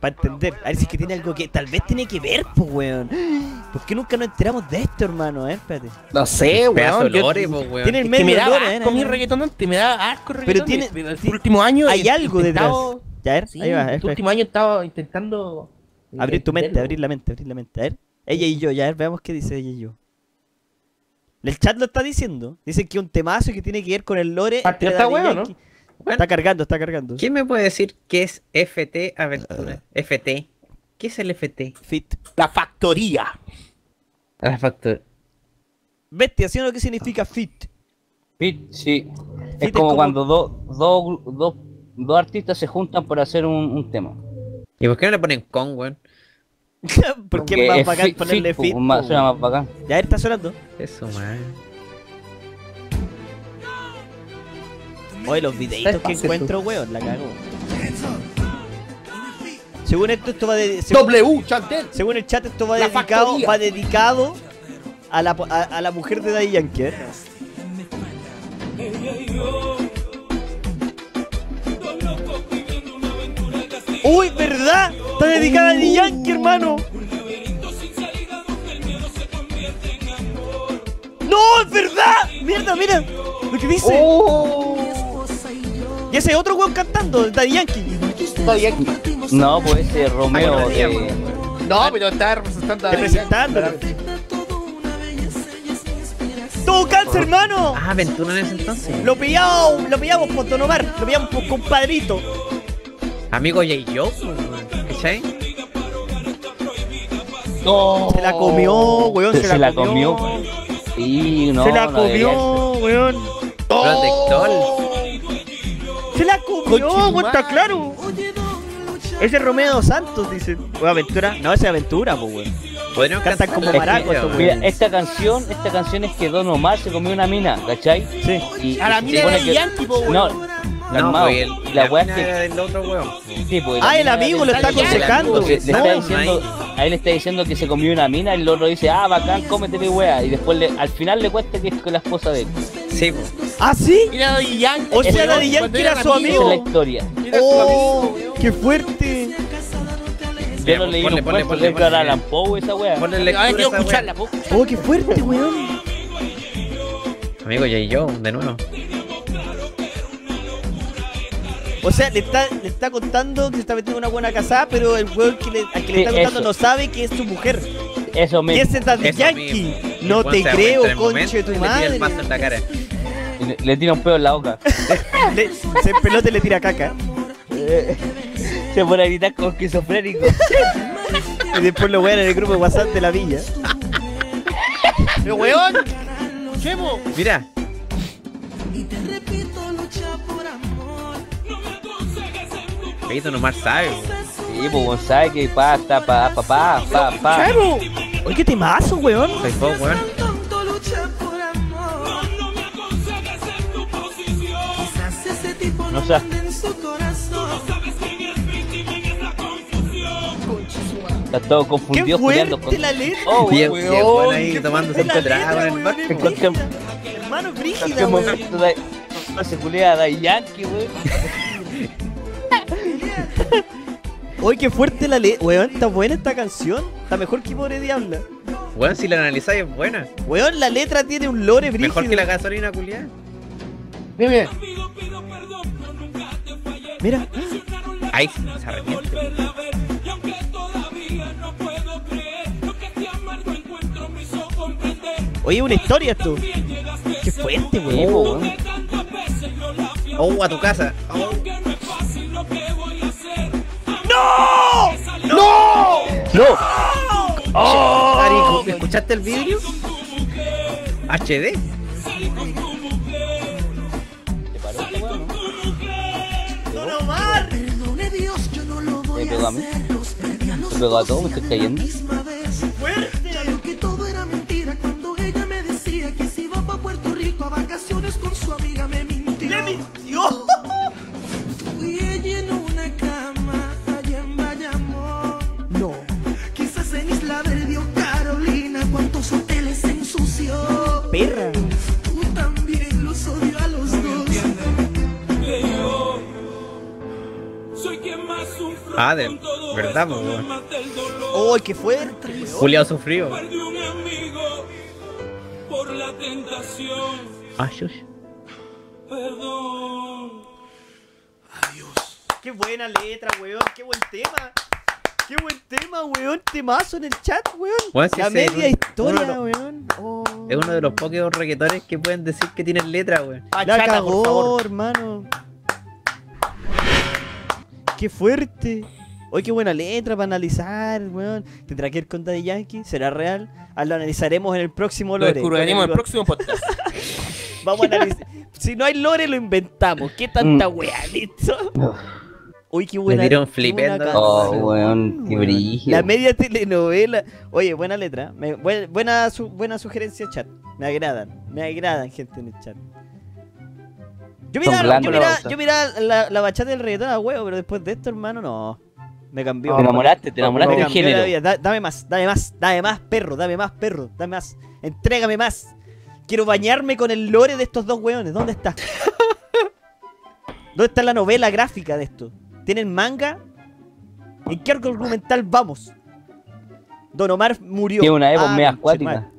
Para entender. A ver si es que tiene algo que. Tal vez tiene que ver, pues, weón. ¿Por qué nunca nos enteramos de esto, hermano? Espérate. No sé, weón. lore, po, weón. Tiene el que me medio da asco ¿eh? mi reggaetón antes, me da asco el Pero reggaetón. tiene- Este último año Hay algo detrás. Ya, a ver, Sí, ahí va. a ver, este último año estaba intentando... Abrir tu mente, abrir la mente, abrir la mente. A ver, ella y yo, ya, a ver, veamos qué dice ella y yo. El chat lo está diciendo. Dicen que es un temazo y que tiene que ver con el lore. Partió esta wea, ¿no? Está cargando, está cargando. ¿Quién me puede decir qué es FT Aventura? FT. ¿Qué es el FT? Fit. La factoría. La factura. Bestia, ¿sí o no qué significa fit? Fit, sí. es Es como como- cuando dos dos dos dos artistas se juntan para hacer un, un tema. ¿Y por qué no le ponen con, weón? *laughs* Porque Que es más bacán fit, ponerle fit, fit. pues, más- po, suena más bacán. Ya, está sonando. Eso, man. Oye, los videitos que encuentro, weón, la cago. Según esto, esto va de. Según, W, Chantel. según el chat, esto va La dedicado, factoría. va dedicado a la, a, a la mujer de Daddy Yankee. ¿eh? Uy, ¿verdad? Está dedicada a Daddy Yankee, hermano. No, es verdad. Mierda, mira lo que dice. Y ese otro weón cantando, Daddy Yankee. No, pues ese Romeo Ay, no, de. No, pero está representando a Representándolo. ¡Todo cáncer, hermano! Ah, Aventura en ese entonces. Lo pillamos, lo pillamos por Don Omar, lo pillamos por compadrito. Amigo J. Joe, weón. ¿cachai? No. Se la comió, weón, se, Se la, la comió. comió. Sí, no. se la no comió, weón. Protector. La comió, Conchetumare. weón, está claro. Ese es Romeo dos Santos, dice. Weón, aventura. No, esa es aventura, pues, weón. Podríamos cantar como la maracos weón. Mira, esta canción, esta canción es que Don Omar se comió una mina, ¿cachai? Sí. Y, A la mina de que- Yankee, po, weón. No, calmado. pues, el- la weá es que- era otro weón. Sí, pues, Ah, la el amigo lo está aconsejando. Le No, está diciendo, a él le está diciendo que se comió una mina y el otro dice, ah, bacán, cómete mi wea. Y después le- al final le cuesta que es con la esposa de él. Sí, pues. ¿Ah, sí? Era Daddy Yankee. O sea, Daddy Yankee era su amigo. la historia. ¡Oh! ¡Qué fuerte! Yo lo leí un ponle, cuento ponle, de Edgar ponle. Allan Poe, esa wea. Ponle Ay, quiero escucharla, po. ¡Oh, qué fuerte, weón! Amigo J. Joe, de nuevo. O sea, le está, le está contando que se está metiendo en una buena casada, pero el weón que le, al que le Sí, está contando eso. no sabe que es su mujer. Eso Y mismo. ese es Daddy Yankee. mismo. Y No te creo, conche momento tu y madre. Le, le tira un pedo en la boca. *laughs* Le- se pelota y le tira caca. Se pone a gritar como esquizofrénico. Y después lo wean en el grupo de WhatsApp de la villa. Pero weón. Chemo. Mira, Feito nomás sabe, weón. Sí, pues González que pa, ta, pa, pa, pa, pa, pa. ¡Chavo! Oye, qué temazo, weón. Soy weón. No sé. Está todo ¡Qué confundido fuerte juliando con. la letra! Oh, el, weón. el weón ahí tomándose un trago en el bar. Hermano, brígida, momento da- no se culea a Daddy Yankee, weón. *laughs* Oye, qué fuerte la letra. Weón, está buena esta canción. Está mejor que Pobre Diabla. Weón, si la analizáis es buena. Weón, la letra tiene un lore brígido. Mejor que la gasolina culiada. Mira, mira. Mira. Ay, se arrepiente. Oye, una historia esto. Qué fuerte, po, weón. Oh, a tu casa. Oh, ¡No! Ari, ¿escuchaste el vidrio? HD. Pegó a mí? ¿Te pegó a todo? ¿Me estoy cayendo? que todo era mentira cuando ella me decía que se iba pa' Puerto Rico a vacaciones con su amiga me mintió. ¡Le mintió! Fui ella en una cama allá en Bayamón. No. Quizás en Isla Verde o Carolina, cuántos hoteles se ensució. Perra. Ah, de verdad, po, weón. Oh, qué fuerte, weón. Juliado sufrido. Perdí un amigo por la tentación. Ah, shush. Perdón. Qué buena letra, weón. Qué buen tema. Qué buen tema, weón. Temazo en el chat, weón. La media historia, weón. Oh. Es uno de los pocos reggaetones que pueden decir que tienen letra, weón. La Bachata, por favor. hermano. Qué fuerte. Hoy qué buena letra para analizar, weón. ¿Tendrá que ir con Daddy Yankee? ¿Será real? Ah, Lo analizaremos en el próximo Lo lore. descubriremos en el próximo podcast. *laughs* Vamos a analizar. si no hay lore, lo inventamos. ¿Qué tanta weá? ¿Listo? Uy, qué buena. dieron qué flipendo. buena Oh, weón, qué brígido. La media telenovela. Oye, buena letra. Me- buen- buena, su- buena sugerencia, chat. Me agradan. Me agradan, gente en el chat. Yo miraba, yo miraba, la yo miraba la, la bachata del reggaetón a huevo, pero después de esto, hermano, no. Me cambió. Te enamoraste, te enamoraste del género. Da- dame más, dame más, dame más, perro, dame más, perro, dame más. Entrégame más. Quiero bañarme con el lore de estos dos weones. ¿Dónde está? ¿Dónde está la novela gráfica de esto? ¿Tienen manga? ¿En qué arco argumental vamos? Don Omar murió. Tiene una Evo Ah, media acuática.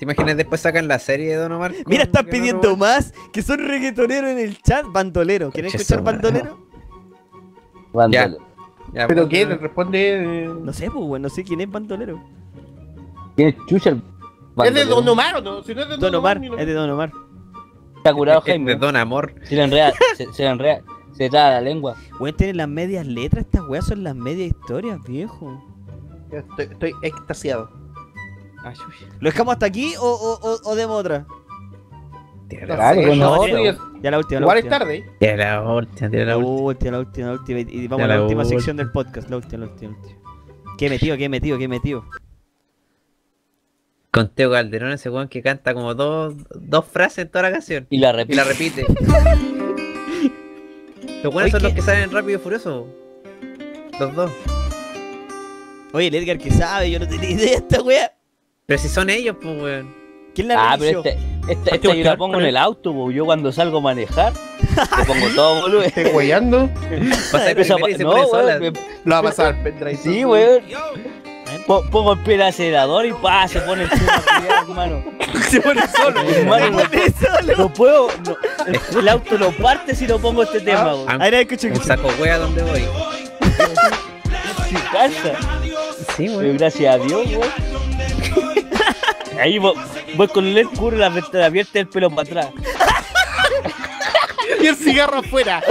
¿Te imaginas después sacan la serie de Don Omar? Mira, están pidiendo más. Que son reggaetoneros en el chat. Bandolero. ¿Quieren Conche escuchar bandolero? Ya, ¿Pero pues, qué? Le responde. eh, No sé, pues, weón, no sé quién es bandolero. ¿Quién es chucha el ¿Es de bandolero? Don Omar o no? Si no es de Don Omar, ni lo- es de Don Omar. Está curado Es de Jaime. Don Amor. Se le enreda, se, se le enreda, se le traba la lengua. Weón, tienen las medias letras. Estas weas son las medias historias, viejo. Estoy, estoy extasiado. ¿Lo dejamos hasta aquí o, o, o, o demos otra? No no, Ya la última, la Igual es última. tarde. Tira la última, tira La última. la última, la última. Y vamos Ya a la última sección del podcast. La última, la última, la última. Qué metido, qué metido, qué metido. Con Teo Calderón, ese weón que canta como dos, dos frases en toda la canción. Y la Y repite. la repite. *laughs* Los buenos son los que salen en Rápido y Furioso. Los dos. Oye, el Edgar que sabe, yo no tenía idea de esta wea. Pero si son ellos, pues, weón. ¿Quién la Ah, pero realizó? este, esta, esta yo la pongo en el auto, po. yo cuando salgo a manejar, le pongo *laughs* todo volumen. Estoy guayando. Se *laughs* no, pone weón, me- Lo va a pasar al pendrive. sí, weón. Po- Pongo el pie el acelerador y pa, se pone el pie en el acelerador, hermano. Se pone solo. Hermano, no, no puedo, no. el auto no parte si no pongo este tema, weón. Ah, A ver, escucha, Un escucha. saco wea donde voy. Sí, calza. Sí, weón. gracias a Dios, weón. Ahí voy, voy con el cubre la ventana abierta y el pelo para atrás. Y el cigarro afuera.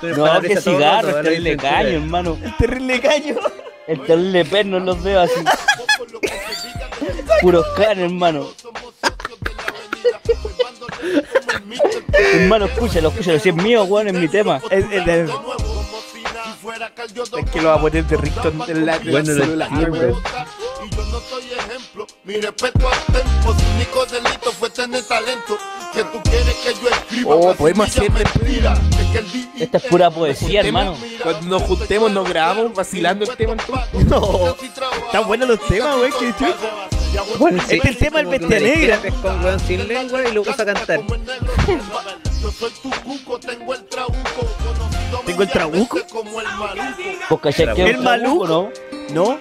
Pero No, que cigarro, el terrible caño, hermano. Terrible caño. El terrible perno en los dedos así. Puros canos, hermano. hermano, escúchalo, escúchalo. Si es mío, weón, es mi tema. Es, es de- Es que lo va a poner de ringtone en la Bueno, lo celular, entiendo. weón. Y yo no soy ejemplo. Mi respeto al tempo. Su único delito fue tener talento. Que tú quieres que yo escriba. Oh, el DJ Esta es pura poesía, hermano. Cuando nos juntemos, nos grabamos vacilando el tema. entonces. *laughs* No. Están buenos los temas, weón. que chucha. Bueno, Este es el tema del bestia negra. con weón sin lengua y lo usa a cantar. Yo soy tu cuco, tengo el trabuco. ¿Tengo el trabuco? mundialmente Como el maluco. ¿Vos cachai que ¿El maluco? no? ¿No?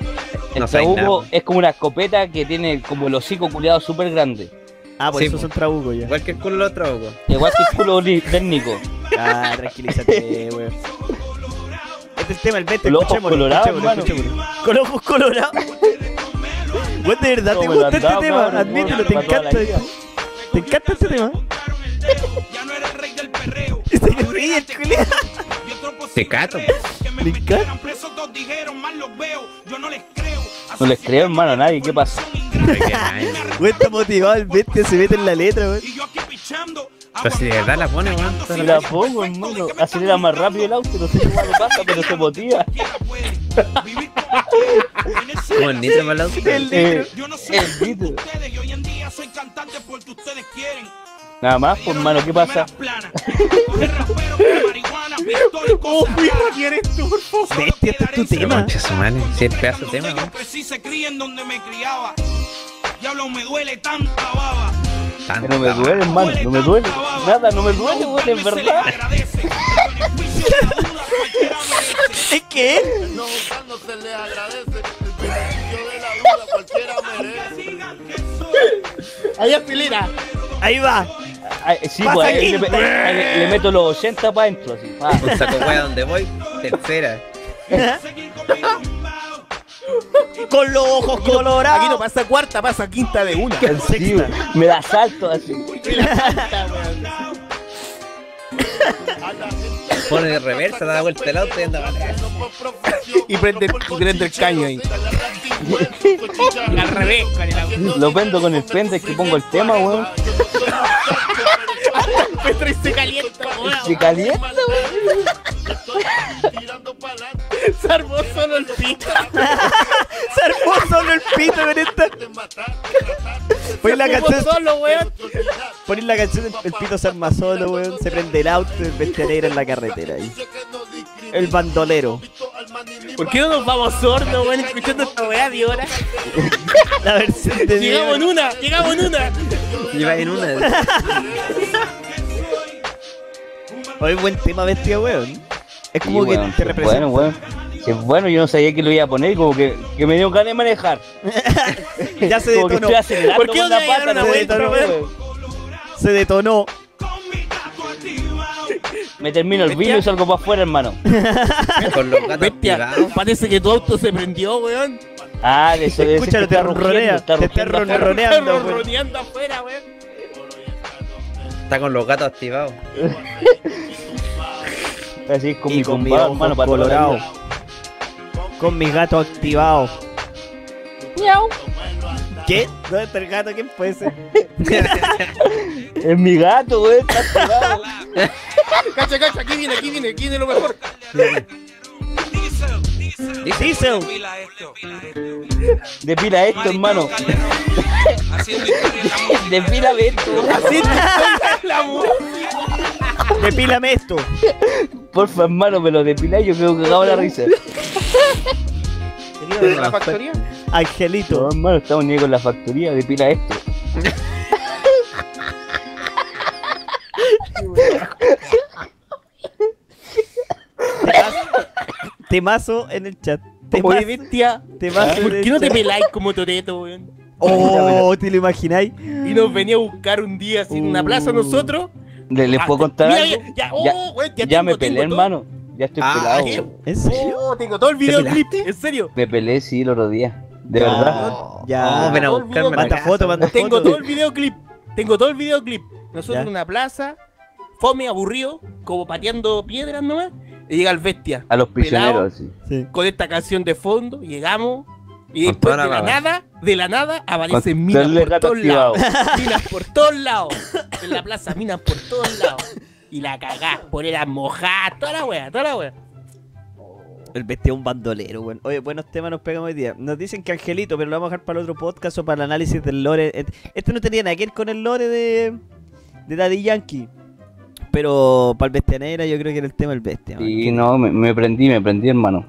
El No trabuco es como una escopeta que tiene como el hocico culiado súper grande. Ah, por Sí, eso po. son trabucos ya. Igual que el culo del otro, weón. Igual que el culo del Nico. *laughs* Ah, tranquilízate, weón. Este es el tema del Vete, los escuchémoslo, escuchémoslo. Con ojos colorados. *laughs* Weón, de verdad No, te gusta este tema, cabrón, admítelo, te encanta. vida. ¿Te encanta este tema? *laughs* Ya no eres rey del perreo. Y se ríe el culiao. Y otro posible Te cato. No les creo. Hermano, a nadie. ¿Qué pasa? Weón, está motivado, el Vete se mete en la letra, weón. Y yo aquí pichando. Pero si de verdad la pone, weón. Si la- pongo, hermano, acelera más rápido el auto, no sé cómo le pasa, pero se motiva. *laughs* Nitro para el auto. Eh, el quieren. Nada más, pues, hermano, ¿qué pasa? *laughs* Bestia, este es tu tema. Es tema, crecí se cría en donde me criaba. Diablo, me duele tanta baba. No me duele, hermano, no me duele. Nada, no me duele, weón, *laughs* es verdad. *laughs* ¿Es que? No se le agradece. El beneficio de la duda cualquiera merece. Digan que soy Ahí acelera. Ahí va. Ay, sí, pues ahí le, meto los 80 para adentro, así. pa. Un saco wea donde voy, tercera. *laughs* Con los ojos colorados. Aquí no pasa cuarta, pasa quinta de una. Sí, me da salto así. Pone de reversa, da vuelta el auto y anda para atrás. Y prende, y prende el caño ahí. *laughs* Al revés, con el auto. Lo vendo con el pende que pongo el tema, weón. *laughs* Petro y se calienta, weón. Se calienta, *laughs* Se armó solo el pito. Se armó solo el pito con esta. Ponen la Se armó canción, solo, weón. ponen la canción, el, el pito se arma solo, weón. Se prende el auto y el bestia negra en la carretera ahí. El bandolero. ¿Por qué no nos vamos sordos, weón, escuchando esta weá de hora? La versión de Llegamos en una, llegamos en una. Iba en una. *laughs* Hoy buen tema bestia, weón. Es como Sí, que weón, te representa. Bueno, weón. Si es bueno, yo no sabía que lo iba a poner, como que, que me dio ganas de manejar. *laughs* ya se Como que detonó. ¿Por qué no te pata, una vuelta, weón? weón. Se detonó. Me termino el vino y salgo para afuera, hermano. *laughs* Con los gatos Bestia, parece que tu auto se prendió, weón. Ah, de eso Escúchalo, te está rugiendo, ronronea. está Te está ronroneando, weón. ronroneando afuera, weón. Está con los gatos activados. *laughs* Así con Y mi con compadre, hermano, para colorado. Con mis gatos activados. ¿Qué? ¿Dónde está el gato? ¿Quién puede ser? *laughs* Es mi gato, weón, está activado. *laughs* Cacha, cacha, aquí viene, aquí viene, aquí viene lo mejor. Diesel. Depila esto, hermano. Depila esto. Así te la música. Depílame esto. porfa, hermano, me lo depiláis, yo creo que cagado la risa. ¿Venía de la factoría? Angelito. No, hermano, estamos ni con la factoría, depila esto. Temazo en el chat. Oye, Temazo, bestia. temazo en ¿Por qué no te peláis como Toreto, weón? *laughs* Oh, ¿te lo imagináis? Y nos venía a buscar un día así en una plaza Uh. nosotros. ¿Le, les Ah, puedo contar mira, algo? Ya, ya, Ya- oh, weón, ya, Ya tengo, me pelé, tengo hermano. Ya estoy Ah, pelado. ¿En serio? Oh, tengo todo el videoclip, en serio. Me pelé, sí, el otro día. De verdad. Ya. Oh, ven a Todo el buscarme Manda foto, manda Tengo foto. todo el videoclip. Tengo todo el videoclip. Nosotros Ya. en una plaza, fome, aburrido, como pateando piedras nomás. Y llega el bestia. A los prisioneros, sí. Sí. Con esta canción de fondo, llegamos. Y Con después la de la nada, de la nada, aparecen Con minas por todos activado. lados. *laughs* Minas por todos lados. En la plaza, minas por todos lados. Y la cagás, poner mojadas, toda la wea, toda la wea. El bestia es un bandolero, weón. Oye, buenos temas nos pegamos hoy día. Nos dicen que Angelito, pero lo vamos a dejar para el otro podcast o para el análisis del lore. Este no tenía nada que ver con el lore de, de Daddy Yankee. Pero para el bestia negra yo creo que era el tema del bestia. Y no, me, me prendí, me prendí, hermano.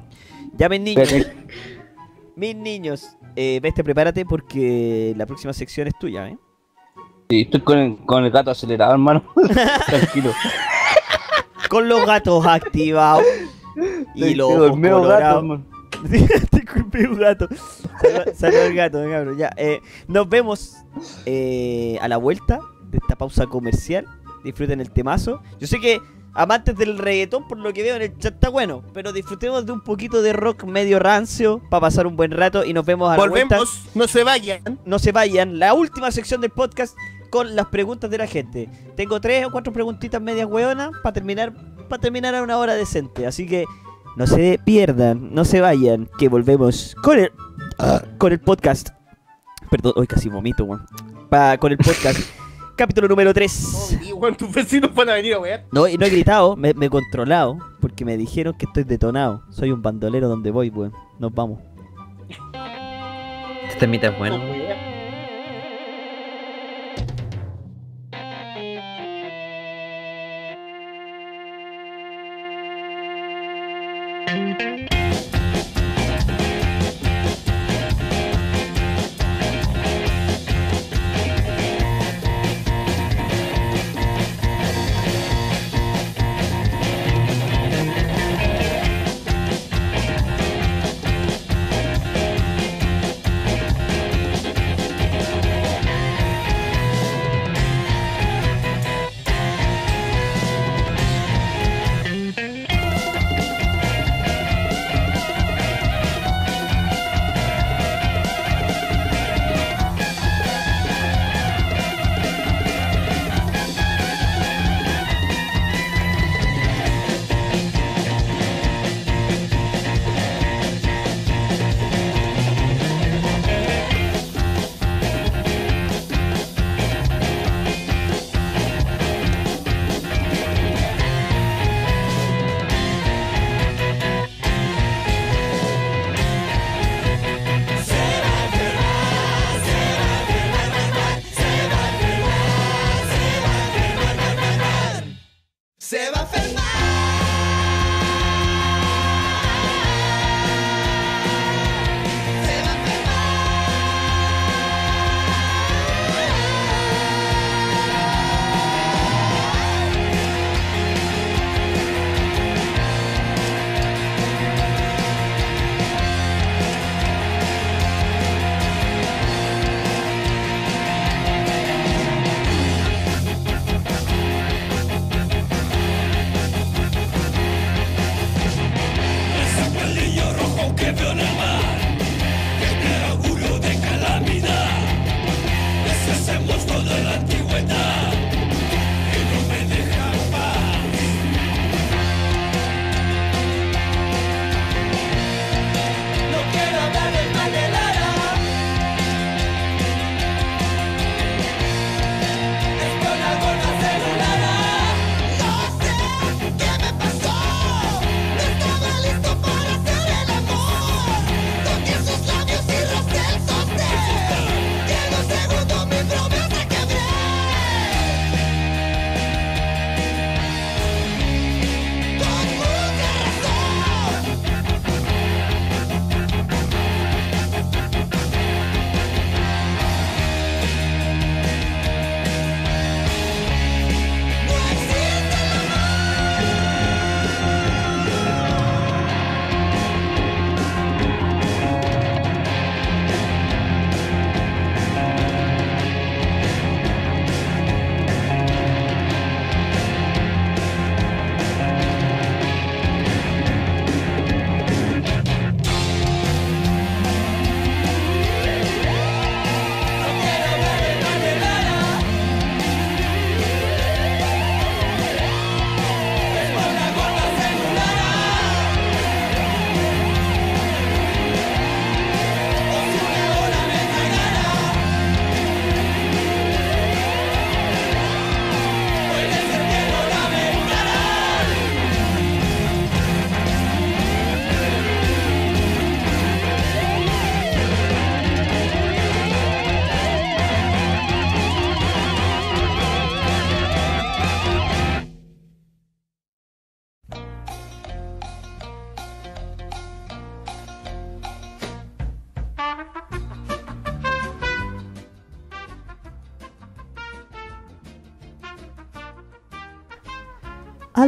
Ya mis niños, *laughs* mis niños, eh, bestia prepárate porque la próxima sección es tuya, ¿eh? Sí, estoy con el, con el gato acelerado, hermano. *laughs* *laughs* Tranquilo. Con los gatos activados. Y los ojos dormido gato, colorados. hermano. Disculpe, un gato. Salió el gato, cabrón. Ya, eh, nos vemos eh, a la vuelta de esta pausa comercial. Disfruten el temazo. Yo sé que amantes del reggaetón, por lo que veo en el chat, está bueno. Pero disfrutemos de un poquito de rock medio rancio para pasar un buen rato. Y nos vemos a la vuelta. Volvemos, no se vayan. No se vayan. La última sección del podcast con las preguntas de la gente. Tengo tres o cuatro preguntitas medias hueonas para terminar, para terminar a una hora decente. Así que no se pierdan, no se vayan, que volvemos con el, con el podcast. Perdón, hoy casi vomito, weón. Con el podcast. *laughs* Capítulo número 3. Y weón, tus vecinos van a venir a wear. No, y no he gritado, me, me he controlado, porque me dijeron que estoy detonado. Soy un bandolero donde voy, weón. Nos vamos. Este temita es bueno.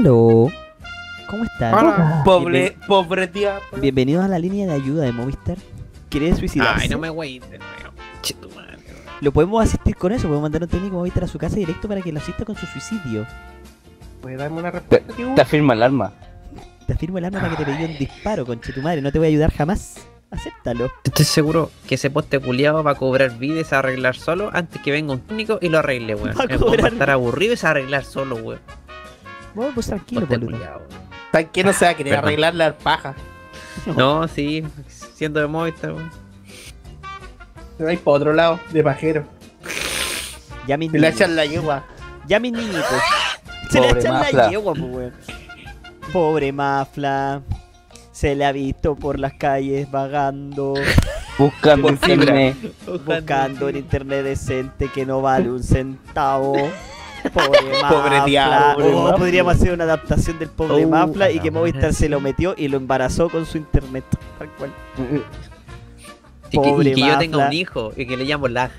Aló. ¿Cómo están? Pobre, pobre tía. Bienvenidos a la línea de ayuda de Movistar. ¿Quiere suicidarse? Ay, no me madre. Lo podemos asistir con eso, podemos mandar a un técnico Movistar a su casa directo para que lo asista con su suicidio. ¿Puedes darme una respuesta, tío? Te afirma el arma. Te afirmo el arma para que te pegue un disparo, conche tu madre. No te voy a ayudar jamás. Acéptalo. Estoy seguro que ese poste culiado va a cobrar vida y se va a arreglar solo antes que venga un técnico y lo arregle, weón. Va a va cobrar a estar aburrido y se va a arreglar solo, weón. Vos, pues tranquilo, boludo. culiao, weón. ¿Sabes qué no se va a querer Perdón. arreglar la paja? *laughs* No, sí, siendo de Movistar, weón. Se va a ir para otro lado, de pajero. Ya mis Se le niños. echan la yegua. Ya mis niñitos. *laughs* Se le Pobre echan la Mafla. yegua, pues, weón. Pobre Mafla. Se le ha visto por las calles vagando, *laughs* Buscando Por fibra. internet. buscando en internet decente que no vale un centavo. *laughs* Pobre Mafla. Pobre diablo, Oh, podríamos hacer una adaptación del pobre Oh, Mafla y que Movistar se lo metió y lo embarazó con su internet. Tal cual. Y que, Pobre y que yo tenga un hijo y que le llamo Lag.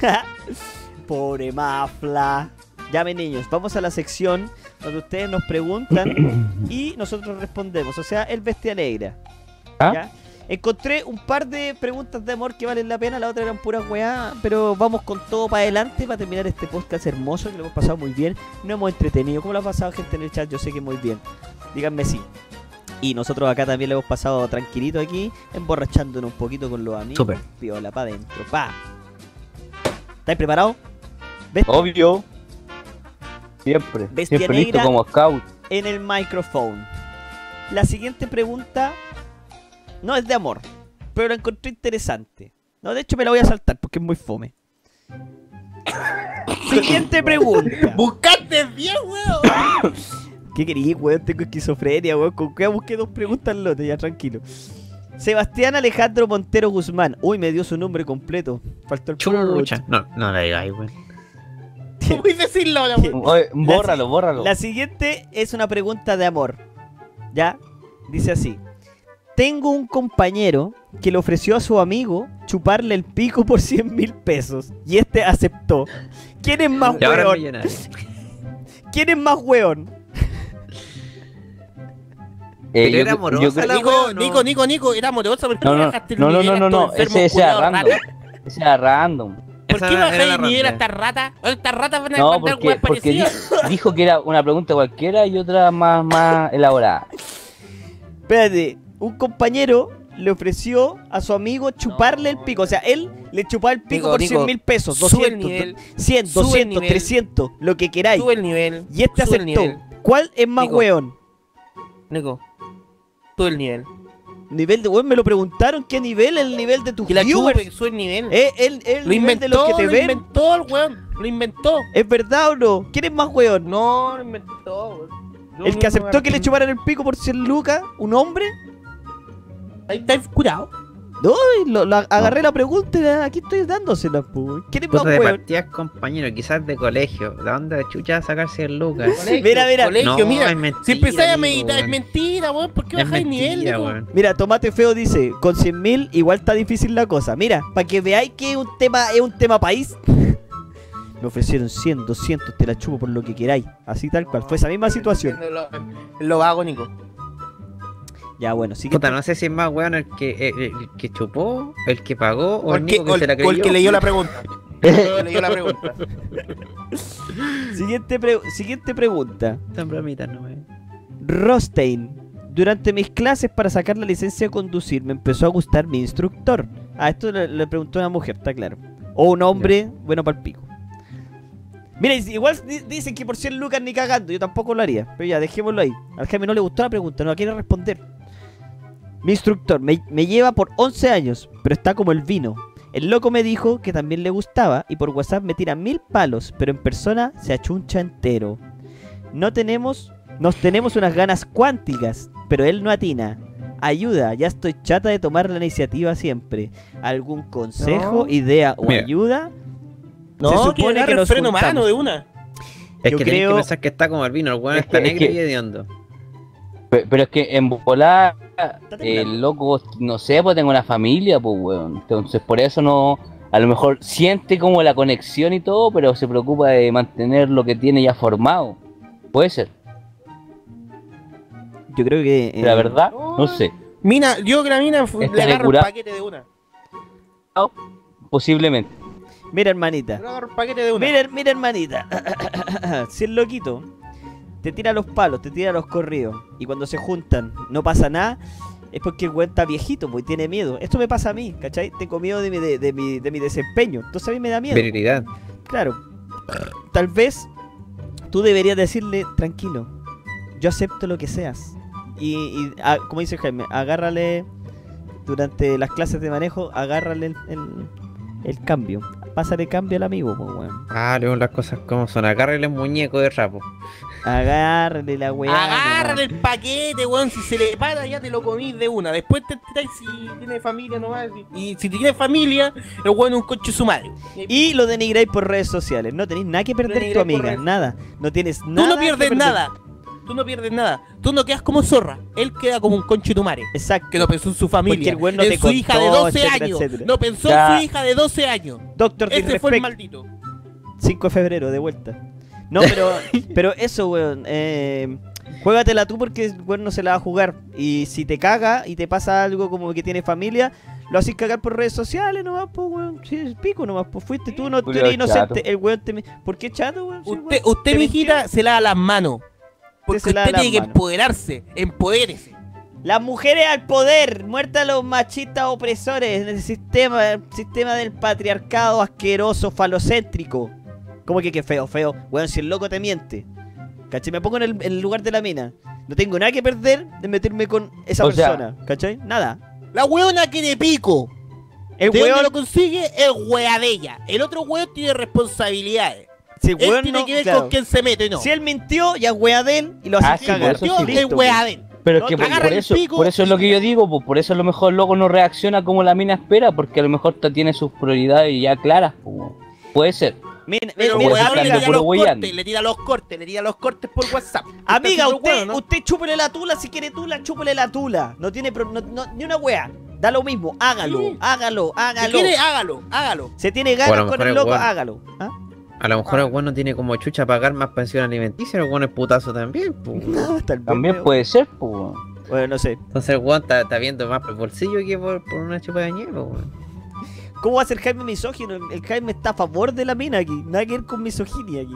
*laughs* Pobre Mafla. Llame niños, vamos a la sección donde ustedes nos preguntan *coughs* y nosotros respondemos. O sea, el bestia negra. ¿Ah? ¿ya? Encontré un par de preguntas de amor que valen la pena, la otra eran pura weá, pero vamos con todo para adelante para terminar este podcast hermoso que lo hemos pasado muy bien. Nos hemos entretenido. ¿Cómo lo ha pasado gente en el chat? Yo sé que muy bien. Díganme sí. Y nosotros acá también lo hemos pasado tranquilito aquí, emborrachándonos un poquito con los amigos. Súper. Piola, para adentro. Pa. ¿Estáis preparados? Bestia Obvio. Siempre. Bestia Siempre listo como scout. en el micrófono. La siguiente pregunta no es de amor, pero la encontré interesante. No, de hecho me la voy a saltar porque es muy fome. *coughs* siguiente pregunta. ¡Buscaste bien, weón! *coughs* ¿Qué querí, weón? Tengo esquizofrenia, weón. Con que busqué dos preguntas al lote, ya tranquilo. Sebastián Alejandro Montero Guzmán. Uy, me dio su nombre completo. Faltó el Chucha. No, no la digáis, weón. Voy a decirlo. Oye, bórralo, bórralo. La siguiente es una pregunta de amor. ¿Ya? Dice así. Tengo un compañero que le ofreció a su amigo chuparle el pico por 100 mil pesos. Y este aceptó. ¿Quién es más millonario. *laughs* ¿Quién es más weón? Eh, Pero era amorosa la Nico, weón, no. Nico, Nico, Nico, era amorosa. ¿Por qué No, no, bajaste no, no, no, ese, ese era random. Ese era random. ¿Por qué bajáis el nivel a estas ratas? Estas ratas van a No, mandar porque, porque *laughs* dijo que era una pregunta cualquiera y otra más, más elaborada. Espérate. Un compañero le ofreció a su amigo chuparle el pico. O sea, él le chupaba el pico Nico, por Nico, 100 mil pesos. sube el 200, nivel, 100, sube el 200, nivel. 300. Lo que queráis. Sube el nivel. Y este aceptó. nivel. ¿Cuál es más Nico. weón? Nico, sube el nivel. Nivel de weón, me lo preguntaron. ¿Qué nivel? El nivel de tus Que la viewers. sube el nivel. Eh, el, el lo nivel de los inventó, que te lo ven. inventó el weón. Lo inventó. ¿Es verdad o no? ¿Quién es más weón? No, lo inventó, weón. ¿El que aceptó que le chuparan el pico por 100 lucas? ¿Un hombre? Ahí está curado. No, y lo, lo agarré la pregunta y aquí estoy dándosela, pues. ¿Quién es más Puta de partidas compañero, quizás de colegio. ¿De dónde chucha sacarse el lucas? Colegio, Mira, mira. Colegio, No, mira. es mentira, si empezáis a meditar, es mentira, weón. ¿Por qué Es bajáis el nivel, weón. Mira, Tomate Feo dice, con 100 mil igual está difícil la cosa. Mira, para que veáis que es un tema, es un tema país. *laughs* Me ofrecieron 100, 200, te la chupo por lo que queráis. Así tal cual. Fue esa misma situación. Lo, lo hago, Nico. Ya, bueno, sí que... Puta, no sé si es más weón el que, el, el que chupó, el que pagó o O el el que, que o el- se la o creyó. *laughs* el que leyó la pregunta. El que leyó la pregunta. Siguiente, pre- siguiente pregunta. Tan bromitas, no me... Rostein. Durante mis clases para sacar la licencia de conducir me empezó a gustar mi instructor. Ah, esto le, le preguntó una mujer, está claro. O un hombre, bueno para el pico. Mira, igual di- dicen que por 100 lucas ni cagando, yo tampoco lo haría. Pero ya, dejémoslo ahí. Al Jaime no le gustó la pregunta, no la quiere responder. Mi instructor me, me lleva por 11 años, pero está como el vino. El loco me dijo que también le gustaba y por WhatsApp me tira mil palos, pero en persona se achuncha entero. No tenemos, nos tenemos unas ganas cuánticas, pero él no atina. Ayuda, ya estoy chata de tomar la iniciativa siempre. ¿Algún consejo, No. idea o Mira. ayuda? No, Se que supone que el nos freno juntamos. mano de una. Es Yo que tenés creo- que pensar que está como el vino, el weón Es está que- es negro que- y hediondo. Pe- Pero es que en volar, el loco, no sé, pues tengo una familia, pues, weón. Entonces, por eso no. A lo mejor siente como la conexión y todo, pero se preocupa de mantener lo que tiene ya formado. Puede ser. Yo creo que. eh, La verdad, no sé. Mina, yo que la mina fu- Está le agarro el paquete de una. Posiblemente. Mira, hermanita. Le agarro el paquete de una. Mira, mira, hermanita. *coughs* si el loquito te tira los palos, te tira los corridos, y cuando se juntan no pasa nada, es porque el weón está viejito, pues y tiene miedo. Esto me pasa a mí, ¿cachai? Tengo miedo de mi, de, de mi, de mi desempeño. Entonces a mí me da miedo. Virilidad. Claro. Tal vez tú deberías decirle, tranquilo, yo acepto lo que seas. Y, y, ah, como dice Jaime, agárrale durante las clases de manejo, agárrale el, el, el cambio. Pásale cambio al amigo, pues, weón. Ah, luego las cosas como son. Agárrale el muñeco de rapo. Agárrale la weá. Agárrale nomás. el paquete, weón. Si se le para, ya te lo comís de una. Después te tiráis si tiene familia nomás. Y si tiene familia, el weón es un coche su madre. Y lo denigráis por redes sociales. No tenéis nada que perder tu amiga. Nada. No tienes Tú nada. no que pierdes nada. Tú no pierdes nada. Tú no quedas como zorra. Él queda como un conche tu madre. Exacto. Que no pensó en su familia. Porque el no en te su hija de contó, 12 etcétera, años. etcétera. No pensó Ya. en su hija de 12 años. Doctor Ese fue el maldito. 5 de febrero, de vuelta. No, pero, *laughs* pero eso, weón. Eh, juégatela tú porque el weón no se la va a jugar. Y si te caga y te pasa algo como que tiene familia, lo haces cagar por redes sociales nomás, pues, weón. Sí, es pico nomás, pues fuiste tú, no tú eres inocente. chato. El weón te. ¿Por qué chato, weón? Sí, Usted, weón. usted Te mijita, se lava las manos. Porque usted, tiene que empoderarse. Empodérese. Las mujeres al poder, muerta a los machistas opresores en el sistema, el sistema del patriarcado asqueroso, falocéntrico. ¿Cómo que qué feo, feo? Weón, si el loco te miente. ¿Cachai? Me pongo en el, en el lugar de la mina. No tengo nada que perder de meterme con esa O sea- persona. ¿Cachai? Nada. La weona que de pico. El ¿De dónde weón, lo consigue? Es wea de ella. El otro weón tiene responsabilidades. Si el Él weón tiene no- que ver claro. con quién se mete, no. Si él mintió, ya es wea de él y lo Ah, haces sí, cagar. por eso Yo, sí. es Listo, wea de él. Pero es que por, agarra por el eso, pico por eso es lo que yo digo, pues, por eso a lo mejor luego no reacciona como la mina espera, porque a lo mejor ta- tiene sus prioridades ya claras. pues. Puede ser. Mira, Pero mira, weón le tira puro los weyando. cortes, le tira los cortes, le tira los cortes por WhatsApp. Amiga, usted, súper bueno, ¿no? usted chúpele la tula si quiere tula, chúpele la tula. No tiene pro- no- no- ni una wea. Da lo mismo, hágalo, Sí. hágalo, Si hágalo. quiere, hágalo, hágalo. Se tiene ganas con mejor el loco, weón- hágalo. ¿Ah? A lo mejor el weón no tiene como chucha pagar más pensión alimenticia, el weón es putazo también. pues. *laughs* Vez, También puede ser, pues. Bueno, no sé. Entonces el weón está, viendo más por el bolsillo que por, por una chupa de nieve, weón. ¿Cómo va a ser Jaime misógino? El- El Jaime está a favor de la mina aquí. Nada que ver con misoginia aquí.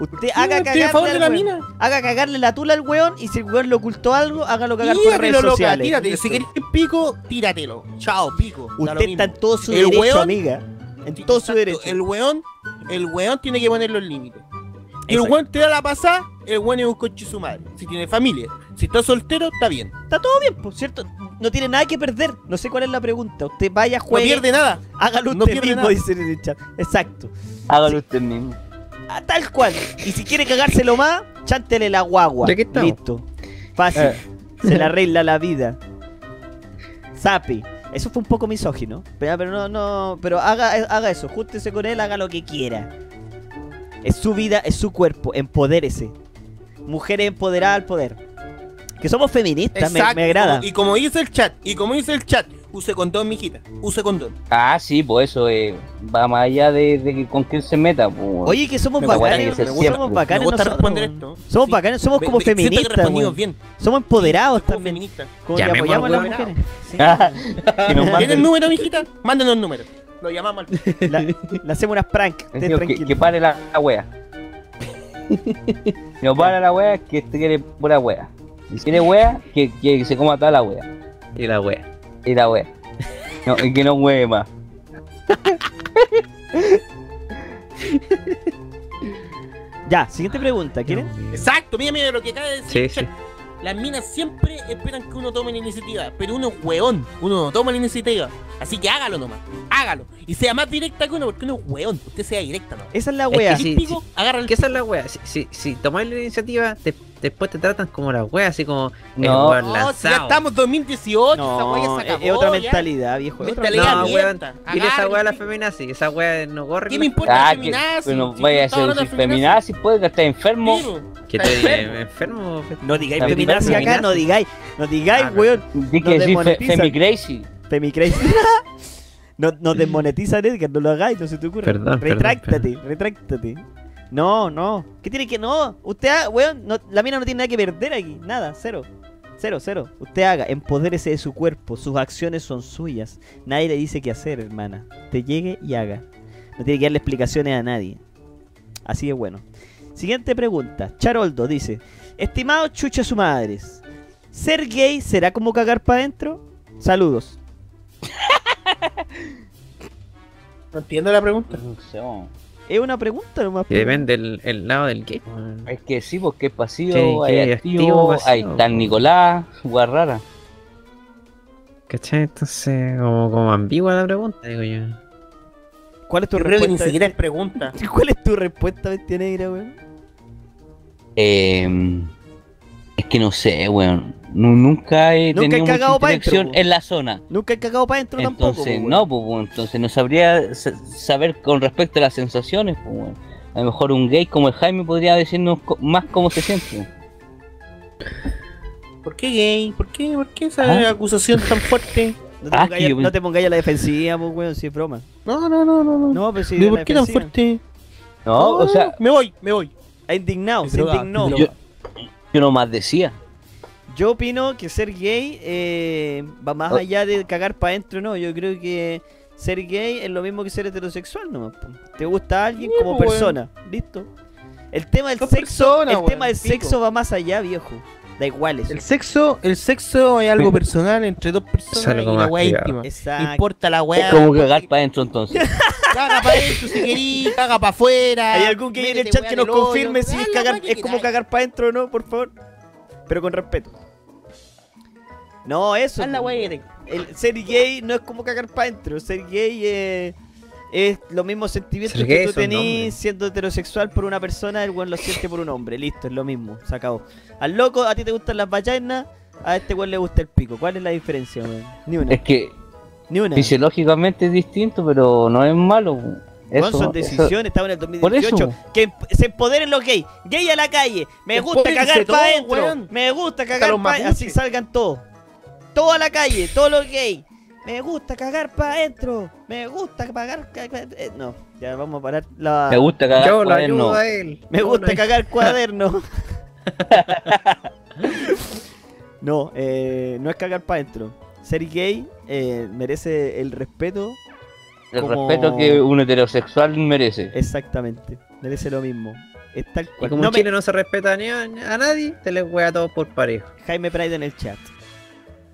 Usted haga estoy a cagarle favor de la mina. Haga cagarle la tula al weón y si el weón le ocultó algo, hágalo cagar por redes loca, sociales. tírate. Listo. Si querés pico, tíratelo. Chao, pico. Usted está en todo su El derecho, weón- amiga. En todo su derecho. El weón, el weón tiene que poner los límites. Y el weón te da la pasada, el weón es un coche su madre. Si tiene familia, si está soltero, está bien. Está todo bien, por cierto. No tiene nada que perder. No sé cuál es la pregunta. Usted vaya, No juegue. pierde nada. Hágalo no usted pierde mismo, nada. dice en el chat. Exacto. Hágalo usted mismo. Ah, tal cual. Y si quiere cagárselo más, chántele la guagua. Que estamos. Listo. Fácil. Eh. Se le arregla la vida. Sapi. Eso fue un poco misógino. Pero, no, no. Pero haga, haga eso. Jústese con él, haga lo que quiera. Es su vida, es su cuerpo. Empodérese. Mujeres empoderadas al poder. Que somos feministas, me, me agrada. Y como dice el chat, y como dice el chat, use condón, mijita. Use condón. Ah, sí, pues eso eh, va más allá de, de que con quién se meta. Pues. Oye, que somos bacanes. somos bacanes Me gusta nosotros, responder weón. esto. Somos Sí. bacanes, somos como Me- me- siento que feministas, bien. Somos empoderados Como también. feminista. Como que Llamemos apoyamos a las mujeres. Sí. *laughs* que nos ¿Tiene manden- el número, mijita? Mándenos el número. Lo llamamos al... *laughs* La- le hacemos unas prank. Digo, que pare la, la wea. *laughs* no para la wea, que este quiere pura wea. Si quiere wea, que, que se coma toda la wea. Y la wea. Y la wea. No, y que no hueve más. *laughs* Ya, siguiente pregunta, ¿quieren? Exacto, mira, mira lo que acaba de decir. Sí, sí. Las minas siempre esperan que uno tome la iniciativa, pero uno es weón, uno no toma la iniciativa. Así que hágalo nomás, hágalo. Y sea más directa que uno, porque uno es weón, usted sea directa nomás. Esa es la Es que wea. sí. Agarra el Que esa es la wea. Si, si, si tomáis la iniciativa, te- después te tratan como la wea, así como el No. weón No, si ya estamos 2018, esa No, es, se acabó. es otra ya. mentalidad, viejo. Mentalidad No, weón. Dile esa wea a la el feminazi. Esa wea no corre. ¿Qué me importa Ah, el que, feminazi? no Si vaya a ser de feminazi, puede que esté enfermo. Que te enfermo. enfermo. No digáis La feminazi feminazi. acá, no digáis. No digáis, Ah, no. weón. Nos que sí, fe, desmonetizan. Femi Crazy. Femicrazy. *laughs* no, nos desmonetizan, Edgar, no lo hagáis, no se te ocurra. Perdón, perdón, retráctate, retráctate. No, no. ¿Qué tiene que no? Usted, ah, weón, no- la mina no tiene nada que perder aquí. Nada, cero. Cero, cero. Usted haga, empodérese de su cuerpo. Sus acciones son suyas. Nadie le dice qué hacer, hermana. Te llegue y haga. No tiene que darle explicaciones a nadie. Así es bueno. Siguiente pregunta. Charoldo dice: Estimado chucha su madres, ¿ser gay será como cagar para adentro? Saludos. *laughs* No entiendo la pregunta. No sé. Es una pregunta nomás. Depende del el lado del weón. Es que sí, porque es pasivo, Sí, hay que activo, activo, pasivo, ahí está el Nicolás, weá rara. ¿Cachai? Entonces, como, como ambigua la pregunta, digo yo. ¿Cuál es tu Yo creo que ni respuesta? siquiera es pregunta. *laughs* ¿Cuál es tu respuesta, bestia negra, weón? Eh, es que no sé, weón. Nu- Nunca he Nunca he tenido mucha cagado interacción en la zona. Nunca he cagado para adentro tampoco. Entonces, po, no, pues, entonces no sabría sa- saber con respecto a las sensaciones, pues. A lo mejor un gay como el Jaime podría decirnos más cómo se siente. ¿Por qué gay? ¿Por qué, ¿Por qué esa Ah. acusación tan fuerte? No *laughs* te, Ah, pongáis, que yo- no te pongáis a la defensiva, pues, weón, si es broma. No, no, no, no. no. No, pero si la ¿Por qué tan fuerte? No, o sea, Me voy, me voy. Ha indignado, se indignó. yo, yo nomás decía. Yo opino que ser gay eh, va más Oh. allá de cagar para adentro, no. Yo creo que ser gay es lo mismo que ser heterosexual, no. Te gusta alguien Sí, como persona, listo. El tema del sexo, persona, el tema del pico. sexo va más allá, viejo. Da igual eso. El sexo, el sexo es algo personal entre dos personas Es y weá privado. íntima. Exacto. Importa la weá. Como cagar para adentro entonces. *laughs* Caga para adentro si querís, caga para afuera. ¿Hay algún gay en el chat que nos confirme si es, cagar, que es como cagar para adentro o no, por favor? Pero con respeto. No, eso. El ser gay no es como cagar para adentro. Ser gay eh, es los mismos sentimientos que tú tenés siendo heterosexual por una persona, el weón lo siente por un hombre. Listo, es lo mismo. Se acabó. Al loco, a ti te gustan las vagainas, a este weón le gusta el pico. ¿Cuál es la diferencia, weón? Ni una. Es que Ni una. fisiológicamente es distinto, pero no es malo. Eso, son decisiones, estamos en el Por 2018. eso. Que se empoderen los gays. Gay a la calle. Me gusta cagar para adentro. weón. Me gusta cagar para Así salgan todos. Todos a la calle, todos los gays. Me gusta cagar para adentro. Me gusta ca- eh, No, ya vamos a parar la. Me gusta cagar Yo lo ayudo a él. Me Yo gusta lo- cagar *laughs* cuaderno. *laughs* no, eh, no es cagar para adentro. Ser gay eh, merece el respeto. El como- respeto que un heterosexual merece. Exactamente. Merece lo mismo. Es tal Y cual. como No me- Chile no se respeta ni a, a nadie, te les wea a todos por parejo. Jaime Pride en el chat.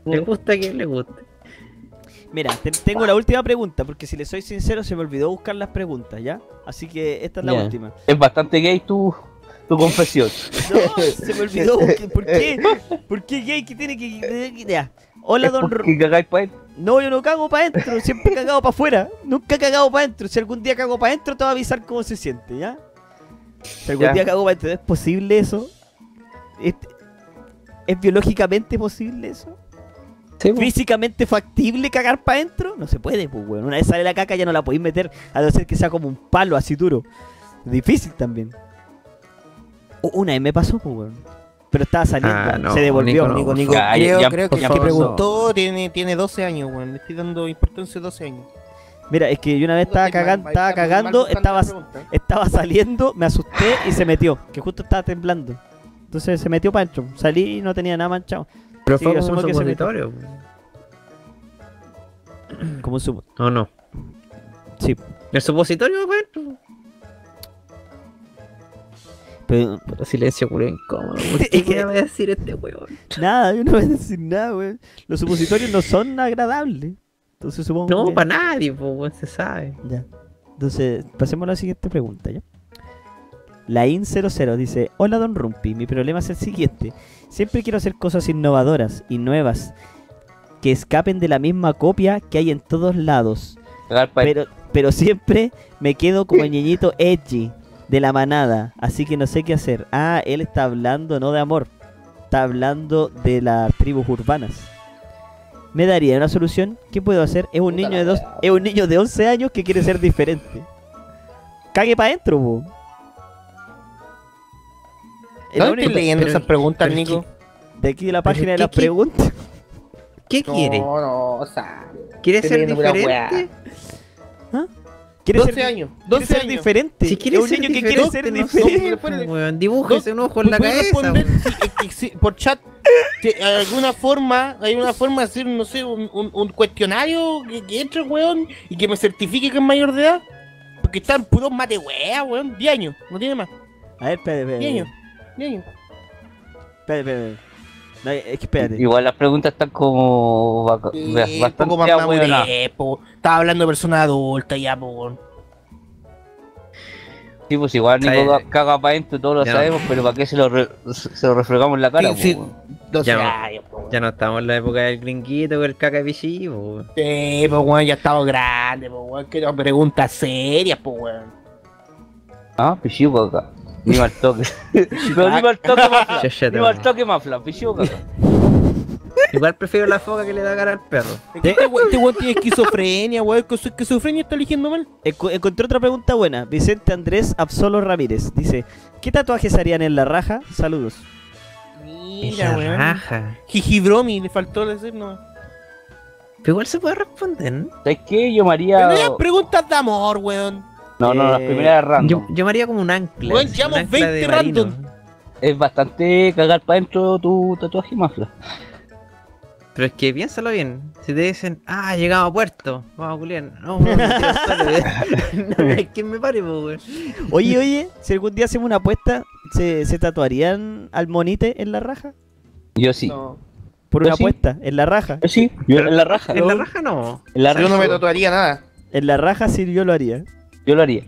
Le gusta a quien le guste. Mira, te- tengo la última pregunta, porque si le soy sincero, se me olvidó buscar las preguntas, ¿ya? Así que esta es la última. Es bastante gay tu, tu confesión. No, se me olvidó. *laughs* buscar- ¿Por qué? ¿Por qué gay que tiene que.? Ya. Hola, don. Porque cagáis para adentro. No, yo no cago para adentro, siempre he cagado para afuera. Nunca he cagado para adentro. Si algún día cago para adentro, te voy a avisar cómo se siente, ¿ya? Si algún Ya. día cago para adentro, ¿es posible eso? ¿Es, ¿Es biológicamente posible eso? ¿Físicamente factible cagar para adentro? No se puede, pues, weón. Una vez sale la caca ya no la podéis meter, a no ser que sea como un palo así duro. Difícil también. O- una vez me pasó, pues, weón. Pero estaba saliendo, Ah, no, se devolvió. Nico. Nico, Nico, creo, ya, creo que el que preguntó tiene, tiene 12 años, weón. Le estoy dando importancia a 12 años. Mira, es que yo una vez estaba mal, estaba cagando, estaba, estaba saliendo, me asusté y se metió. Que justo estaba temblando. Entonces se metió para adentro. Salí y no tenía nada manchado. Pero Sí, fue como un que supositorio. Como un supo. No, no. Sí. El supositorio, weón. Pero Puto silencio, culo incómodo. *laughs* ¿Por Es qué que- me va a decir este weón? nada, yo no voy a decir nada, weón. Los supositorios no son agradables. Entonces supongo No, que- para nadie, pues, weón, se sabe. Ya. Entonces, pasemos a la siguiente pregunta, ¿ya? La IN00 dice, hola Don Rumpi, mi problema es el siguiente. Siempre quiero hacer cosas innovadoras y nuevas que escapen de la misma copia que hay en todos lados. Pero, pero siempre me quedo como el *laughs* niñito edgy de la manada, así que no sé qué hacer. Ah, él está hablando no de amor, está hablando de las tribus urbanas. ¿Me daría una solución? ¿Qué puedo hacer? Es un Puta niño de dos, es un niño de 11 años que quiere ser diferente. Cague para adentro, po. Es lo ¿Dónde único- estás leyendo esas preguntas, Nico? De aquí de la página de ¿qué- las qué- preguntas. ¿Qué quiere? no, o sea. ¿Quiere estoy ser diferente? ¿Ah? Quiere 12 ser, años. quiere 12 ser años. diferente. Si es quieres un ser niño que quiere ser diferente, no dibújese un ojo en la ¿Puedes cabeza. que si- por chat? si hay alguna forma, hay una forma de hacer, no sé, un, un- un cuestionario que, que entre, weón, y que me certifique que es mayor de edad. Porque están puros mate wea, weón. 10 años, no tiene más. A ver, espérate, 10 espérate. años. 10 años. Espérate, espérate. No, es que espérate. Igual las preguntas están como bastante más po. Estaba hablando de personas adultas ya, po. Sí, pues igual Nico caga para adentro, todos lo Ya. sabemos, pero ¿para qué se lo, re- se lo refregamos en la cara? Sí, sí. 12 Ya no. años, weón. Ya no estamos en la época del gringuito con el caca de pichí, po. Sí, pues, weón, ya estaba grande, pues, weón. Que no preguntas serias, pues, weón. Ah, pichiu caca. Ni mal toque. *laughs* Pero ni mal toque mafla. Ni te mal va. toque mafla, pichiu caca. Igual prefiero la foca que le da cara al perro. Este weón este weón tiene esquizofrenia, weón. Con su esquizofrenia está eligiendo mal. Enco- encontré otra pregunta buena. Vicente Andrés Absolo Ramírez dice: ¿Qué tatuajes harían en la raja? Saludos. Mira, weón. raja. Jijidromi, le faltó decir, no. Pero igual se puede responder, ¿no? ¿Sabes qué? Yo me haría. Pero eran preguntas de amor, weón. No, no, las Eh, primeras random. yo me haría como un ancla. Así, llevamos un ancla 20 marino. random. Es bastante cagar para adentro tu tatuaje mafla. Pero es que piénsalo bien. Si te dicen, ah, llegamos a puerto, vamos a culiar. No, *laughs* *laughs* no, hay quien me pare, weón. Oye, oye, si algún día hacemos una apuesta, ¿se, se tatuarían al monite en la raja? Yo sí. No. Por Yo una sí. apuesta, en la raja. Yo sí. Yo en la raja. En la raja no. En la Yo no me raja. tatuaría nada. En la raja sí yo lo haría. Yo lo haría.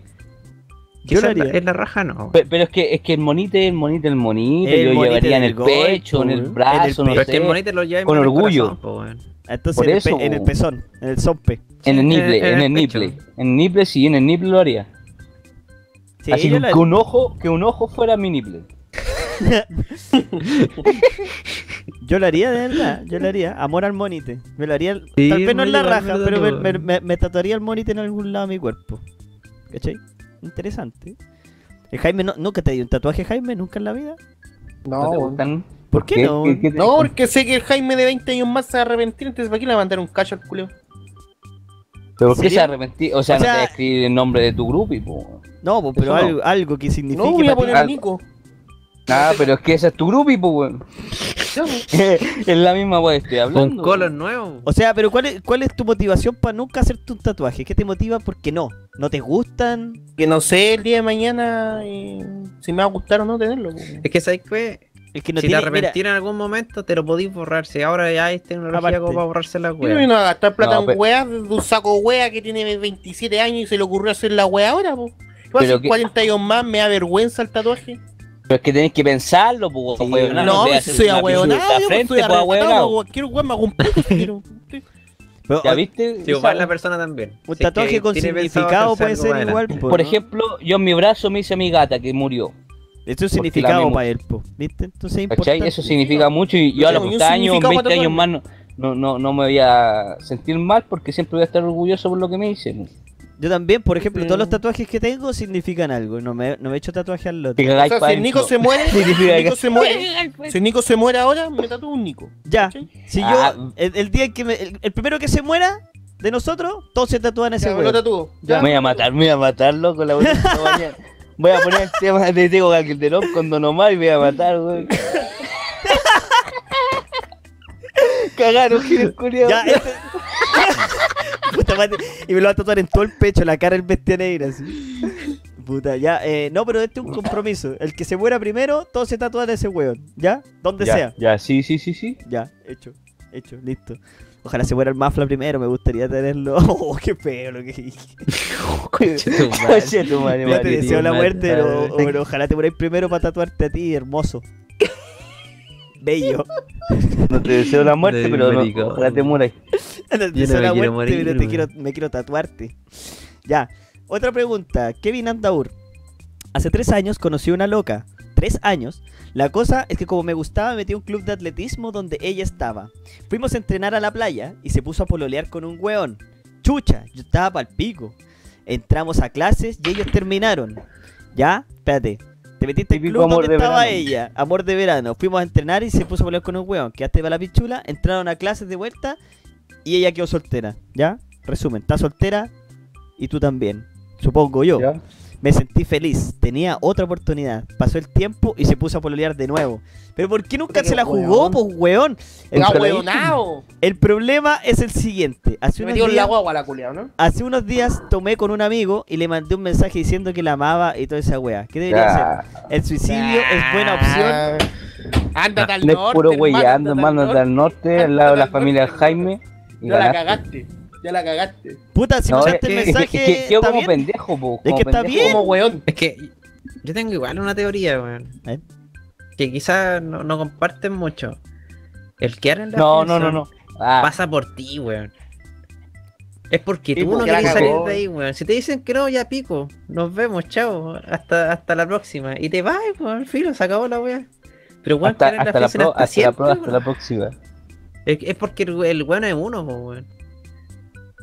Yo lo haría. En la raja no. Pe- Pero, es que es que el monite, el monite, el monite, El yo monite llevaría en el pecho, en el brazo, En el no Pero es que el sé. monito lo lleva con el orgullo. corazón, po. Entonces Por en el, eso, pe- en el pezón, en el zompe. En el niple, en en el el niple. En el niple sí, en el niple lo haría. Sí, Así que, un ojo, que un ojo fuera mi niple. *laughs* Yo lo haría de verdad, yo lo haría. Amor al monite. Me lo haría, Sí, tal vez no en la raja, pero me, me- me- me tatuaría el monite en algún lado de mi cuerpo. ¿Cachai? Interesante. El Jaime, no, ¿nunca te dio un tatuaje, Jaime? ¿Nunca en la vida? ¿No No, te gustan? ¿Por qué no? ¿Qué- qué te- No, porque sé que el Jaime de 20 años más se va a arrepentir, entonces ¿para qué le va a mandar un cacho al culeo? ¿Pero por qué se arrepentí? O sea, O no sea- te voy a escribir el nombre de tu grupo y po. No, pues, pero Eso no. algo, algo que signifique No, voy a poner a Nico. Ah, pero es que ese es tu grupo weón. *laughs* es la misma que estoy hablando. Un color nuevo. O sea, pero ¿cuál es, ¿cuál es tu motivación para nunca hacerte un tatuaje? ¿Qué te motiva? Porque no. ¿No te gustan? Que no sé el día de mañana eh, si me va a gustar o no tenerlo. Es que sabes que Es que no si te tiene... mira, arrepentir en algún momento, te lo podís borrar. Si ahora ya hay tecnología Aparte. como para borrarse la Yo no wea. vino a gastar plata No, en pe- weas de un saco wea que tiene 27 años y se le ocurrió hacer la wea ahora, po. ¿Qué Pero hace que- 40 años más? ¿Me da vergüenza el tatuaje? Pero es que tenés que pensarlo, po, Sí, weón. No, si haces soy ahueonado, arrebatado, ahueonado. cualquier wea me hago un puto *laughs* si quiero. Sí. pero, ¿Ya viste? Sí, Esa- igual la persona también. un Si es tatuaje que con significado puede ser igual. po, Por ¿no? ejemplo, yo en mi brazo me hice a mi gata que murió. Esto es significado para él, po, ¿viste? Entonces es. Eso significa mucho y yo a No los tengo ni un 40 años, significado 20 para años más no, no, no, no me voy a sentir mal porque siempre voy a estar orgulloso por lo que me hice. Yo también, por ejemplo, Sí. todos los tatuajes que tengo significan algo. No me, no me he hecho tatuaje al Te lote. O sea, si el Nico se muere, *laughs* si Significa el Nico se muere, *laughs* si el Nico se muere ahora, me tatúo un Nico. Ya, si Ah. yo, el, el día en que me, el, el primero que se muera de nosotros, todos se tatúan ese Ya, me voy a matar, me voy a matar, loco, la voy a *laughs* mañana. Voy a poner el tema de Tego Calderón con Don Omar y me voy a matar, weón. Cagaron, Gil culiao. Ya, este... *laughs* Puta madre, Y me lo va a tatuar en todo el pecho, la cara del bestia negra, así. Puta, ya, eh, no, pero este es un compromiso. El que se muera primero, todos se tatúan ese weón, ¿ya? Donde ya, sea. ya, sí, sí, sí, sí. Ya, hecho, hecho, listo. Ojalá se muera el Mafla primero, me gustaría tenerlo. *laughs* Oh, qué feo lo que dije. *laughs* Conche tu madre. Te deseo la muerte, pero, pero ojalá te muráis primero para tatuarte a ti, hermoso. Bello. *laughs* No te deseo la muerte, pero no, ojalá te mueras. *laughs* No te deseo la quiero muerte, morir, pero te quiero, me quiero tatuarte. Ya, otra pregunta. Kevin Andaur. Hace tres años conocí a una loca. ¿Tres años? La cosa es que como me gustaba me metí a un club de atletismo donde ella estaba. Fuimos a entrenar a la playa y se puso a pololear con un weón. Chucha, yo estaba pa'l pico. Entramos a clases y ellos terminaron. ¿Ya? Espérate. Te metiste en club amor donde de estaba verano. ella. Amor de verano. Fuimos a entrenar y se puso a pololear con un weón. Quedaste para la pichula, entraron a clases de vuelta y ella quedó soltera. ¿Ya? Resumen, está soltera y tú también. supongo yo. ¿Ya? Me sentí feliz, tenía otra oportunidad. Pasó el tiempo y se puso a pololear de nuevo. Pero ¿por qué nunca se la jugó, weón. pues, weón? El, ¡Ah, weonao! el problema es el siguiente. Hace unos, la días, guagua la ¿no? hace unos días tomé con un amigo y le mandé un mensaje diciendo que la amaba y toda esa wea. ¿Qué debería hacer? Ya. ¿El suicidio es buena opción? opción. Ándate al No es norte. puro hermano, hermano, norte. del norte, al lado de la al familia norte, Jaime. Y Ya la cagaste. Ya la cagaste. Puta, si No, es el que- es que- mensaje, es que quedo ¿está como bien? pendejo, po, Es que está pendejo. bien. Como weón. Es que yo tengo igual una teoría, weón. Que quizás no, no comparten mucho. El quedar en la No, no, no, no. Ah, pasa por ti, weón. Es porque Sí, tú no porque la quieres salir de ahí, weón. Si te dicen que no, ya pico. Nos vemos, chao. Hasta, hasta la próxima. Y te vas, weón. Filo, se acabó la weá. Pero weón, hasta, hasta la pro- hasta la siempre, pro- hasta la próxima. Es, es porque el, el weón es uno, po, weón.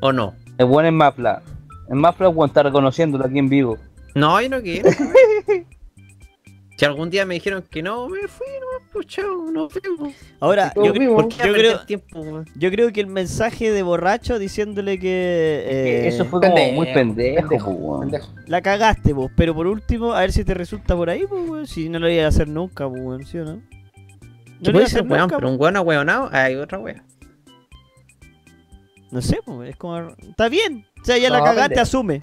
¿O no? El buen es Mafla. En Mafla, weón, está reconociéndolo aquí en vivo. No, yo no quiero. *laughs* si algún día me dijeron que no, me fui, no, pues chao, nos vemos. Ahora, yo, vimos. ¿Por qué yo perder creo, tiempo, weón? yo creo que el mensaje de borracho diciéndole que eh, Eso fue como pendejo, muy pendejo, pendejo, weón. Pendejo. la cagaste vos, pero por último, a ver si te resulta por ahí, pues, weón, si no lo iba a hacer nunca, pues, weón, ¿sí o no? No lo iba a puede ser hacer weón, nunca, pero po. un weón ahueonado, hay otra wea. No sé, es como... Está bien, o sea, ya la No, cagaste, pendejo. asume.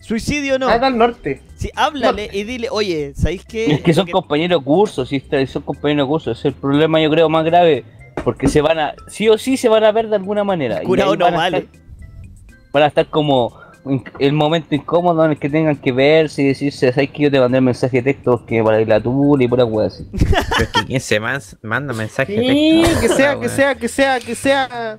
Suicidio no. Anda al norte. Sí, háblale y dile, oye, ¿sabéis qué? Es que son compañeros de curso, sí, son compañeros de curso. Ese es el problema, yo creo, más grave. Porque se van a, sí o sí se van a ver de alguna manera. Curado no van a vale. estar- Van a estar como en el momento incómodo en el que tengan que verse y decirse, ¿sabes que yo te mandé el mensaje de texto que para ir a tu y pura wea así? Pero es que quién se man- manda mensajes de Sí, texto? que sea, Puta, que sea, que sea, que sea.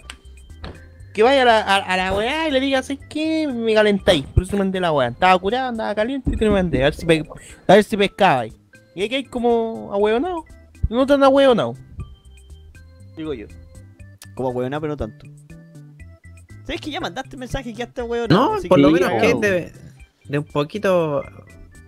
Que vaya a la, a, a la weá y le diga, ¿sabes qué? Me calentáis. Por eso mandé la weá. Estaba curado, andaba caliente y te lo mandé. A ver si, pe- a ver si pescaba ahí. Y hay que hay como ahueonado. No tan ahueonado. Digo yo. Como weón, pero no tanto. ¿Sabes que ya mandaste mensaje que hasta weón? No, por que lo menos que de, de un poquito.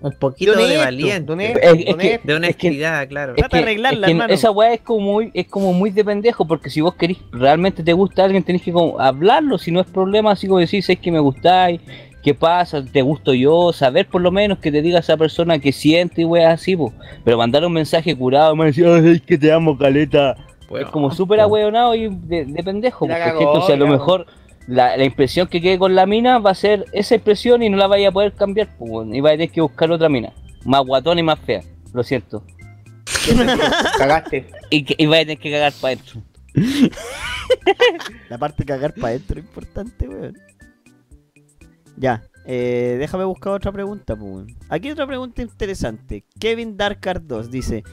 Un poquito de honesto, valiente. de Es- es. De Es honestidad, claro. Trata de arreglarla, que hermano. esa weá es como muy, es como muy de pendejo, porque si vos querís, realmente te gusta alguien, tenés que como hablarlo, si no es problema, así como decir, es que me gustáis, qué pasa, te gusto yo, saber por lo menos que te diga esa persona que siente y weá así, po. pero mandar un mensaje curado, me decir, "Ay, es que te amo, caleta, Weón, es como súper ahueonado y de, de pendejo, porque cagó, entonces a lo mejor la, la impresión que quede con la mina va a ser esa impresión y no la vaya a poder cambiar, weón, y va a tener que buscar otra mina, más guatona y más fea, lo siento. *laughs* Cagaste. Y, que, y vaya a tener que cagar para adentro. La parte de cagar para adentro es importante, weón. Ya, eh, déjame buscar otra pregunta, pues, weón. Aquí hay otra pregunta interesante. Kevin Darkard 2 dice: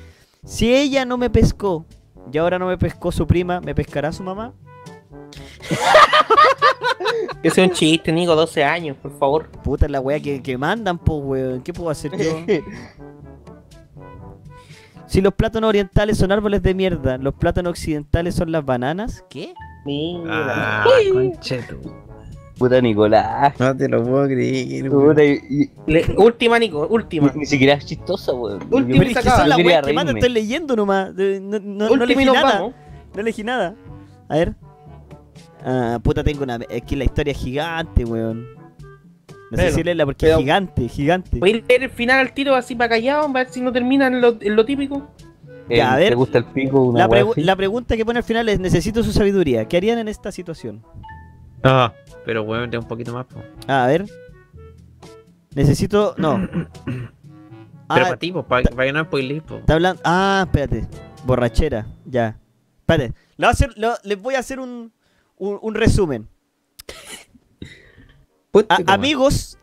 Si ella no me pescó y ahora no me pescó su prima, ¿me pescará su mamá? *laughs* Ese es un chiste, Nico, 12 años, por favor. Puta, es la wea que, que mandan, pues, weón. ¿Qué puedo hacer yo? *laughs* Si los plátanos orientales son árboles de mierda, los plátanos occidentales son las bananas, ¿qué? Mira. Ah. Puta Nicolás. No te lo puedo creer. Puta, y- y- Le- última, Nico, última. ni, ni siquiera es chistosa, weón. Última es que son las weas que estoy leyendo nomás. No, no, elegí nada. vamos. No elegí nada. A ver. Ah, puta, tengo una. Es que la historia es gigante, weón. No sé si leerla porque pero- es gigante, gigante. Voy a leer el final al tiro así para callado, a ver si no termina en lo, en lo típico. Eh, Ya, a ver. ¿Te gusta el pico? Una La, wea pregu- así? la pregunta que pone al final es: Necesito su sabiduría. ¿Qué harían en esta situación? Ah, pero weón, un poquito más, po. Ah, a ver. Necesito. No. *coughs* Pero Ah, para ti, po, para que no spoilees, está hablando. Ah, espérate. Borrachera. Ya. Espérate. Le voy a hacer- le- les voy a hacer un, un, un resumen. *laughs* A- amigos,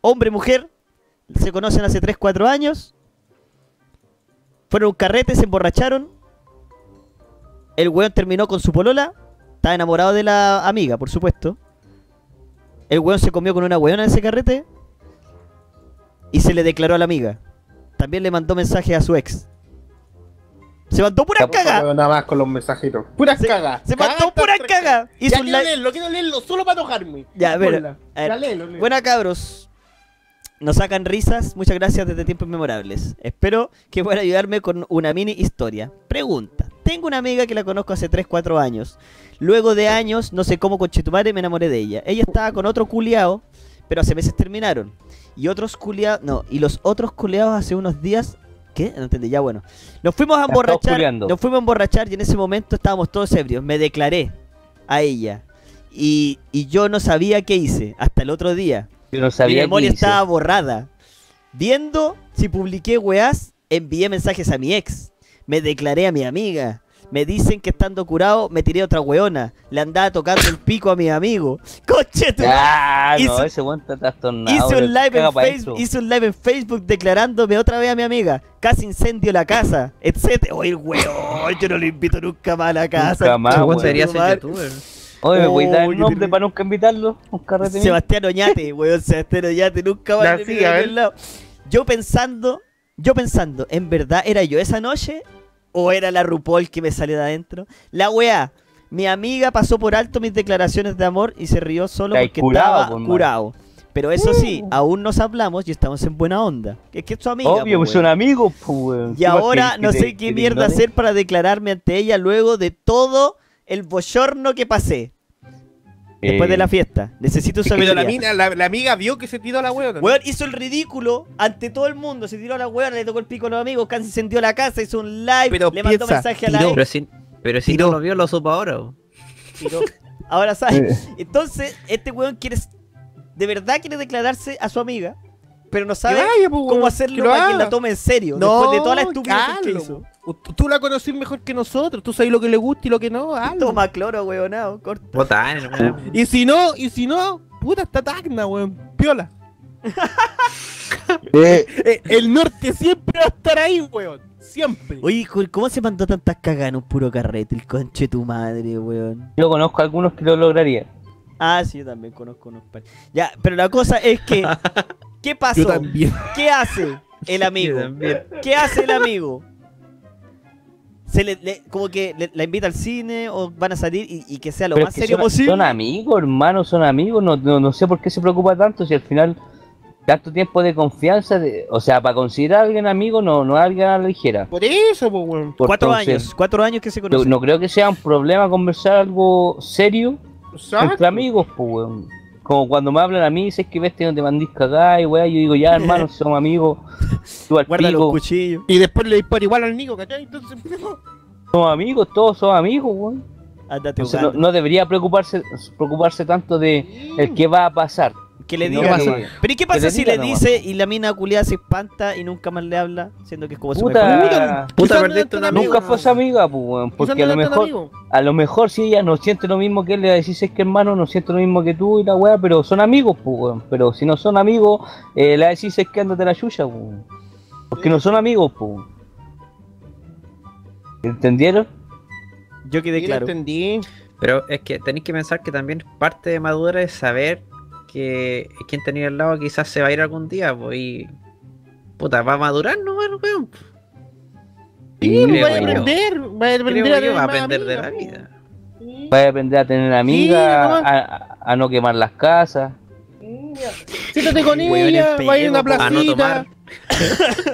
hombre y mujer, se conocen hace 3, 4 años. Fueron a un carrete, se emborracharon. El weón terminó con su polola. Estaba enamorado de la amiga, por supuesto. El weón se comió con una weona en ese carrete. Y se le declaró a la amiga. También le mandó mensaje a su ex. Se mandó pura caga. Nada más con los mensajitos. Puras Se- cagas. Se mandó Cagas pura tras caga. Hizo Ya un quiero live- leerlo, quiero leerlo solo para enojarme. Ya, a ver, Ponla. a ver. Ya léelo, léelo. Buena cabros. Nos sacan risas. Muchas gracias desde tiempos memorables. Espero que puedan ayudarme con una mini historia. Pregunta. Tengo una amiga que la conozco hace 3, 4 años. Luego de años, no sé cómo con Chetumare me enamoré de ella. Ella estaba con otro culiao, pero hace meses terminaron. Y otros culiados, no, y los otros culiados hace unos días, ¿qué? No entendí, ya bueno. Nos fuimos a emborrachar, nos fuimos a emborrachar y en ese momento estábamos todos ebrios. Me declaré a ella. Y, y yo no sabía qué hice hasta el otro día. Yo no Mi sabía memoria qué hice. estaba borrada. Viendo si publiqué weás, envié mensajes a mi ex. Me declaré a mi amiga. Me dicen que estando curado me tiré otra weona. Le andaba tocando el pico a mi amigo. *laughs* Coche tu Ah, no, Hizo- ese weón está trastornado. Hice un, live en Facebook, hice un live en Facebook declarándome otra vez a mi amiga. Casi incendio la casa, etc. Oye, weón, yo no lo invito nunca más a la casa. Nunca más, weón. debería ser youtuber. Oye, ¿me voy a dar Oh, el yo nombre para nunca invitarlo? Un carrete? Sebastián Oñate, weón, Sebastián Oñate, nunca más. Yo pensando, yo pensando, ¿en verdad era yo esa noche? ¿O era la RuPaul que me salió de adentro? La weá, mi amiga pasó por alto mis declaraciones de amor y se rió solo Está porque curado, estaba pues, curado. Pero eso sí, aún nos hablamos y estamos en buena onda. Es que es tu amiga. Obvio, pues son weón. amigos, pues, weón. Y ¿Qué más ahora no sé qué mierda ignore? hacer para declararme ante ella luego de todo el bochorno que pasé después Eh, de la fiesta. Necesito Pero saber. la, mina, la, la amiga vio que se tiró la hueá. Weón hizo el ridículo ante todo el mundo. Se tiró a la weón, le tocó el pico a los amigos, casi incendió la casa, hizo un live, Pero le mandó piensa, mensaje a la. Pero si, pero si Tiró. no lo vio, lo supo ahora. Ahora Eh. sabes. Entonces, este weón quiere. De verdad quiere declararse a su amiga, pero no sabe vaya, cómo hacerlo que para que la tome en serio. No, después de toda la estupidez que hizo. Tú- Tú la conocís mejor que nosotros. Tú sabes lo que le gusta y lo que no. hazlo. Toma cloro, weonado, corta. Botán. Y si no, y si no, puta, está tacna, weón. Piola. *laughs* Eh, el norte siempre va a estar ahí, weón. Siempre. Oye, ¿cómo se mandó tantas cagas en un puro carrete? El conche de tu madre, weón. Yo conozco a algunos que lo lograrían. Ah, sí, yo también conozco unos par. Ya, pero la cosa es que. *laughs* ¿Qué Yo pasó? *laughs* también. ¿Qué hace el amigo? Yo también. ¿Qué hace el amigo? Se le, le- como que le- la invita al cine o van a salir y, y que sea lo Pero más es que serio son, posible. son amigos, hermanos, son amigos. No, no, no sé por qué se preocupa tanto si al final tanto tiempo de confianza, de- o sea, para considerar a alguien amigo no, no es alguien a la ligera. Por eso, pues, weón. cuatro Entonces, años, cuatro años que se conocen. no creo que sea un problema conversar algo serio Exacto. entre amigos, pues, weón. Como cuando me hablan a mí, si es que ves que no te mandís cagada y weá, yo digo, ya hermano, si *laughs* somos amigos, tú al Guarda los pico, cuchillos. Y después le dispara igual al Nico, ¿cachai? Entonces, somos amigos, todos somos amigos, weón. Andate Entonces no, no debería preocuparse preocuparse tanto de el qué va a pasar. Que le no diga. que- Pero ¿y qué pasa le si le nomás. dice y la mina culiada se espanta y nunca más le habla? Siendo que es como su Puta, mejor Puta, perdiste no una amiga. nunca fue su amiga, pues, porque a no lo mejor amigo. a lo mejor si ella no siente lo mismo que él le va a decir si es que hermano no siente lo mismo que tú y la weá, pero son amigos, pues, weón. Pero si no son amigos, eh, le si es que ándate la chucha, pues. weón. Porque no son amigos, pues. ¿Entendieron? Yo quedé claro. entendí. Pero es que tenéis que pensar que también parte de madura es saber que quien tenía al lado quizás se va a ir algún día, pues y. Puta, va a madurar, ¿no, weón? weón? Sí, vaya a aprender. A a va a aprender de la vida. Va a aprender a tener amigas, nomás. a, a- a no quemar las casas. Siéntate con ella, el vaya a una po. A no placita. tomar.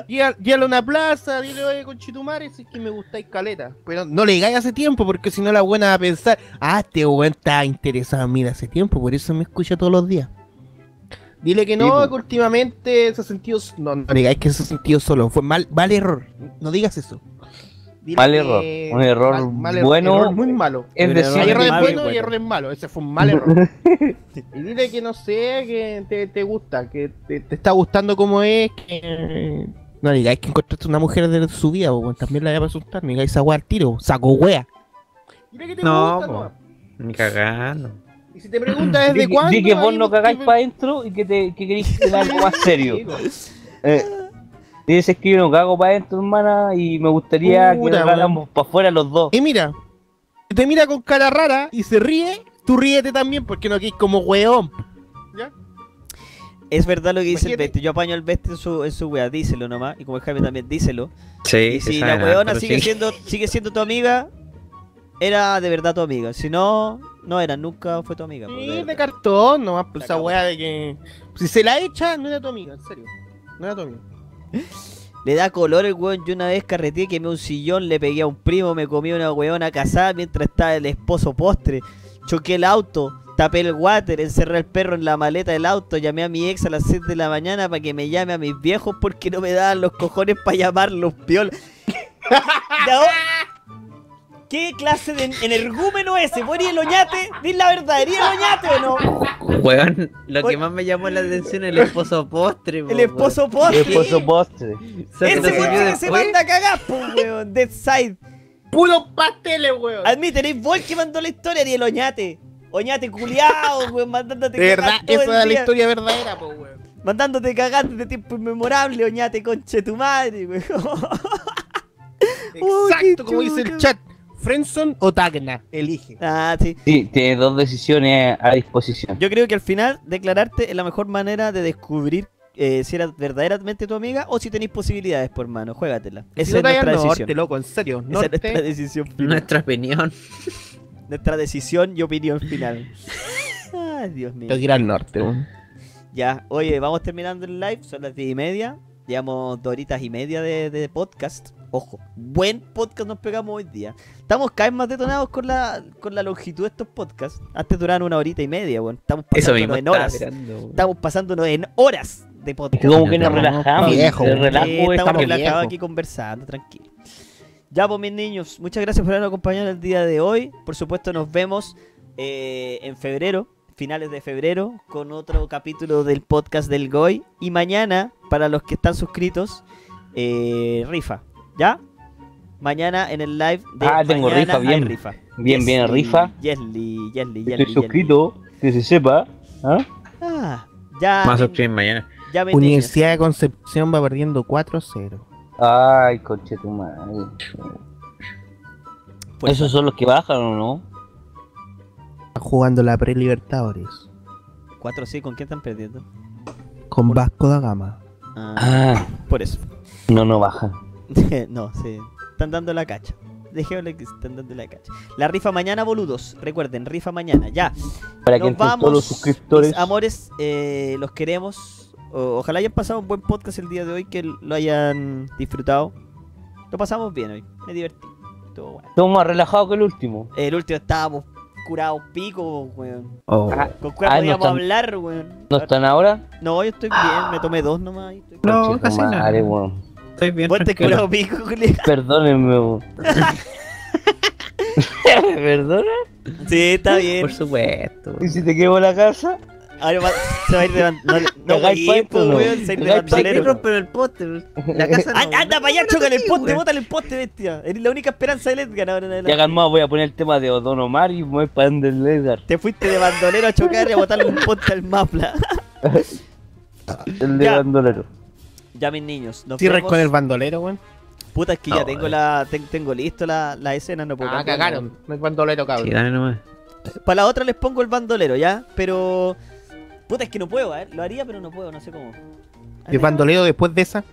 Llévala a una plaza, dile, oye, con Chitumare, si es que me gustáis caleta. Pero no le digáis hace tiempo, porque si no la buena va a pensar, ah, este weón está interesado en mí hace tiempo, por eso me escucha todos los días. Dile que no, Sí, que últimamente se ha sentido. No, no digáis que se ha sentido solo, fue mal, mal error. No digas eso. Dile Mal que- error, un error mal bueno error muy malo. Es Un decir, Hay error errores buenos y errores malos. Ese fue un mal error. *laughs* y dile que no sé, que te, te gusta, que te, te está gustando como es, que. No digáis que encontraste una mujer de su vida, weón, también la voy a asustar. No digáis esa wea al tiro, saco wea. Dile que te No, gusta. Ni cagando. Y si te preguntas desde cuándo. di que vos no cagáis para adentro y que, te, que queréis tener *laughs* algo más serio. Eh, dices que yo no cago para adentro, hermana, y me gustaría Puta, que hagamos para afuera los dos. Y mira, si te mira con cara rara y se ríe, tú ríete también porque no quieres como weón. Es verdad lo que dice el Imagínate- Besti. Yo apaño al Besti en su, en su wea. Díselo nomás. Y como el Jaime también, díselo. Sí, Y si la weona sigue sí. siendo, sigue siendo tu amiga, era de verdad tu amiga. Si no, no era, nunca fue tu amiga. de Sí, de cartón, nomás pues Se esa weá de que. Si se la echa, no era tu amiga, en serio. No era tu amiga. *laughs* Le da color el weón. Yo una vez carreteé, quemé un sillón, le pegué a un primo, me comí una weona casada mientras estaba el esposo postre. Choqué el auto, tapé el water, encerré al perro en la maleta del auto, llamé a mi ex a las 6 de la mañana para que me llame a mis viejos porque no me daban los cojones para llamarlos piola. *laughs* Oh, ¿Qué clase de energúmeno es ese? ¿Vos eres el oñate? ¿Dile la verdad? ¿Eres el oñate o no? Weón, lo que más me llamó la atención es el esposo postre, po, El esposo El postre. esposo postre. weón. Ese weón que se manda a cagar, weón. Dead Side. Puros pasteles, weón. Admite, eres vos el que mandó la historia, ni el oñate. Oñate culiao, weón, mandándote De verdad, esa el es la historia verdadera, po, weón. Mandándote cagar desde tiempo inmemorable, oñate, conche tu madre, weón. Exacto, como dice el chat. Friendson o Tagna, elige. Ah, sí. Sí, tiene dos decisiones a disposición. Yo creo que al final declararte es la mejor manera de descubrir eh, si eras verdaderamente tu amiga o si tenéis posibilidades, por mano. Juégatela. Si Esa no es nuestra al decisión. norte, loco, en serio. Esa es nuestra Norte, decisión *laughs* final. Nuestra opinión. *laughs* Nuestra decisión y opinión final. *laughs* Ay, Dios mío. tengo que ir al norte. Ya, oye, vamos terminando el live, son las 10 y media. Llevamos dos horitas y media de, de podcast. Ojo, buen podcast nos pegamos hoy día. Estamos cada vez más detonados con la, con la longitud de estos podcasts. Antes duraban una horita y media, bueno. Estamos Eso pasándonos mismo en horas. weón. Estamos pasándonos en horas de podcast. Como que nos Estamos relajamos. viejo, weón. es estamos relajados viejos. aquí conversando, tranquilo. Ya, pues mis niños, muchas gracias por habernos acompañado el día de hoy. Por supuesto, nos vemos eh, en febrero, finales de febrero, con otro capítulo del podcast del Goy. Y mañana, para los que están suscritos, eh, rifa. ¿Ya? Mañana en el live de Ah, tengo rifa, bien. rifa. Bien, bien, Yesli, rifa. Yesli, Yesli, Yesli, Estoy Yesli. suscrito, que se sepa. ¿Ah? Ah, ya. Mi- suscribir mañana. ya. Universidad de Concepción va perdiendo 4-0. Ay, conche tu madre. Pues, ¿Esos son los que bajan o no? Está jugando la pre-Libertadores. Cuatro sí, ¿con quién están perdiendo? Con Vasco da Gama. Ah, Ah, por eso. no, no bajan. *laughs* no, sí. Están dando la cacha. Dejémosle que están dando la cacha. La rifa mañana, boludos. Recuerden, rifa mañana. Ya. Para que Nos vamos. todos los suscriptores. Mis amores, eh, los queremos. O- ojalá hayan pasado un buen podcast el día de hoy. Que lo hayan disfrutado. Lo pasamos bien hoy. Me divertí. Estuvo bueno. Estamos más relajados que el último. El último estábamos curados pico, weón. Oh. Ah, ¿Con cuál Ah, no podíamos están- hablar, weón? ¿No están ahora? No, yo estoy bien. Me tomé dos nomás. y estoy- No, casi nada. weón. Estoy bien. Pico, Julián. Perdónenme. ¿Me *laughs* perdona? Sí, está bien. Por supuesto. ¿Y si te quemo la casa? Ahora va, se va a ir de No, no, no no. weón, se va a ir de Cagáis bandolero. pero el poste. La casa Anda, anda para allá, chócale el poste, bótale el poste, bestia. Eres la única esperanza del Edgar ahora en Ya calmado, voy a poner el tema de Odon Omar y voy para donde el Edgar. Te fuiste de bandolero a chocar y a botarle un poste al mapla. *laughs* El de Ya. bandolero. Ya, mis niños. Vemos. con el bandolero, weón. Puta, es que ya tengo eh. la ten- tengo listo la, la escena, no puedo Ah, cagaron. No es bandolero, cabrón. Sí, dale nomás. Para la otra les pongo el bandolero, ¿ya? Pero... Puta, es que no puedo, ¿eh? Lo haría, pero no puedo, no sé cómo. ¿El bandolero después de esa?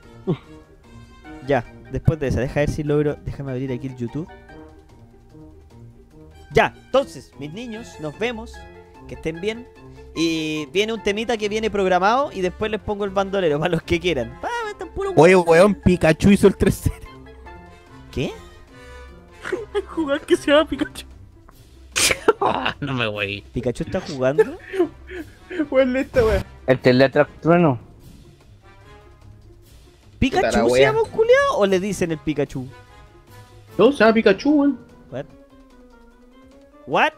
Ya, después de esa, deja ver si logro. Déjame abrir aquí el YouTube. Ya, entonces, mis niños, nos vemos. Que estén bien. Y viene un temita que viene programado y después les pongo el bandolero para los que quieran. Ah, están puro Oye, weón, Pikachu hizo el 3-0. ¿Qué? *laughs* Jugar que se llama Pikachu. Ah, no me voy. ¿Pikachu está jugando? *laughs* Weón, esta weón. El Teletrack-Trueno. ¿Pikachu se llama un culiao o le dicen el Pikachu? No, se llama Pikachu, weón. What? What?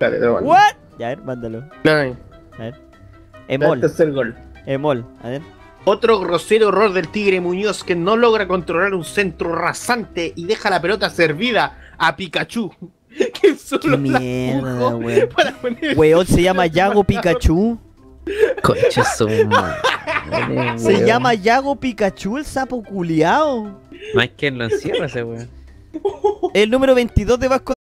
Dale. What? Ya, a ver, mándalo. No, A ver. Emol, tercer gol. Emol, a ver. Otro grosero error del Tigre Muñoz que no logra controlar un centro rasante y deja la pelota servida a Pikachu. *laughs* Que solo Qué mierda, weón. para poner- Weón, se llama Yago Pikachu. Concha su madre, *laughs* Se llama Yago Pikachu, el sapo culiao. No hay quien lo encierre ese weón. El número 22 de Vasco